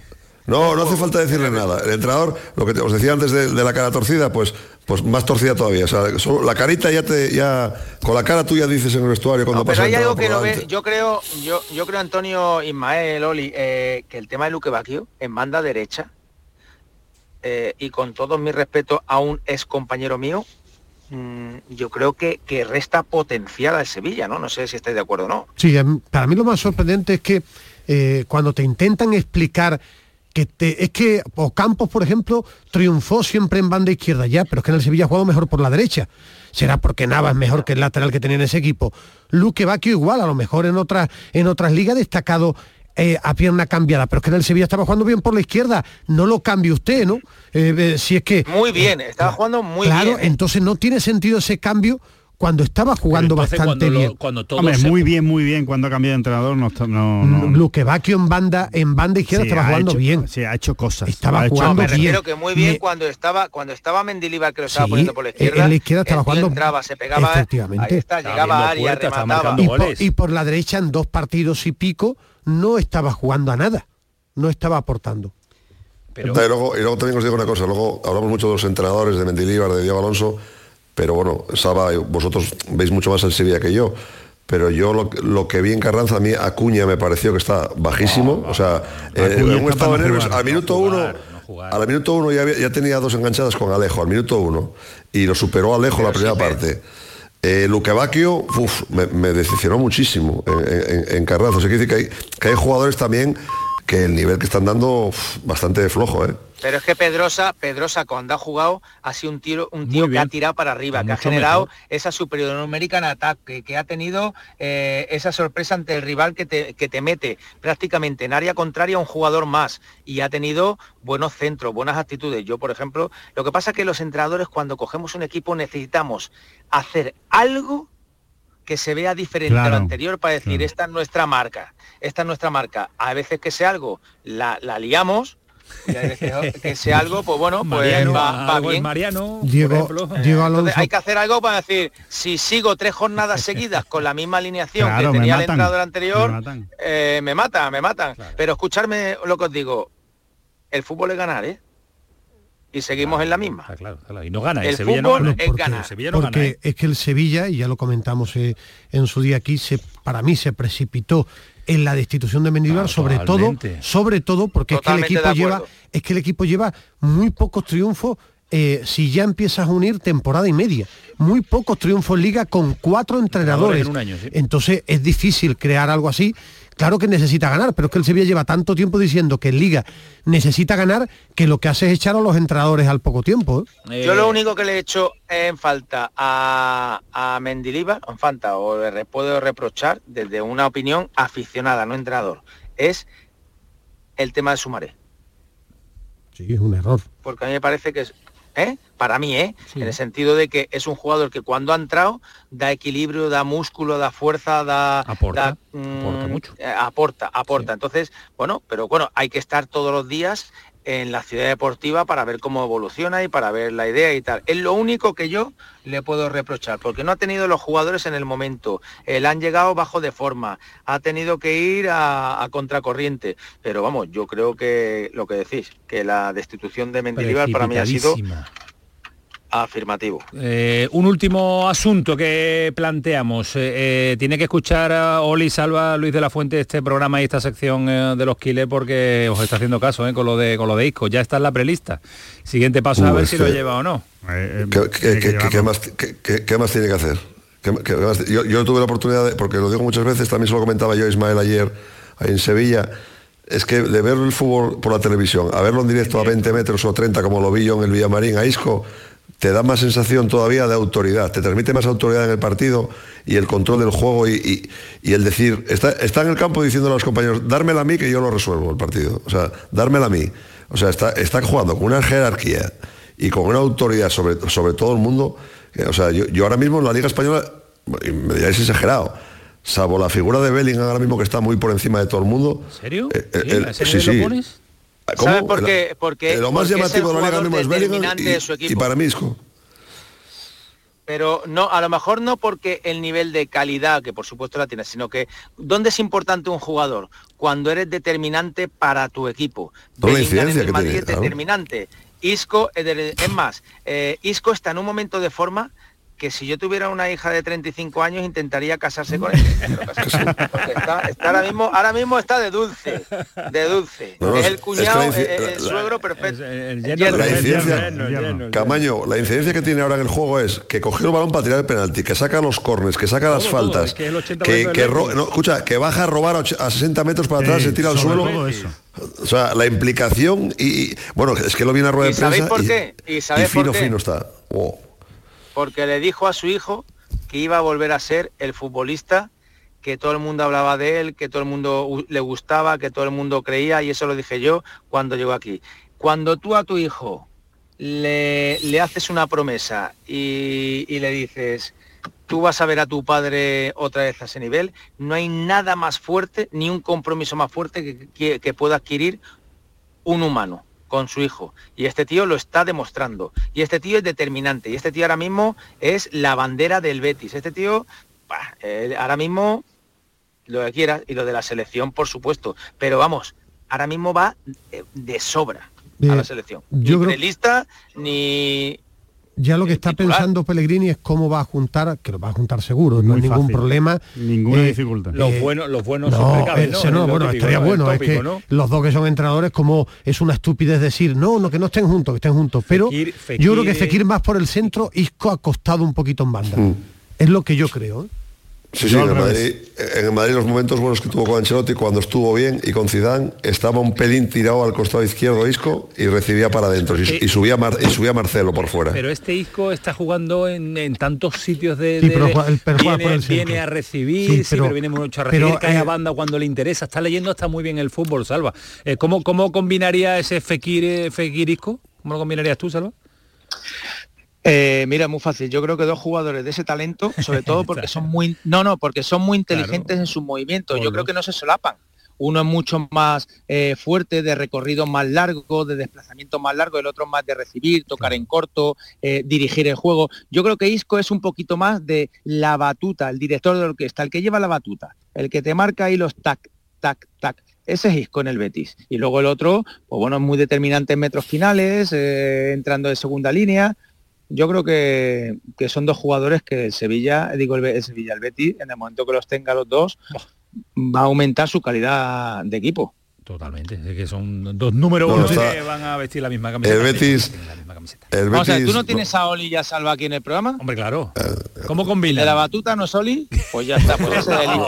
No, no hace falta decirle nada. El entrenador, lo que os decía antes de, la cara torcida, pues, pues más torcida todavía. O sea, la carita ya te, ya con la cara tuya dices en el vestuario cuando pasa. Pero hay algo que no ve, yo creo, yo, yo creo Antonio Ismael, Oli, eh, que el tema de Luque Baquio en banda derecha eh, y con todo mi respeto a un ex compañero mío, mm, yo creo que, que resta potencial al Sevilla, ¿no? No sé si estáis de acuerdo o no. Sí, para mí lo más sorprendente es que eh, cuando te intentan explicar es que Ocampos, por ejemplo, triunfó siempre en banda izquierda ya, pero es que en el Sevilla ha jugado mejor por la derecha. Será porque Nava es mejor que el lateral que tenía en ese equipo. Luque Baquio igual, a lo mejor en otras, en otras ligas destacado eh, a pierna cambiada, pero es que en el Sevilla estaba jugando bien por la izquierda, no lo cambie usted, ¿no? Eh, eh, si es que... Muy bien, estaba jugando muy bien. Claro, entonces no tiene sentido ese cambio cuando estaba jugando bastante bien. cuando todo muy bien, muy bien cuando ha cambiado de entrenador. No, no, no. Luque Bacchio en banda, en banda izquierda estaba jugando bien. Sí, ha hecho cosas. Estaba jugando me bien. que muy bien cuando estaba cuando estaba Mendilibar que lo estaba poniendo por la izquierda. En la izquierda estaba jugando. Entraba, se pegaba. Efectivamente. Ahí está, llegaba a área, remataba. Y por, y por la derecha en dos partidos y pico no estaba jugando a nada. No estaba aportando. Pero... Y, luego, y luego también os digo una cosa, luego hablamos mucho de los entrenadores de Mendilibar, de Diego Alonso, pero bueno, Saba, vosotros veis mucho más el Sevilla que yo. Pero yo lo, que vi en Carranza, a mí Acuña me pareció que está bajísimo. o sea, eh, en un estado de nervios, al minuto uno, al minuto uno ya, tenía dos enganchadas con Alejo, al minuto uno. Y lo superó Alejo la primera parte. Eh, Luque me, decepcionó muchísimo en, Carranza. O sea, que, que hay, que hay jugadores también que el nivel que están dando bastante flojo, ¿eh? Pero es que Pedrosa, Pedrosa cuando ha jugado ha sido un tiro, un tío que ha tirado para arriba, que ha generado esa superioridad numérica en ataque, que ha tenido eh, esa sorpresa ante el rival que te, que te mete prácticamente en área contraria a un jugador más y ha tenido buenos centros, buenas actitudes. Yo, por ejemplo, lo que pasa es que los entrenadores cuando cogemos un equipo necesitamos hacer algo que se vea diferente a lo anterior para decir, esta es nuestra marca, esta es nuestra marca. A veces que sea algo, la, liamos, y a veces que sea algo, pues bueno, pues va, bien. Mariano, Diego, hay que hacer algo para decir, si sigo tres jornadas seguidas con la misma alineación que tenía el entrenador anterior, me, eh, me matan, me matan. Pero escucharme lo que os digo, el fútbol es ganar, ¿eh? Y seguimos en la misma. claro, Y no gana. El, Sevilla fútbol no es ganar. porque ¿eh? es que el Sevilla, y ya lo comentamos eh, en su día aquí, se, para mí se precipitó en la destitución de Mendilibar, ah, sobre todo, sobre todo porque es que el equipo lleva, es que el equipo lleva muy pocos triunfos eh, si ya empiezas a unir temporada y media. Muy pocos triunfos en liga con cuatro entrenadores. En un año, Entonces es difícil crear algo así Claro que necesita ganar, pero es que el Sevilla lleva tanto tiempo diciendo que en Liga necesita ganar que lo que hace es echar a los entrenadores al poco tiempo. ¿eh? Yo lo único que le he hecho en falta a, a Mendilibar, en falta, o le puedo reprochar desde una opinión aficionada, no entrenador, es el tema de Sumaré. Sí, es un error. Porque a mí me parece que es ¿eh? Para mí, ¿eh? en el sentido de que es un jugador que cuando ha entrado da equilibrio, da músculo, da fuerza, da... Aporta, mm, aporta mucho. Eh, aporta, aporta. Entonces, bueno, pero bueno, hay que estar todos los días en la ciudad deportiva para ver cómo evoluciona y para ver la idea y tal. Es lo único que yo le puedo reprochar, porque no ha tenido los jugadores en el momento, él han llegado bajo de forma, ha tenido que ir a, contracorriente, pero vamos, yo creo que lo que decís, que la destitución de Mendilibar para mí ha sido Afirmativo. Eh, un último asunto que planteamos. Eh, eh, tiene que escuchar a Oli Salva Luis de la Fuente este programa y esta sección de los Quiles porque os está haciendo caso con lo de con lo de Isco. Ya está en la prelista. Siguiente paso a ver si lo lleva o no. ¿Qué, más, tiene que hacer? Yo, tuve la oportunidad, de, porque lo digo muchas veces, también se lo comentaba yo Ismael ayer en Sevilla, es que de ver el fútbol por la televisión, a verlo en directo a 20 metros o 30 como lo vi yo en el Villamarín a Isco, te da más sensación todavía de autoridad, te transmite más autoridad en el partido y el control del juego y, el decir, está, está, en el campo diciendo a los compañeros, dármela a mí que yo lo resuelvo el partido, o sea, dármela a mí. O sea, está, está jugando con una jerarquía y con una autoridad sobre, sobre todo el mundo. o sea, yo, ahora mismo en la Liga Española, me diréis exagerado, salvo la figura de Bellingham ahora mismo que está muy por encima de todo el mundo. ¿En serio? Eh, ¿Sí, sí. ¿Sabes por qué? Porque, lo más llamativo de la liga mismo es Bellingham y, para Misco. Pero no, a lo mejor no porque el nivel de calidad, que por supuesto la tiene, sino que ¿dónde es importante un jugador? Cuando eres determinante para tu equipo. Bellingham en el Madrid es determinante. Isco, es más, eh, Isco está en un momento de forma que si yo tuviera una hija de 35 años intentaría casarse con él. está, ahora mismo, ahora mismo está de dulce, de dulce. es el cuñado, el, suegro perfecto. la incidencia, Camaño, la incidencia que tiene ahora en el juego es que cogió el balón para tirar el penalti, que saca los cornes, que saca las faltas, que, escucha, que baja a robar a 60 metros para atrás, se tira al suelo. O sea, la implicación y, bueno, es que lo viene a rueda de prensa. ¿Sabéis por qué? Y, fino, fino está porque le dijo a su hijo que iba a volver a ser el futbolista que todo el mundo hablaba de él, que todo el mundo le gustaba, que todo el mundo creía, y eso lo dije yo cuando llegó aquí. Cuando tú a tu hijo le, le haces una promesa y, le dices, tú vas a ver a tu padre otra vez a ese nivel, no hay nada más fuerte, ni un compromiso más fuerte que pueda adquirir un humano con su hijo. Y este tío lo está demostrando. Y este tío es determinante. Y este tío ahora mismo es la bandera del Betis. Este tío, ahora mismo, lo que quiera, y lo de la selección, por supuesto. Pero vamos, ahora mismo va de sobra a la selección. Yo ni lista ni ya lo que está pensando Pellegrini es cómo va a juntar, que lo va a juntar seguro, no hay ningún problema. Ninguna eh, dificultad. Los eh, buenos, los buenos no, ¿no? bueno, estaría bueno, es que los dos que son entrenadores, como es una estupidez decir, no, no, que no estén juntos, que estén juntos. Pero yo creo que Fekir más por el centro, Isco ha costado un poquito en banda. Mm. Es lo que yo creo. ¿eh? Sí, sí, en el, Madrid, en Madrid, los momentos buenos que tuvo con Ancelotti cuando estuvo bien y con Zidane estaba un pelín tirado al costado izquierdo Isco y recibía para adentro y, subía y subía Marcelo por fuera. Pero este Isco está jugando en, tantos sitios de, viene, viene, a recibir, sí, pero, viene mucho a recibir, cae a banda cuando le interesa, está leyendo hasta muy bien el fútbol, Salva. Eh, ¿cómo, ¿Cómo combinaría ese Fekir, eh, Fekir Isco? ¿Cómo lo combinarías tú, Salva? Eh, mira, muy fácil. Yo creo que dos jugadores de ese talento, sobre todo porque son muy, no, no, porque son muy inteligentes en sus movimientos. Yo creo que no se solapan. Uno es mucho más eh, fuerte, de recorrido más largo, de desplazamiento más largo, el otro más de recibir, tocar en corto, eh, dirigir el juego. Yo creo que Isco es un poquito más de la batuta, el director de orquesta, el que lleva la batuta, el que te marca ahí los tac, tac, tac. Ese es Isco en el Betis. Y luego el otro, pues bueno, es muy determinante en metros finales, entrando de segunda línea yo creo que, son dos jugadores que el Sevilla, digo el, Sevilla, el Betis, en el momento que los tenga los dos, va a aumentar su calidad de equipo. Totalmente, es que son dos números uno que van a vestir la misma camiseta. El Betis, el Betis, o sea, ¿tú no tienes a Oli y a Salva aquí en el programa? Hombre, claro. ¿Cómo combina? ¿De la batuta no es Oli? Pues ya está, pues ese es el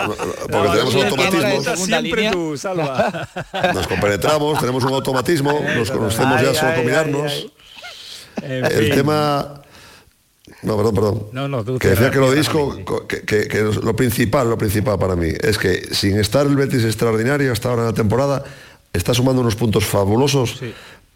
Porque tenemos automatismo. Siempre tú, Salva. Nos compenetramos, tenemos un automatismo, nos conocemos ya solo combinarnos el tema... No, perdón, perdón. No, no, que decía que lo disco, que, lo principal, lo principal para mí, es que sin estar el Betis extraordinario hasta ahora en la temporada, está sumando unos puntos fabulosos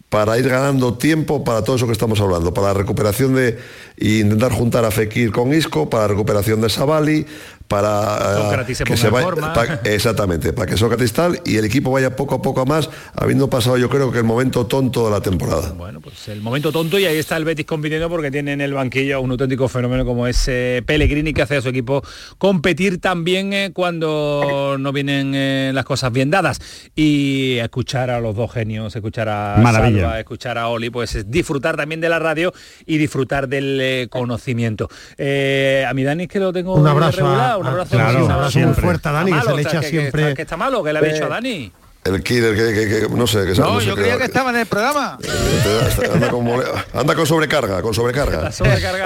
para ir ganando tiempo para todo eso que estamos hablando, para la recuperación de intentar juntar a Fekir con Isco, para la recuperación de Savali, para que se, vaya, exactamente, para que Sócrates tal y el equipo vaya poco a poco a más, habiendo pasado yo creo que el momento tonto de la temporada. Bueno, pues el momento tonto y ahí está el Betis compitiendo porque tiene en el banquillo un auténtico fenómeno como es Pellegrini que hace a su equipo competir también eh, cuando no vienen eh, las cosas bien dadas y escuchar a los dos genios, escuchar a Salva, escuchar a Oli, pues es disfrutar también de la radio y disfrutar del eh, conocimiento. a mi Dani es que lo tengo un abrazo, un abrazo, un abrazo muy fuerte a Dani, que se le echa siempre. Que, está malo, que le ha dicho a Dani. El killer, que, no sé. Que, no, yo creía que, estaba en el programa. Anda con, anda con sobrecarga, con sobrecarga.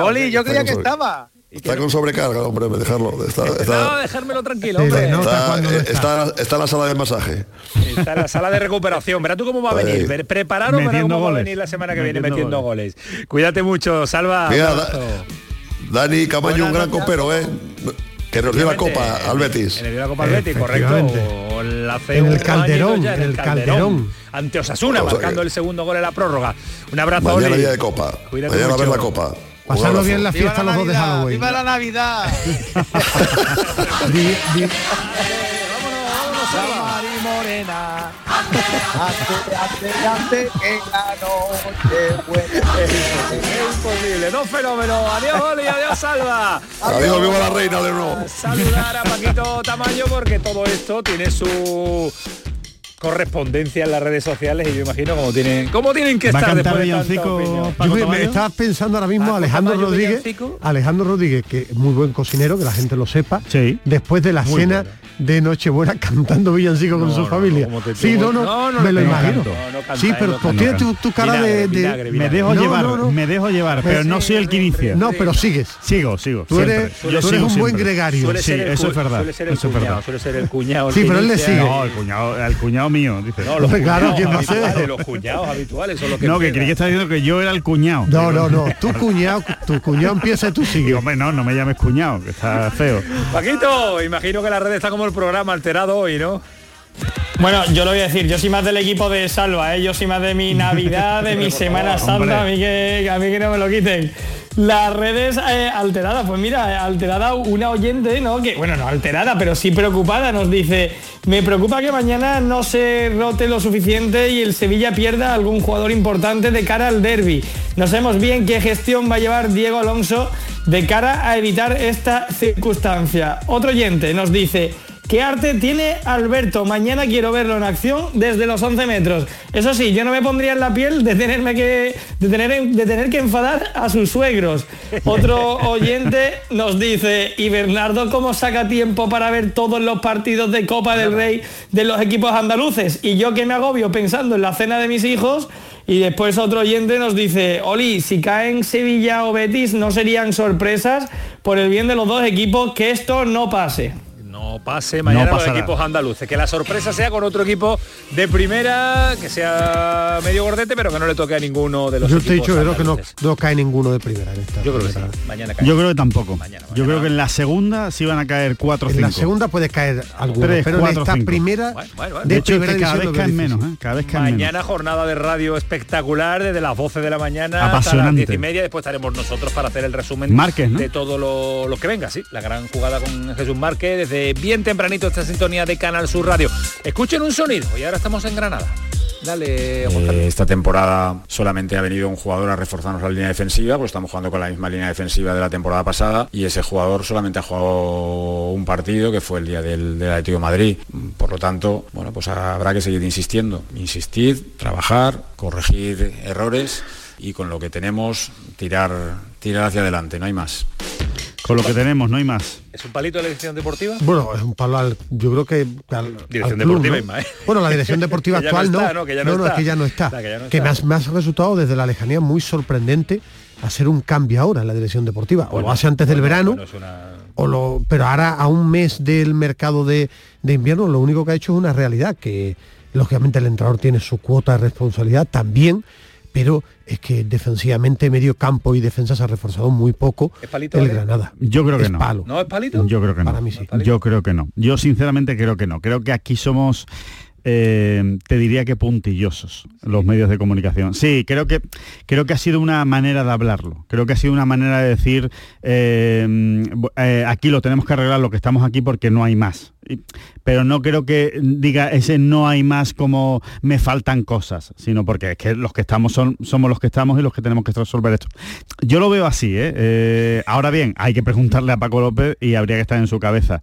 Oli, yo creía que estaba. Está con sobrecarga, hombre, dejarlo. Está, no, dejármelo tranquilo, hombre. Está, está, en la sala de masaje. Está en la sala de recuperación. Verá tú cómo va a venir. Prepararos para cómo va a venir la semana que viene metiendo goles. Cuídate mucho, Salva. Dani Camaño, un gran copero, ¿eh? Que nos dio la copa al Betis. le dio la copa al Betis, correcto. en el Calderón, en el Calderón. Ante Osasuna, marcando el segundo gol en la prórroga. Un abrazo, Mañana día de copa. Cuídate Mañana a ver la copa. Pasarlo bien la fiesta los dos de Halloween. ¡Viva la Navidad! Morena. Es imposible, no fenómeno. Adiós, Oli, adiós, Salva. Adiós, viva la reina de nuevo. Saludar a Paquito Tamaño porque todo esto tiene su correspondencia en las redes sociales y yo imagino cómo tienen cómo tienen que estar después de yo me, estaba pensando ahora mismo Alejandro Rodríguez Alejandro Rodríguez que es muy buen cocinero que la gente lo sepa sí. después de la cena de Nochebuena cantando villancico con su familia. sí, no, no, me lo imagino. sí, pero tú tienes tu, cara de, Me dejo llevar, me dejo llevar, pero no soy el que inicia. No, pero sigues. Sigo, sigo. Tú eres, tú eres un buen gregario. Sí, eso es verdad. Eso es verdad. Suele ser el cuñado. Sí, pero él le sigue. No, el cuñado, el cuñado mío, dice. No, los claro, ¿quién va a ser? Los cuñados habituales son los que No, que creí que está diciendo que yo era el cuñado. No, no, no. Tu cuñado, tu cuñado empieza tú sigues. No, no me llames cuñado, que está feo. Paquito, imagino que la red está como el programa alterado hoy, ¿no? Bueno, yo lo voy a decir, yo soy más del equipo de Salva, ¿eh? yo soy más de mi Navidad, de mi Semana Santa, a mí, que, a mí que no me lo quiten. Las redes eh, alteradas, pues mira, alterada una oyente, ¿no? Que, bueno, no alterada, pero sí preocupada, nos dice, me preocupa que mañana no se rote lo suficiente y el Sevilla pierda algún jugador importante de cara al derby. No sabemos bien qué gestión va a llevar Diego Alonso de cara a evitar esta circunstancia. Otro oyente nos dice, ¿Qué arte tiene Alberto? Mañana quiero verlo en acción desde los 11 metros. Eso sí, yo no me pondría en la piel de, tenerme que, de, tener, de tener que enfadar a sus suegros. Otro oyente nos dice, ¿y Bernardo cómo saca tiempo para ver todos los partidos de Copa del Rey de los equipos andaluces? Y yo que me agobio pensando en la cena de mis hijos. Y después otro oyente nos dice, Oli, si caen Sevilla o Betis no serían sorpresas por el bien de los dos equipos que esto no pase no pase mañana los equipos andaluces. Que la sorpresa sea con otro equipo de primera, que sea medio gordete, pero que no le toque a ninguno de los Yo te he dicho que no, cae ninguno de primera. Yo creo que sí. Mañana Yo creo que tampoco. Yo creo que en la segunda sí van a caer cuatro o En la segunda puede caer alguno, pero en esta primera... de hecho, cada vez caen menos. ¿eh? Cada vez caen mañana jornada de radio espectacular desde las 12 de la mañana Apasionante. hasta las 10 y media. Después estaremos nosotros para hacer el resumen de todo lo, lo, que venga. Sí, la gran jugada con Jesús Márquez desde bien tempranito esta sintonía de Canal Sur Radio. Escuchen un sonido y ahora estamos en Granada. Dale, eh, esta temporada solamente ha venido un jugador a reforzarnos la línea defensiva, pues estamos jugando con la misma línea defensiva de la temporada pasada y ese jugador solamente ha jugado un partido que fue el día del, del Atlético de Madrid. Por lo tanto, bueno, pues habrá que seguir insistiendo, insistir, trabajar, corregir errores y con lo que tenemos tirar, tirar hacia adelante, no hay más. Con lo que tenemos, no hay más. ¿Es un palito de la dirección deportiva? Bueno, es un palo al, yo creo que dirección deportiva ¿no? Bueno, la dirección deportiva actual no, no, que ya no, no, es que ya no está. que, me, ha, resultado desde la lejanía muy sorprendente hacer un cambio ahora en la dirección deportiva. o lo hace antes del verano, o lo, pero ahora a un mes del mercado de, de invierno lo único que ha hecho es una realidad, que lógicamente el entrenador tiene su cuota de responsabilidad también, pero es que defensivamente medio campo y defensa se ha reforzado muy poco el Granada. Yo creo que no. ¿No es palito? Yo creo que no. Para mí sí. Yo creo que no. Yo sinceramente creo que no. Creo que aquí somos eh, te diría que puntillosos los medios de comunicación. Sí, creo que, creo que ha sido una manera de hablarlo. Creo que ha sido una manera de decir, eh, eh, aquí lo tenemos que arreglar, lo que estamos aquí porque no hay más. Pero no creo que diga ese no hay más como me faltan cosas, sino porque es que los que estamos son, somos los que estamos y los que tenemos que resolver esto. Yo lo veo así, ahora bien, hay que preguntarle a Paco López y habría que estar en su cabeza.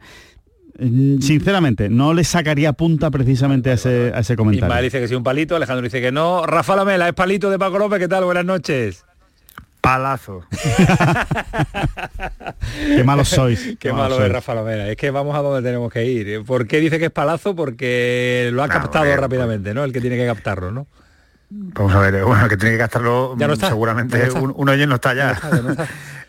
Mm, sinceramente, no le sacaría punta precisamente a ese, a ese comentario. Ismael dice que sí un palito, Alejandro dice que no. Rafa Lamela, es palito de Paco López, ¿qué tal? Buenas noches. Palazo. Qué malos sois. Qué, malo es Rafa Lamela. Es que vamos a donde tenemos que ir. ¿Por qué dice que es palazo? Porque lo ha captado rápidamente, ¿no? El que tiene que captarlo, ¿no? Vamos a ver, bueno, el que tiene que captarlo ¿Ya no está? seguramente Un, uno no está ya.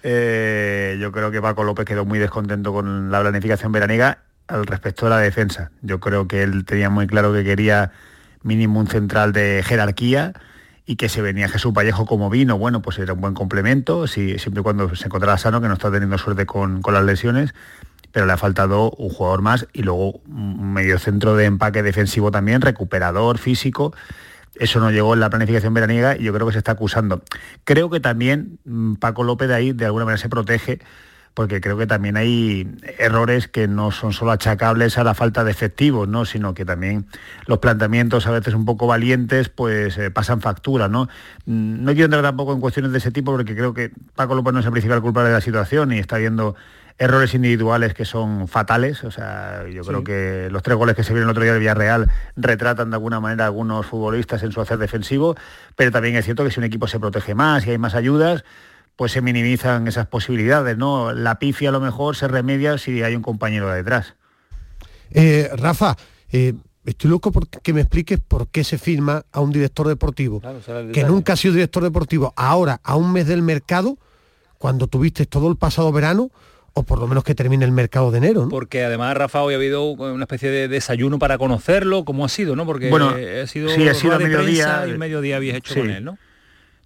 Eh, yo creo que Paco López quedó muy descontento con la planificación veraniega al respecto de la defensa. Yo creo que él tenía muy claro que quería mínimo un central de jerarquía y que se venía Jesús Vallejo como vino, bueno, pues era un buen complemento, si, siempre y cuando se encontrara sano, que no está teniendo suerte con, las lesiones, pero le ha faltado un jugador más y luego medio centro de empaque defensivo también, recuperador, físico. Eso no llegó en la planificación veraniega y yo creo que se está acusando. Creo que también mm, Paco López de ahí de alguna manera se protege porque creo que también hay errores que no son solo achacables a la falta de efectivos, ¿no? sino que también los planteamientos a veces un poco valientes pues eh, pasan factura. ¿no? Mm, no quiero entrar tampoco en cuestiones de ese tipo porque creo que Paco López no es el principal culpable de la situación y está viendo errores individuales que son fatales. O sea, yo creo que los tres goles que se vieron el otro día de Villarreal retratan de alguna manera a algunos futbolistas en su hacer defensivo, pero también es cierto que si un equipo se protege más y hay más ayudas, pues se minimizan esas posibilidades, ¿no? La pifia a lo mejor se remedia si hay un compañero detrás. Eh, Rafa, eh, estoy loco porque me expliques por qué se firma a un director deportivo que nunca ha sido director deportivo, ahora a un mes del mercado, cuando tuviste todo el pasado verano, o por lo menos que termine el mercado de enero. ¿no? Porque además, Rafa, hoy ha habido una especie de desayuno para conocerlo, ¿cómo ha sido? ¿no? Porque bueno, ha sido, sí, ha sido a mediodía. Y mediodía habías hecho con él, ¿no?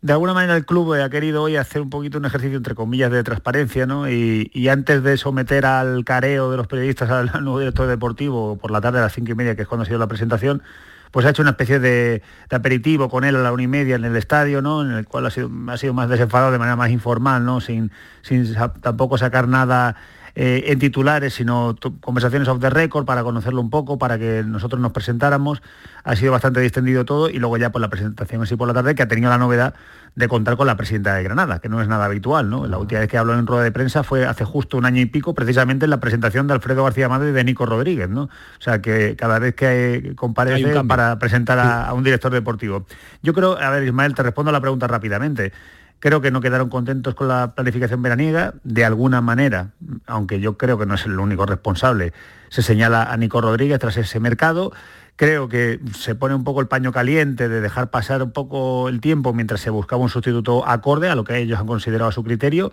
De alguna manera el club ha querido hoy hacer un poquito un ejercicio entre comillas de transparencia, ¿no? Y, antes de someter al careo de los periodistas al, nuevo director deportivo por la tarde a las cinco y media, que es cuando ha sido la presentación, pues ha hecho una especie de, aperitivo con él a la una y media en el estadio, ¿no? En el cual ha sido, ha sido más desenfadado de manera más informal, ¿no? Sin, sin tampoco sacar nada eh, en titulares, sino conversaciones off the record para conocerlo un poco, para que nosotros nos presentáramos. Ha sido bastante distendido todo y luego ya por la presentación así por la tarde, que ha tenido la novedad de contar con la presidenta de Granada, que no es nada habitual. ¿no? La última vez que habló en rueda de prensa fue hace justo un año y pico, precisamente en la presentación de Alfredo García Madre y de Nico Rodríguez. ¿no? O sea, que cada vez que comparece para presentar a, a un director deportivo. Yo creo, a ver, Ismael, te respondo a la pregunta rápidamente. Creo que no quedaron contentos con la planificación veraniega. De alguna manera, aunque yo creo que no es el único responsable, se señala a Nico Rodríguez tras ese mercado. Creo que se pone un poco el paño caliente de dejar pasar un poco el tiempo mientras se buscaba un sustituto acorde a lo que ellos han considerado a su criterio.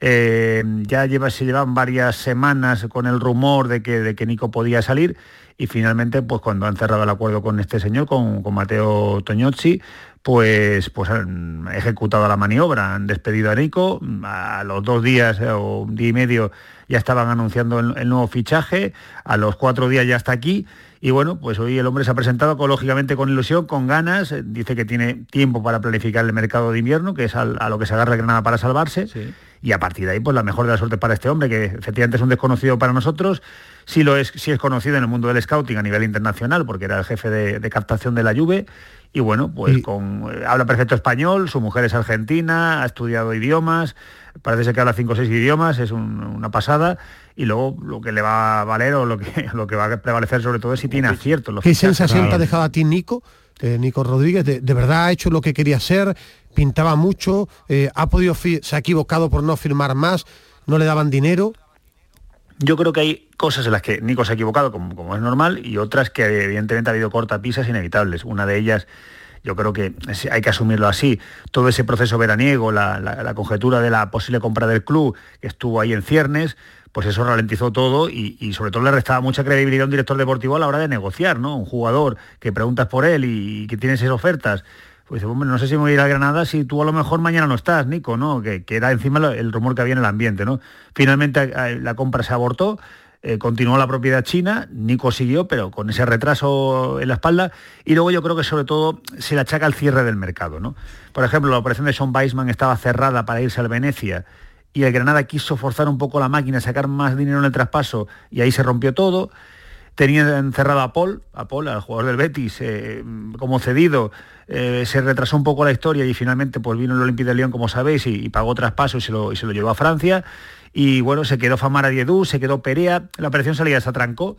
Eh, ya lleva, se llevan varias semanas con el rumor de que, de que Nico podía salir y finalmente, pues cuando han cerrado el acuerdo con este señor, con, con Mateo Toñozzi, pues, pues han ejecutado la maniobra, han despedido a Nico, a los dos días eh, o un día y medio ya estaban anunciando el, nuevo fichaje, a los cuatro días ya está aquí y bueno, pues hoy el hombre se ha presentado lógicamente con ilusión, con ganas, eh, dice que tiene tiempo para planificar el mercado de invierno, que es a, lo que se agarra Granada para salvarse, y a partir de ahí pues la mejor de la suerte para este hombre, que efectivamente es un desconocido para nosotros, sí lo es, sí es conocido en el mundo del scouting a nivel internacional, porque era el jefe de, captación de la Juve, y bueno, pues con, eh, habla perfecto español, su mujer es argentina, ha estudiado idiomas, parece ser que habla cinco o seis idiomas, es una pasada, y luego lo que le va a valer o lo que, lo que va a prevalecer sobre todo es si tiene acierto. ¿Qué sensación te ha dejado a ti Nico? Eh, Nico Rodríguez, de, verdad ha hecho lo que quería hacer, pintaba mucho, eh, ha podido se ha equivocado por no firmar más, no le daban dinero. Yo creo que hay cosas en las que Nico se ha equivocado, como, es normal, y otras que evidentemente ha habido cortapisas inevitables. Una de ellas, yo creo que hay que asumirlo así. Todo ese proceso veraniego, la, conjetura de la posible compra del club, que estuvo ahí en ciernes, pues eso ralentizó todo y, sobre todo le restaba mucha credibilidad a un director deportivo a la hora de negociar, ¿no? Un jugador que preguntas por él y, que tiene esas ofertas pues hombre, no sé si me voy a ir a Granada si tú a lo mejor mañana no estás, Nico, ¿no? Que, era encima el rumor que había en el ambiente, ¿no? Finalmente la compra se abortó, eh, continuó la propiedad china, Nico siguió, pero con ese retraso en la espalda. Y luego yo creo que sobre todo se le achaca el cierre del mercado. ¿no? Por ejemplo, la operación de Sean Weisman estaba cerrada para irse al Venecia y el Granada quiso forzar un poco la máquina, sacar más dinero en el traspaso y ahí se rompió todo. Tenía encerrado a Paul, a Paul, al jugador del Betis, eh, como cedido, eh, se retrasó un poco la historia y finalmente pues vino el Olympique de Lyon, como sabéis, y, pagó traspaso y se, lo, y se lo llevó a Francia. Y bueno, se quedó Famara Diedú, se quedó Perea, la operación salida se atrancó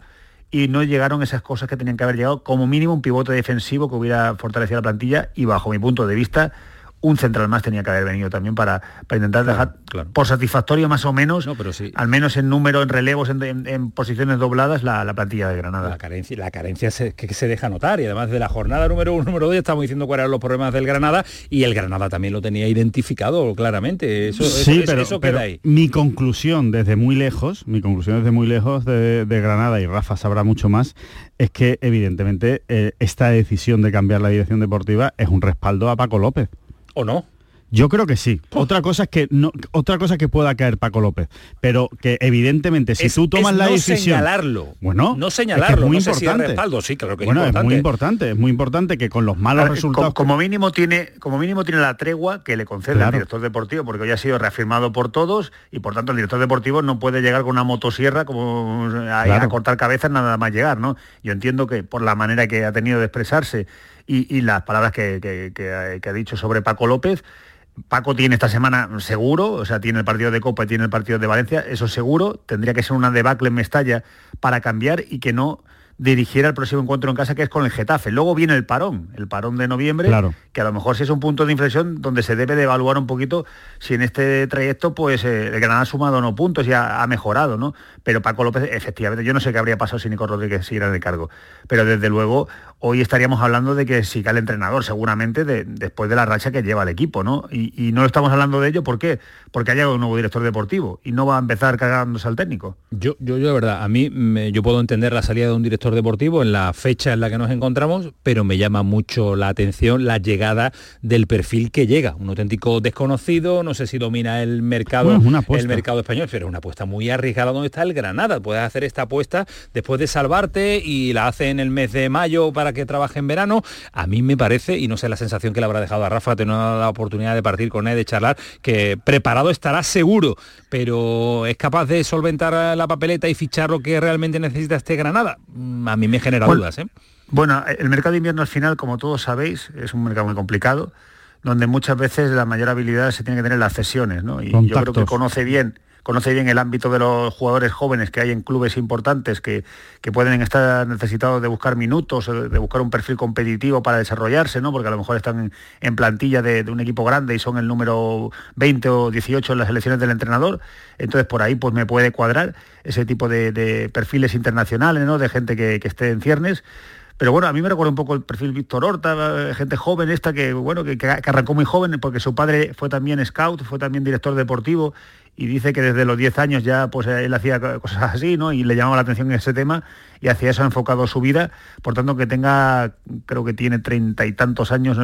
y no llegaron esas cosas que tenían que haber llegado, como mínimo un pivote defensivo que hubiera fortalecido la plantilla y bajo mi punto de vista un central más tenía que haber venido también para, para intentar dejar por satisfactorio más o menos, pero sí. al menos en número, en relevos, en, posiciones dobladas, la, plantilla de Granada. La carencia, la carencia que se deja notar y además de la jornada número uno, número dos, ya estamos diciendo cuáles eran los problemas del Granada y el Granada también lo tenía identificado claramente. Eso, sí, pero, queda ahí. mi conclusión desde muy lejos, mi conclusión desde muy lejos de, Granada y Rafa sabrá mucho más, es que evidentemente eh, esta decisión de cambiar la dirección deportiva es un respaldo a Paco López. ¿O no? Yo creo que sí. Otra cosa es que no, otra cosa que pueda caer Paco López, pero que evidentemente si tú tomas la decisión, señalarlo. Bueno, no señalarlo, es muy importante. respaldo, sí, creo que bueno, es, muy importante, es muy importante que con los malos resultados como, mínimo tiene como mínimo tiene la tregua que le concede el director deportivo porque hoy ha sido reafirmado por todos y por tanto el director deportivo no puede llegar con una motosierra como a, cortar cabezas nada más llegar, ¿no? Yo entiendo que por la manera que ha tenido de expresarse y, las palabras que, ha dicho sobre Paco López. Paco tiene esta semana seguro, o sea, tiene el partido de Copa y tiene el partido de Valencia, eso seguro, tendría que ser una debacle en Mestalla para cambiar y que no dirigiera el próximo encuentro en casa que es con el Getafe. Luego viene el parón, el parón de noviembre, que a lo mejor sí es un punto de inflexión donde se debe de evaluar un poquito si en este trayecto pues eh, el Granada ha sumado no puntos y ha, mejorado, ¿no? Pero Paco López, efectivamente, yo no sé qué habría pasado si Nico Rodríguez siguiera en el cargo, pero desde luego hoy estaríamos hablando de que siga el entrenador seguramente después de la racha que lleva el equipo, ¿no? Y, no estamos hablando de ello, ¿por qué? Porque haya un nuevo director deportivo y no va a empezar cagándose al técnico. Yo, yo, yo de verdad, a mí yo puedo entender la salida de un director deportivo en la fecha en la que nos encontramos, pero me llama mucho la atención la llegada del perfil que llega, un auténtico desconocido, no sé si domina el mercado, el mercado español, pero es una apuesta muy arriesgada donde está el Granada. Puedes hacer esta apuesta después de salvarte y la hace en el mes de mayo para que trabaje en verano. A mí me parece, y no sé la sensación que le habrá dejado a Rafa, tener la oportunidad de partir con él, de charlar, que preparado estará seguro, pero es capaz de solventar la papeleta y fichar lo que realmente necesita este Granada. Mm, a mí me genera dudas. ¿eh? Bueno, el mercado de invierno al final, como todos sabéis, es un mercado muy complicado, donde muchas veces la mayor habilidad se tiene que tener las cesiones, ¿no? Y yo creo que conoce bien conoce bien el ámbito de los jugadores jóvenes que hay en clubes importantes que, pueden estar necesitados de buscar minutos, de buscar un perfil competitivo para desarrollarse, ¿no? porque a lo mejor están en, plantilla de, un equipo grande y son el número 20 o 18 en las elecciones del entrenador. Entonces por ahí pues me puede cuadrar ese tipo de, perfiles internacionales, ¿no? de gente que, que esté en ciernes. Pero bueno, a mí me recuerda un poco el perfil Víctor Horta, gente joven esta que, bueno, que, arrancó muy joven porque su padre fue también scout, fue también director deportivo y dice que desde los 10 años ya pues él hacía cosas así, ¿no? Y le llamaba la atención ese tema y hacia eso ha enfocado su vida. Por tanto, que tenga, creo que tiene treinta y tantos años,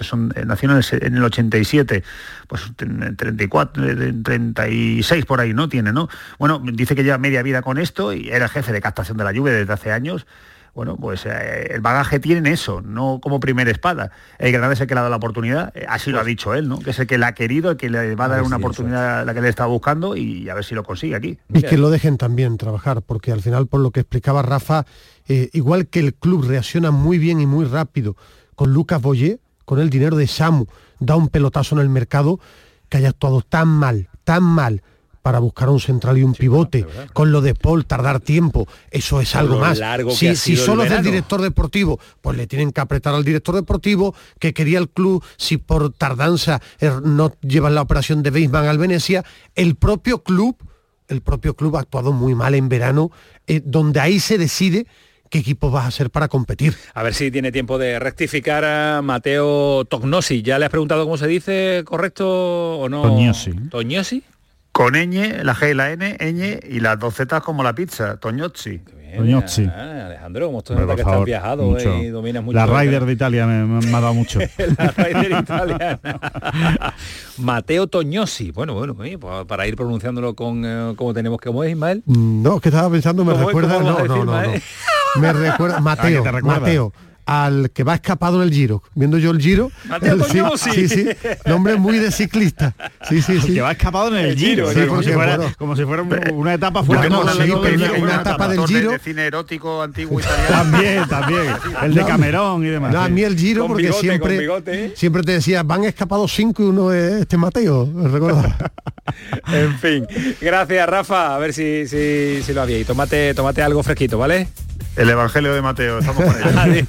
son, eh, nació en el, 87, pues 34, 36 por ahí, ¿no? Tiene, ¿no? Bueno, dice que lleva media vida con esto y era jefe de captación de la lluvia desde hace años bueno, pues eh, el bagaje tiene eso, no como primera espada. El Granada es el que le ha dado la oportunidad, eh, así lo ha pues dicho él, ¿no? Que es el que la ha querido, el que le va a dar una oportunidad a la que le está buscando y a ver si lo consigue aquí. Y que lo dejen también trabajar, porque al final, por lo que explicaba Rafa, eh, igual que el club reacciona muy bien y muy rápido con Lucas Boyer, con el dinero de Samu, da un pelotazo en el mercado, que haya actuado tan mal, tan mal para buscar un central y un pivote, con lo de Paul tardar tiempo, eso es algo más. Si, si solo es del director deportivo, pues le tienen que apretar al director deportivo que quería el club, si por tardanza er, no llevan la operación de Beisman al Venecia, el propio club, el propio club ha actuado muy mal en verano, eh, donde ahí se decide qué equipo vas a ser para competir. A ver si tiene tiempo de rectificar a Mateo Tognosi. ¿Ya le has preguntado cómo se dice correcto o no? Tognosi. ¿Tognosi? Con ñ, la G y la N, ñ y las dos Z como la pizza, Toñozzi. Toñozzi. Ah, Alejandro, como tú que estás viajado eh, y dominas mucho. La Rider de Italia me, me, ha dado mucho. la Rider italiana. Mateo Toñosi. Bueno, bueno, para ir pronunciándolo con eh, como tenemos que como es Ismael. No, que estaba pensando, me recuerda. No, no, no, no, Me recuerda. Mateo. Mateo al que va escapado en el Giro. Viendo yo el Giro. El, sí, sí, sí. Nombre muy de ciclista. Sí, sí, sí. que va escapado en el Giro. como, si fuera, como, si fuera, una etapa fuera no, no, sí, una, una etapa del Giro. De cine erótico antiguo italiano. También, también. El de Camerón y demás. No, a mí el Giro, porque bigote, siempre, siempre te decía, van escapados cinco y uno es este Mateo. en fin. Gracias, Rafa. A ver si, si, si lo había. Y tómate, tómate algo fresquito, ¿vale? El Evangelio de Mateo, estamos con ello. adiós.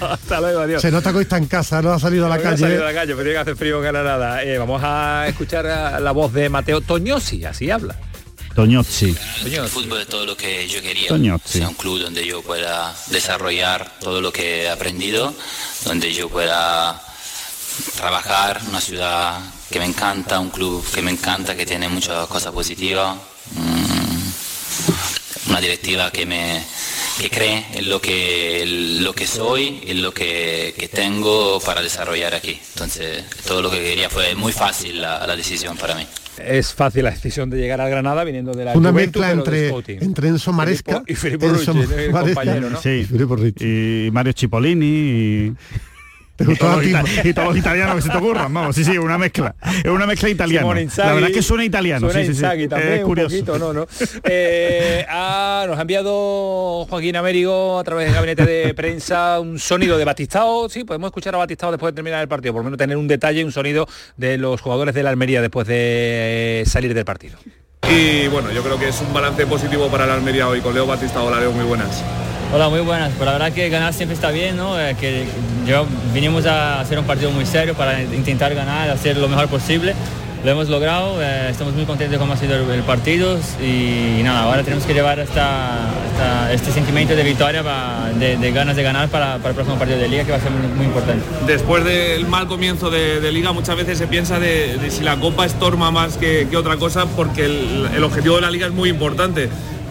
Hasta luego, adiós. Se nota que hoy está en casa, no ha salido a la calle. No ha salido a la calle, pero tiene que hacer frío en Granada. Eh, vamos a escuchar la voz de Mateo Toñosi, así habla. Toñozzi. El fútbol es todo lo que yo quería. Toñozzi. Sea un club donde yo pueda desarrollar todo lo que he aprendido, donde yo pueda trabajar, una ciudad que me encanta, un club que me encanta, que tiene muchas cosas positivas, mm, una directiva que me, que cree en lo que, lo que soy, en lo que, tengo para desarrollar aquí. Entonces, todo lo que quería fue muy fácil la, decisión para mí. Es fácil la decisión de llegar a Granada viniendo de la Una mezcla entre, entre Enzo Maresca y Filippo Rucci, compañero, ¿no? Sí, y Mario Cipollini y y, todos los, italianos que se te ocurran, vamos, sí, sí, una mezcla. Es una mezcla italiana. la verdad es que suena italiano. Suena sí, sí, sí. también, es curioso. Un poquito, no, no. Eh, ah, nos ha enviado Joaquín Américo a través del gabinete de prensa un sonido de Batistao. Sí, podemos escuchar a Batistao después de terminar el partido, por lo menos tener un detalle, un sonido de los jugadores de la Almería después de salir del partido. Y bueno, yo creo que es un balance positivo para la Almería hoy, con Leo Batistao, la veo muy buenas. Hola, muy buenas. Pues la verdad que ganar siempre está bien, ¿no? Eh, que yo, vinimos a hacer un partido muy serio para intentar ganar, hacer lo mejor posible. Lo hemos logrado, eh, estamos muy contentos de cómo ha sido el, partido y, nada, ahora tenemos que llevar hasta, este sentimiento de victoria, de, ganas de ganar para, el próximo partido de liga que va a ser muy, importante. Después del mal comienzo de, liga muchas veces se piensa de, si la copa estorma más que, otra cosa porque el objetivo de la liga es muy importante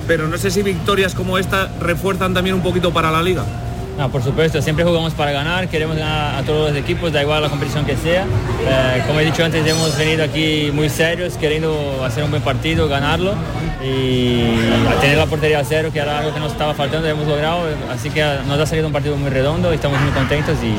pero no sé si victorias como esta refuerzan también un poquito para la liga. No, por supuesto, siempre jugamos para ganar, queremos ganar a todos los equipos, da igual la competición que sea. Eh, como he dicho antes, hemos venido aquí muy serios, queriendo hacer un buen partido, ganarlo y tener la portería a cero, que era algo que nos estaba faltando, hemos logrado. Así que nos ha salido un partido muy redondo y estamos muy contentos y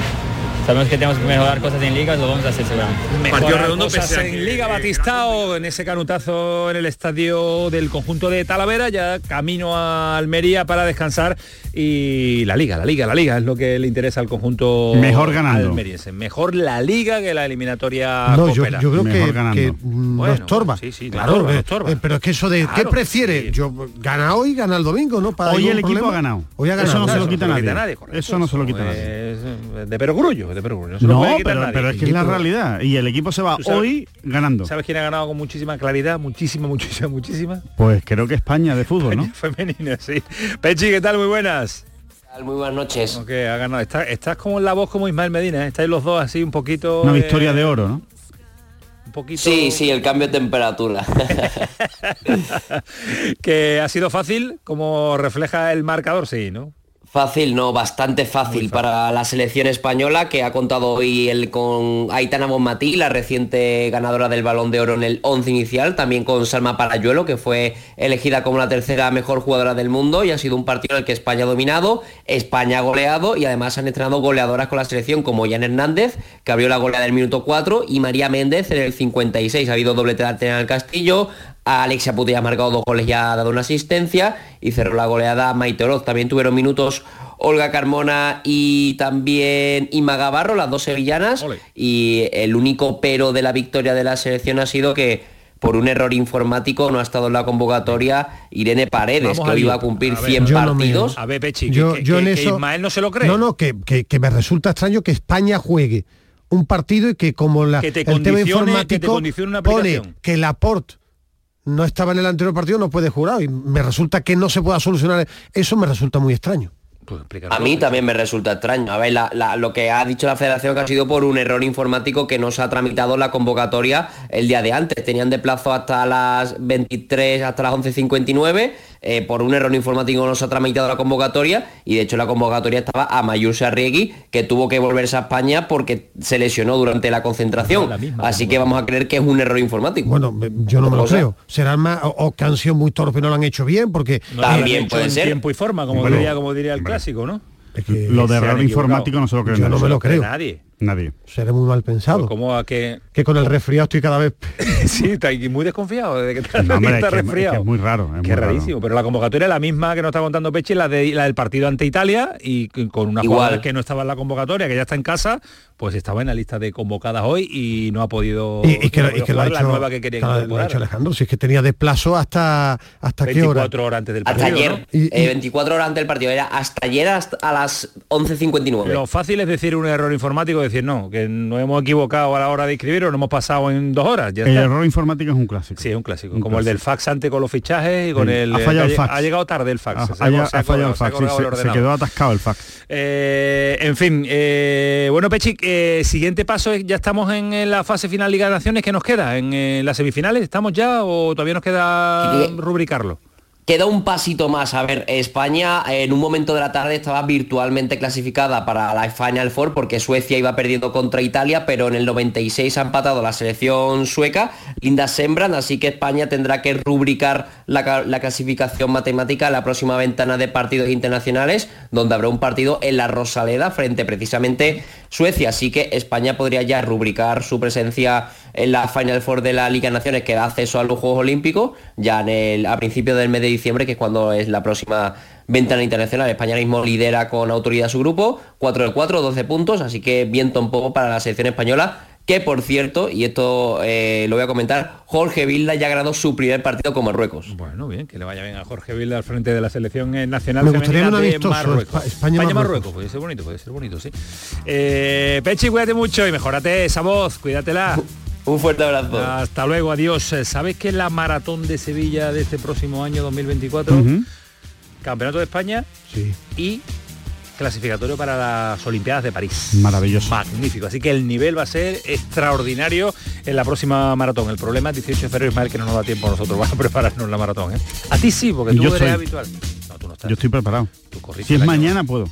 sabemos que tenemos que mejorar cosas en ligas, lo vamos a hacer seguramente. Mejorar redondo cosas en Liga Batistao, en ese canutazo en el estadio del conjunto de Talavera, ya camino a Almería para descansar y la Liga, la Liga, la Liga es lo que le interesa al conjunto mejor ganando. almeriense. Mejor la Liga que la eliminatoria No, yo, creo que, no estorba. Sí, sí, claro, no, estorba. Eh, pero es que eso de ¿qué prefiere? Yo gana hoy, gana el domingo, ¿no? Para hoy el equipo ha ganado. Hoy ha ganado. Eso no se lo quita nadie. Eso no se lo quita nadie. De perogrullo, no, pero, es que es la realidad. Y el equipo se va hoy ganando. ¿Sabes quién ha ganado con muchísima claridad? Muchísima, muchísima, muchísima. Pues creo que España de fútbol, ¿no? Femenina, sí. Pechi, ¿qué tal? Muy buenas. Muy buenas noches. Okay, ha ganado. estás como en la voz como Ismael Medina, ¿eh? estáis los dos así un poquito... Una victoria de oro, ¿no? Un poquito... Sí, sí, el cambio de temperatura. que ha sido fácil, como refleja el marcador, sí, ¿no? Fácil, no, bastante fácil, para la selección española que ha contado hoy el, con Aitana Bonmatí, la reciente ganadora del Balón de Oro en el 11 inicial, también con Salma Parayuelo, que fue elegida como la tercera mejor jugadora del mundo y ha sido un partido en el que España ha dominado, España ha goleado y además han entrenado goleadoras con la selección como Jan Hernández, que abrió la goleada del minuto 4 y María Méndez en el 56. Ha habido doble de en el Castillo, Alexia Putellas ha marcado dos goles y ha dado una asistencia y cerró la goleada Maite Oroz. También tuvieron minutos Olga Carmona y también Inma Gavarro, las dos sevillanas. Y el único pero de la victoria de la selección ha sido que por un error informático no ha estado en la convocatoria Irene Paredes, que hoy iba a cumplir 100 partidos. a ver, Pechi, yo, que, en eso, Ismael no se lo cree. No, no, que, me resulta extraño que España juegue un partido y que como la, el tema informático pone que Laporte no estaba en el anterior partido, no puede jurar. Y me resulta que no se pueda solucionar. Eso me resulta muy extraño. Pues a mí también me resulta extraño. A ver, lo que ha dicho la federación que ha sido por un error informático que no se ha tramitado la convocatoria el día de antes. Tenían de plazo hasta las 23, hasta las 11.59 eh, por un error informático no se ha tramitado la convocatoria y de hecho la convocatoria estaba a Mayusa Arriegui, que tuvo que volverse a España porque se lesionó durante la concentración. Así que vamos a creer que es un error informático. Bueno, yo no me lo creo. Será más o, que han sido muy torpe no lo han hecho bien porque también puede ser tiempo y forma, como diría, como diría el clásico, ¿no? lo de error informático no se lo creo. Yo no me lo creo. Nadie. Nadie. Seré muy mal pensado. Pues como a que... Que con el resfriado estoy cada vez... sí, está muy desconfiado de que está, resfriado. Es, muy raro. Es Qué rarísimo. Pero la convocatoria es la misma que nos está contando Peche, la, de, la del partido ante Italia, y con una jugadora que no estaba en la convocatoria, que ya está en casa, pues estaba en la lista de convocadas hoy y no ha podido... Y, que, lo ha hecho, la nueva que quería claro, lo ha hecho Alejandro, si es que tenía desplazo hasta hasta qué hora. 24 horas antes del partido. Hasta ayer, eh, 24 horas antes del partido. Era hasta ayer hasta a las 11.59. Lo fácil es decir un error informático, decir no, que nos hemos equivocado a la hora de escribir o no hemos pasado en dos horas. el error informático es un clásico. Sí, es un clásico. como el del fax antes con los fichajes y con el... Ha fallado el fax. Ha llegado tarde el fax. Ha, fallado el fax. Se, quedó atascado el fax. Eh, en fin, eh, bueno, Pechi, eh, siguiente paso es, ya estamos en, la fase final Liga de Naciones, ¿qué nos queda? ¿En las semifinales? ¿Estamos ya o todavía nos queda rubricarlo? Queda un pasito más. A ver, España en un momento de la tarde estaba virtualmente clasificada para la Final Four porque Suecia iba perdiendo contra Italia, pero en el 96 ha empatado la selección sueca, Linda Sembran, así que España tendrá que rubricar la, la clasificación matemática en la próxima ventana de partidos internacionales, donde habrá un partido en la Rosaleda frente precisamente Suecia, así que España podría ya rubricar su presencia en la Final Four de la Liga de Naciones que da acceso a los Juegos Olímpicos, ya en el, a principios del mes de diciembre, que es cuando es la próxima ventana internacional. España mismo lidera con autoridad su grupo, 4 de 4, 12 puntos, así que viento un poco para la selección española que por cierto, y esto eh, lo voy a comentar, Jorge Vilda ya ha ganado su primer partido con Marruecos. Bueno, bien, que le vaya bien a Jorge Vilda al frente de la selección eh, nacional Me gustaría un de Marruecos. España-Marruecos, puede ser bonito, puede ser bonito, sí. Eh, Pechi, cuídate mucho y mejorate esa voz, cuídatela. Un fuerte abrazo. Hasta luego, adiós. ¿Sabes que la maratón de Sevilla de este próximo año 2024? Campeonato de España sí. y clasificatorio para las Olimpiadas de París. Maravilloso. Magnífico. Así que el nivel va a ser extraordinario en la próxima maratón. El problema es 18 de febrero, Ismael, que no nos da tiempo a nosotros. Vamos a prepararnos la maratón. ¿eh? A ti sí, porque tú eres habitual. No, tú no estás. Yo estoy preparado. si es mañana, puedo.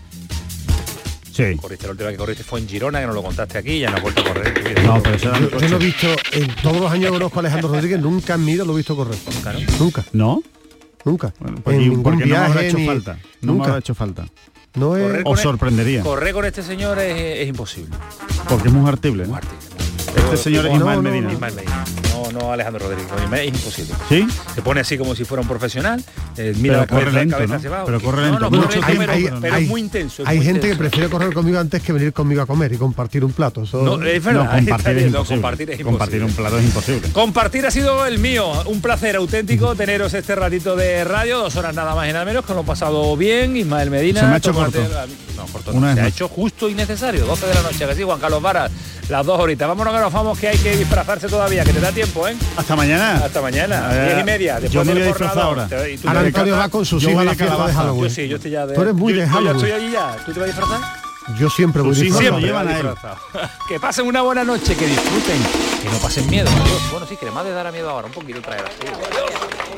Sí. Corriste la última que corriste fue en Girona, que nos lo contaste aquí, ya no ha vuelto a correr. No, pero yo, yo, lo he visto en todos los años que conozco a Alejandro Rodríguez, nunca en mi vida lo he visto correr. Nunca, ¿no? Nunca. ¿No? Nunca. Bueno, pues en ningún viaje, no me ha hecho falta. No me ha hecho falta. No es... Os sorprendería. correr con este señor es, es imposible. Porque es muy artible. ¿no? Este señor es Ismael Medina. Ismael Medina. No, no Alejandro Rodríguez. es imposible. ¿Sí? Se pone así como si fuera un profesional. Eh, mira pero la corre lento, ¿no? se va. Pero corre lento. No, no, corre hay, pero, hay, pero es muy intenso. hay muy gente intenso. que prefiere correr conmigo antes que venir conmigo a comer y compartir un plato. Eso... No, es verdad. No, compartir, es no, compartir es imposible. Compartir un plato es imposible. Compartir ha sido el mío. Un placer auténtico teneros este ratito de radio. Dos horas nada más y nada menos. Que lo he pasado bien. Ismael Medina. Se me ha hecho corto. No, corto no. Se ha hecho justo y necesario. 12 de la noche. Que sí, Juan Carlos Varas. Las dos horitas. Vámonos que nos vamos que hay que disfrazarse todavía, que te da tiempo, ¿eh? Hasta mañana. Hasta mañana, diez y media. Después yo me voy a disfrazar ahora. Ahora Antonio va con sus hijos a la fiesta de Halloween. Yo sí, yo estoy ya de... Tú eres muy yo, de Halloween. Yo estoy allí ya. ¿Tú te vas a disfrazar? Yo siempre voy sí, disfrazado. Siempre llevan a él. que pasen una buena noche, que disfruten, que no pasen miedo. Adiós. Bueno, sí, que le más de dar a miedo ahora, un poquito traer así. Adiós.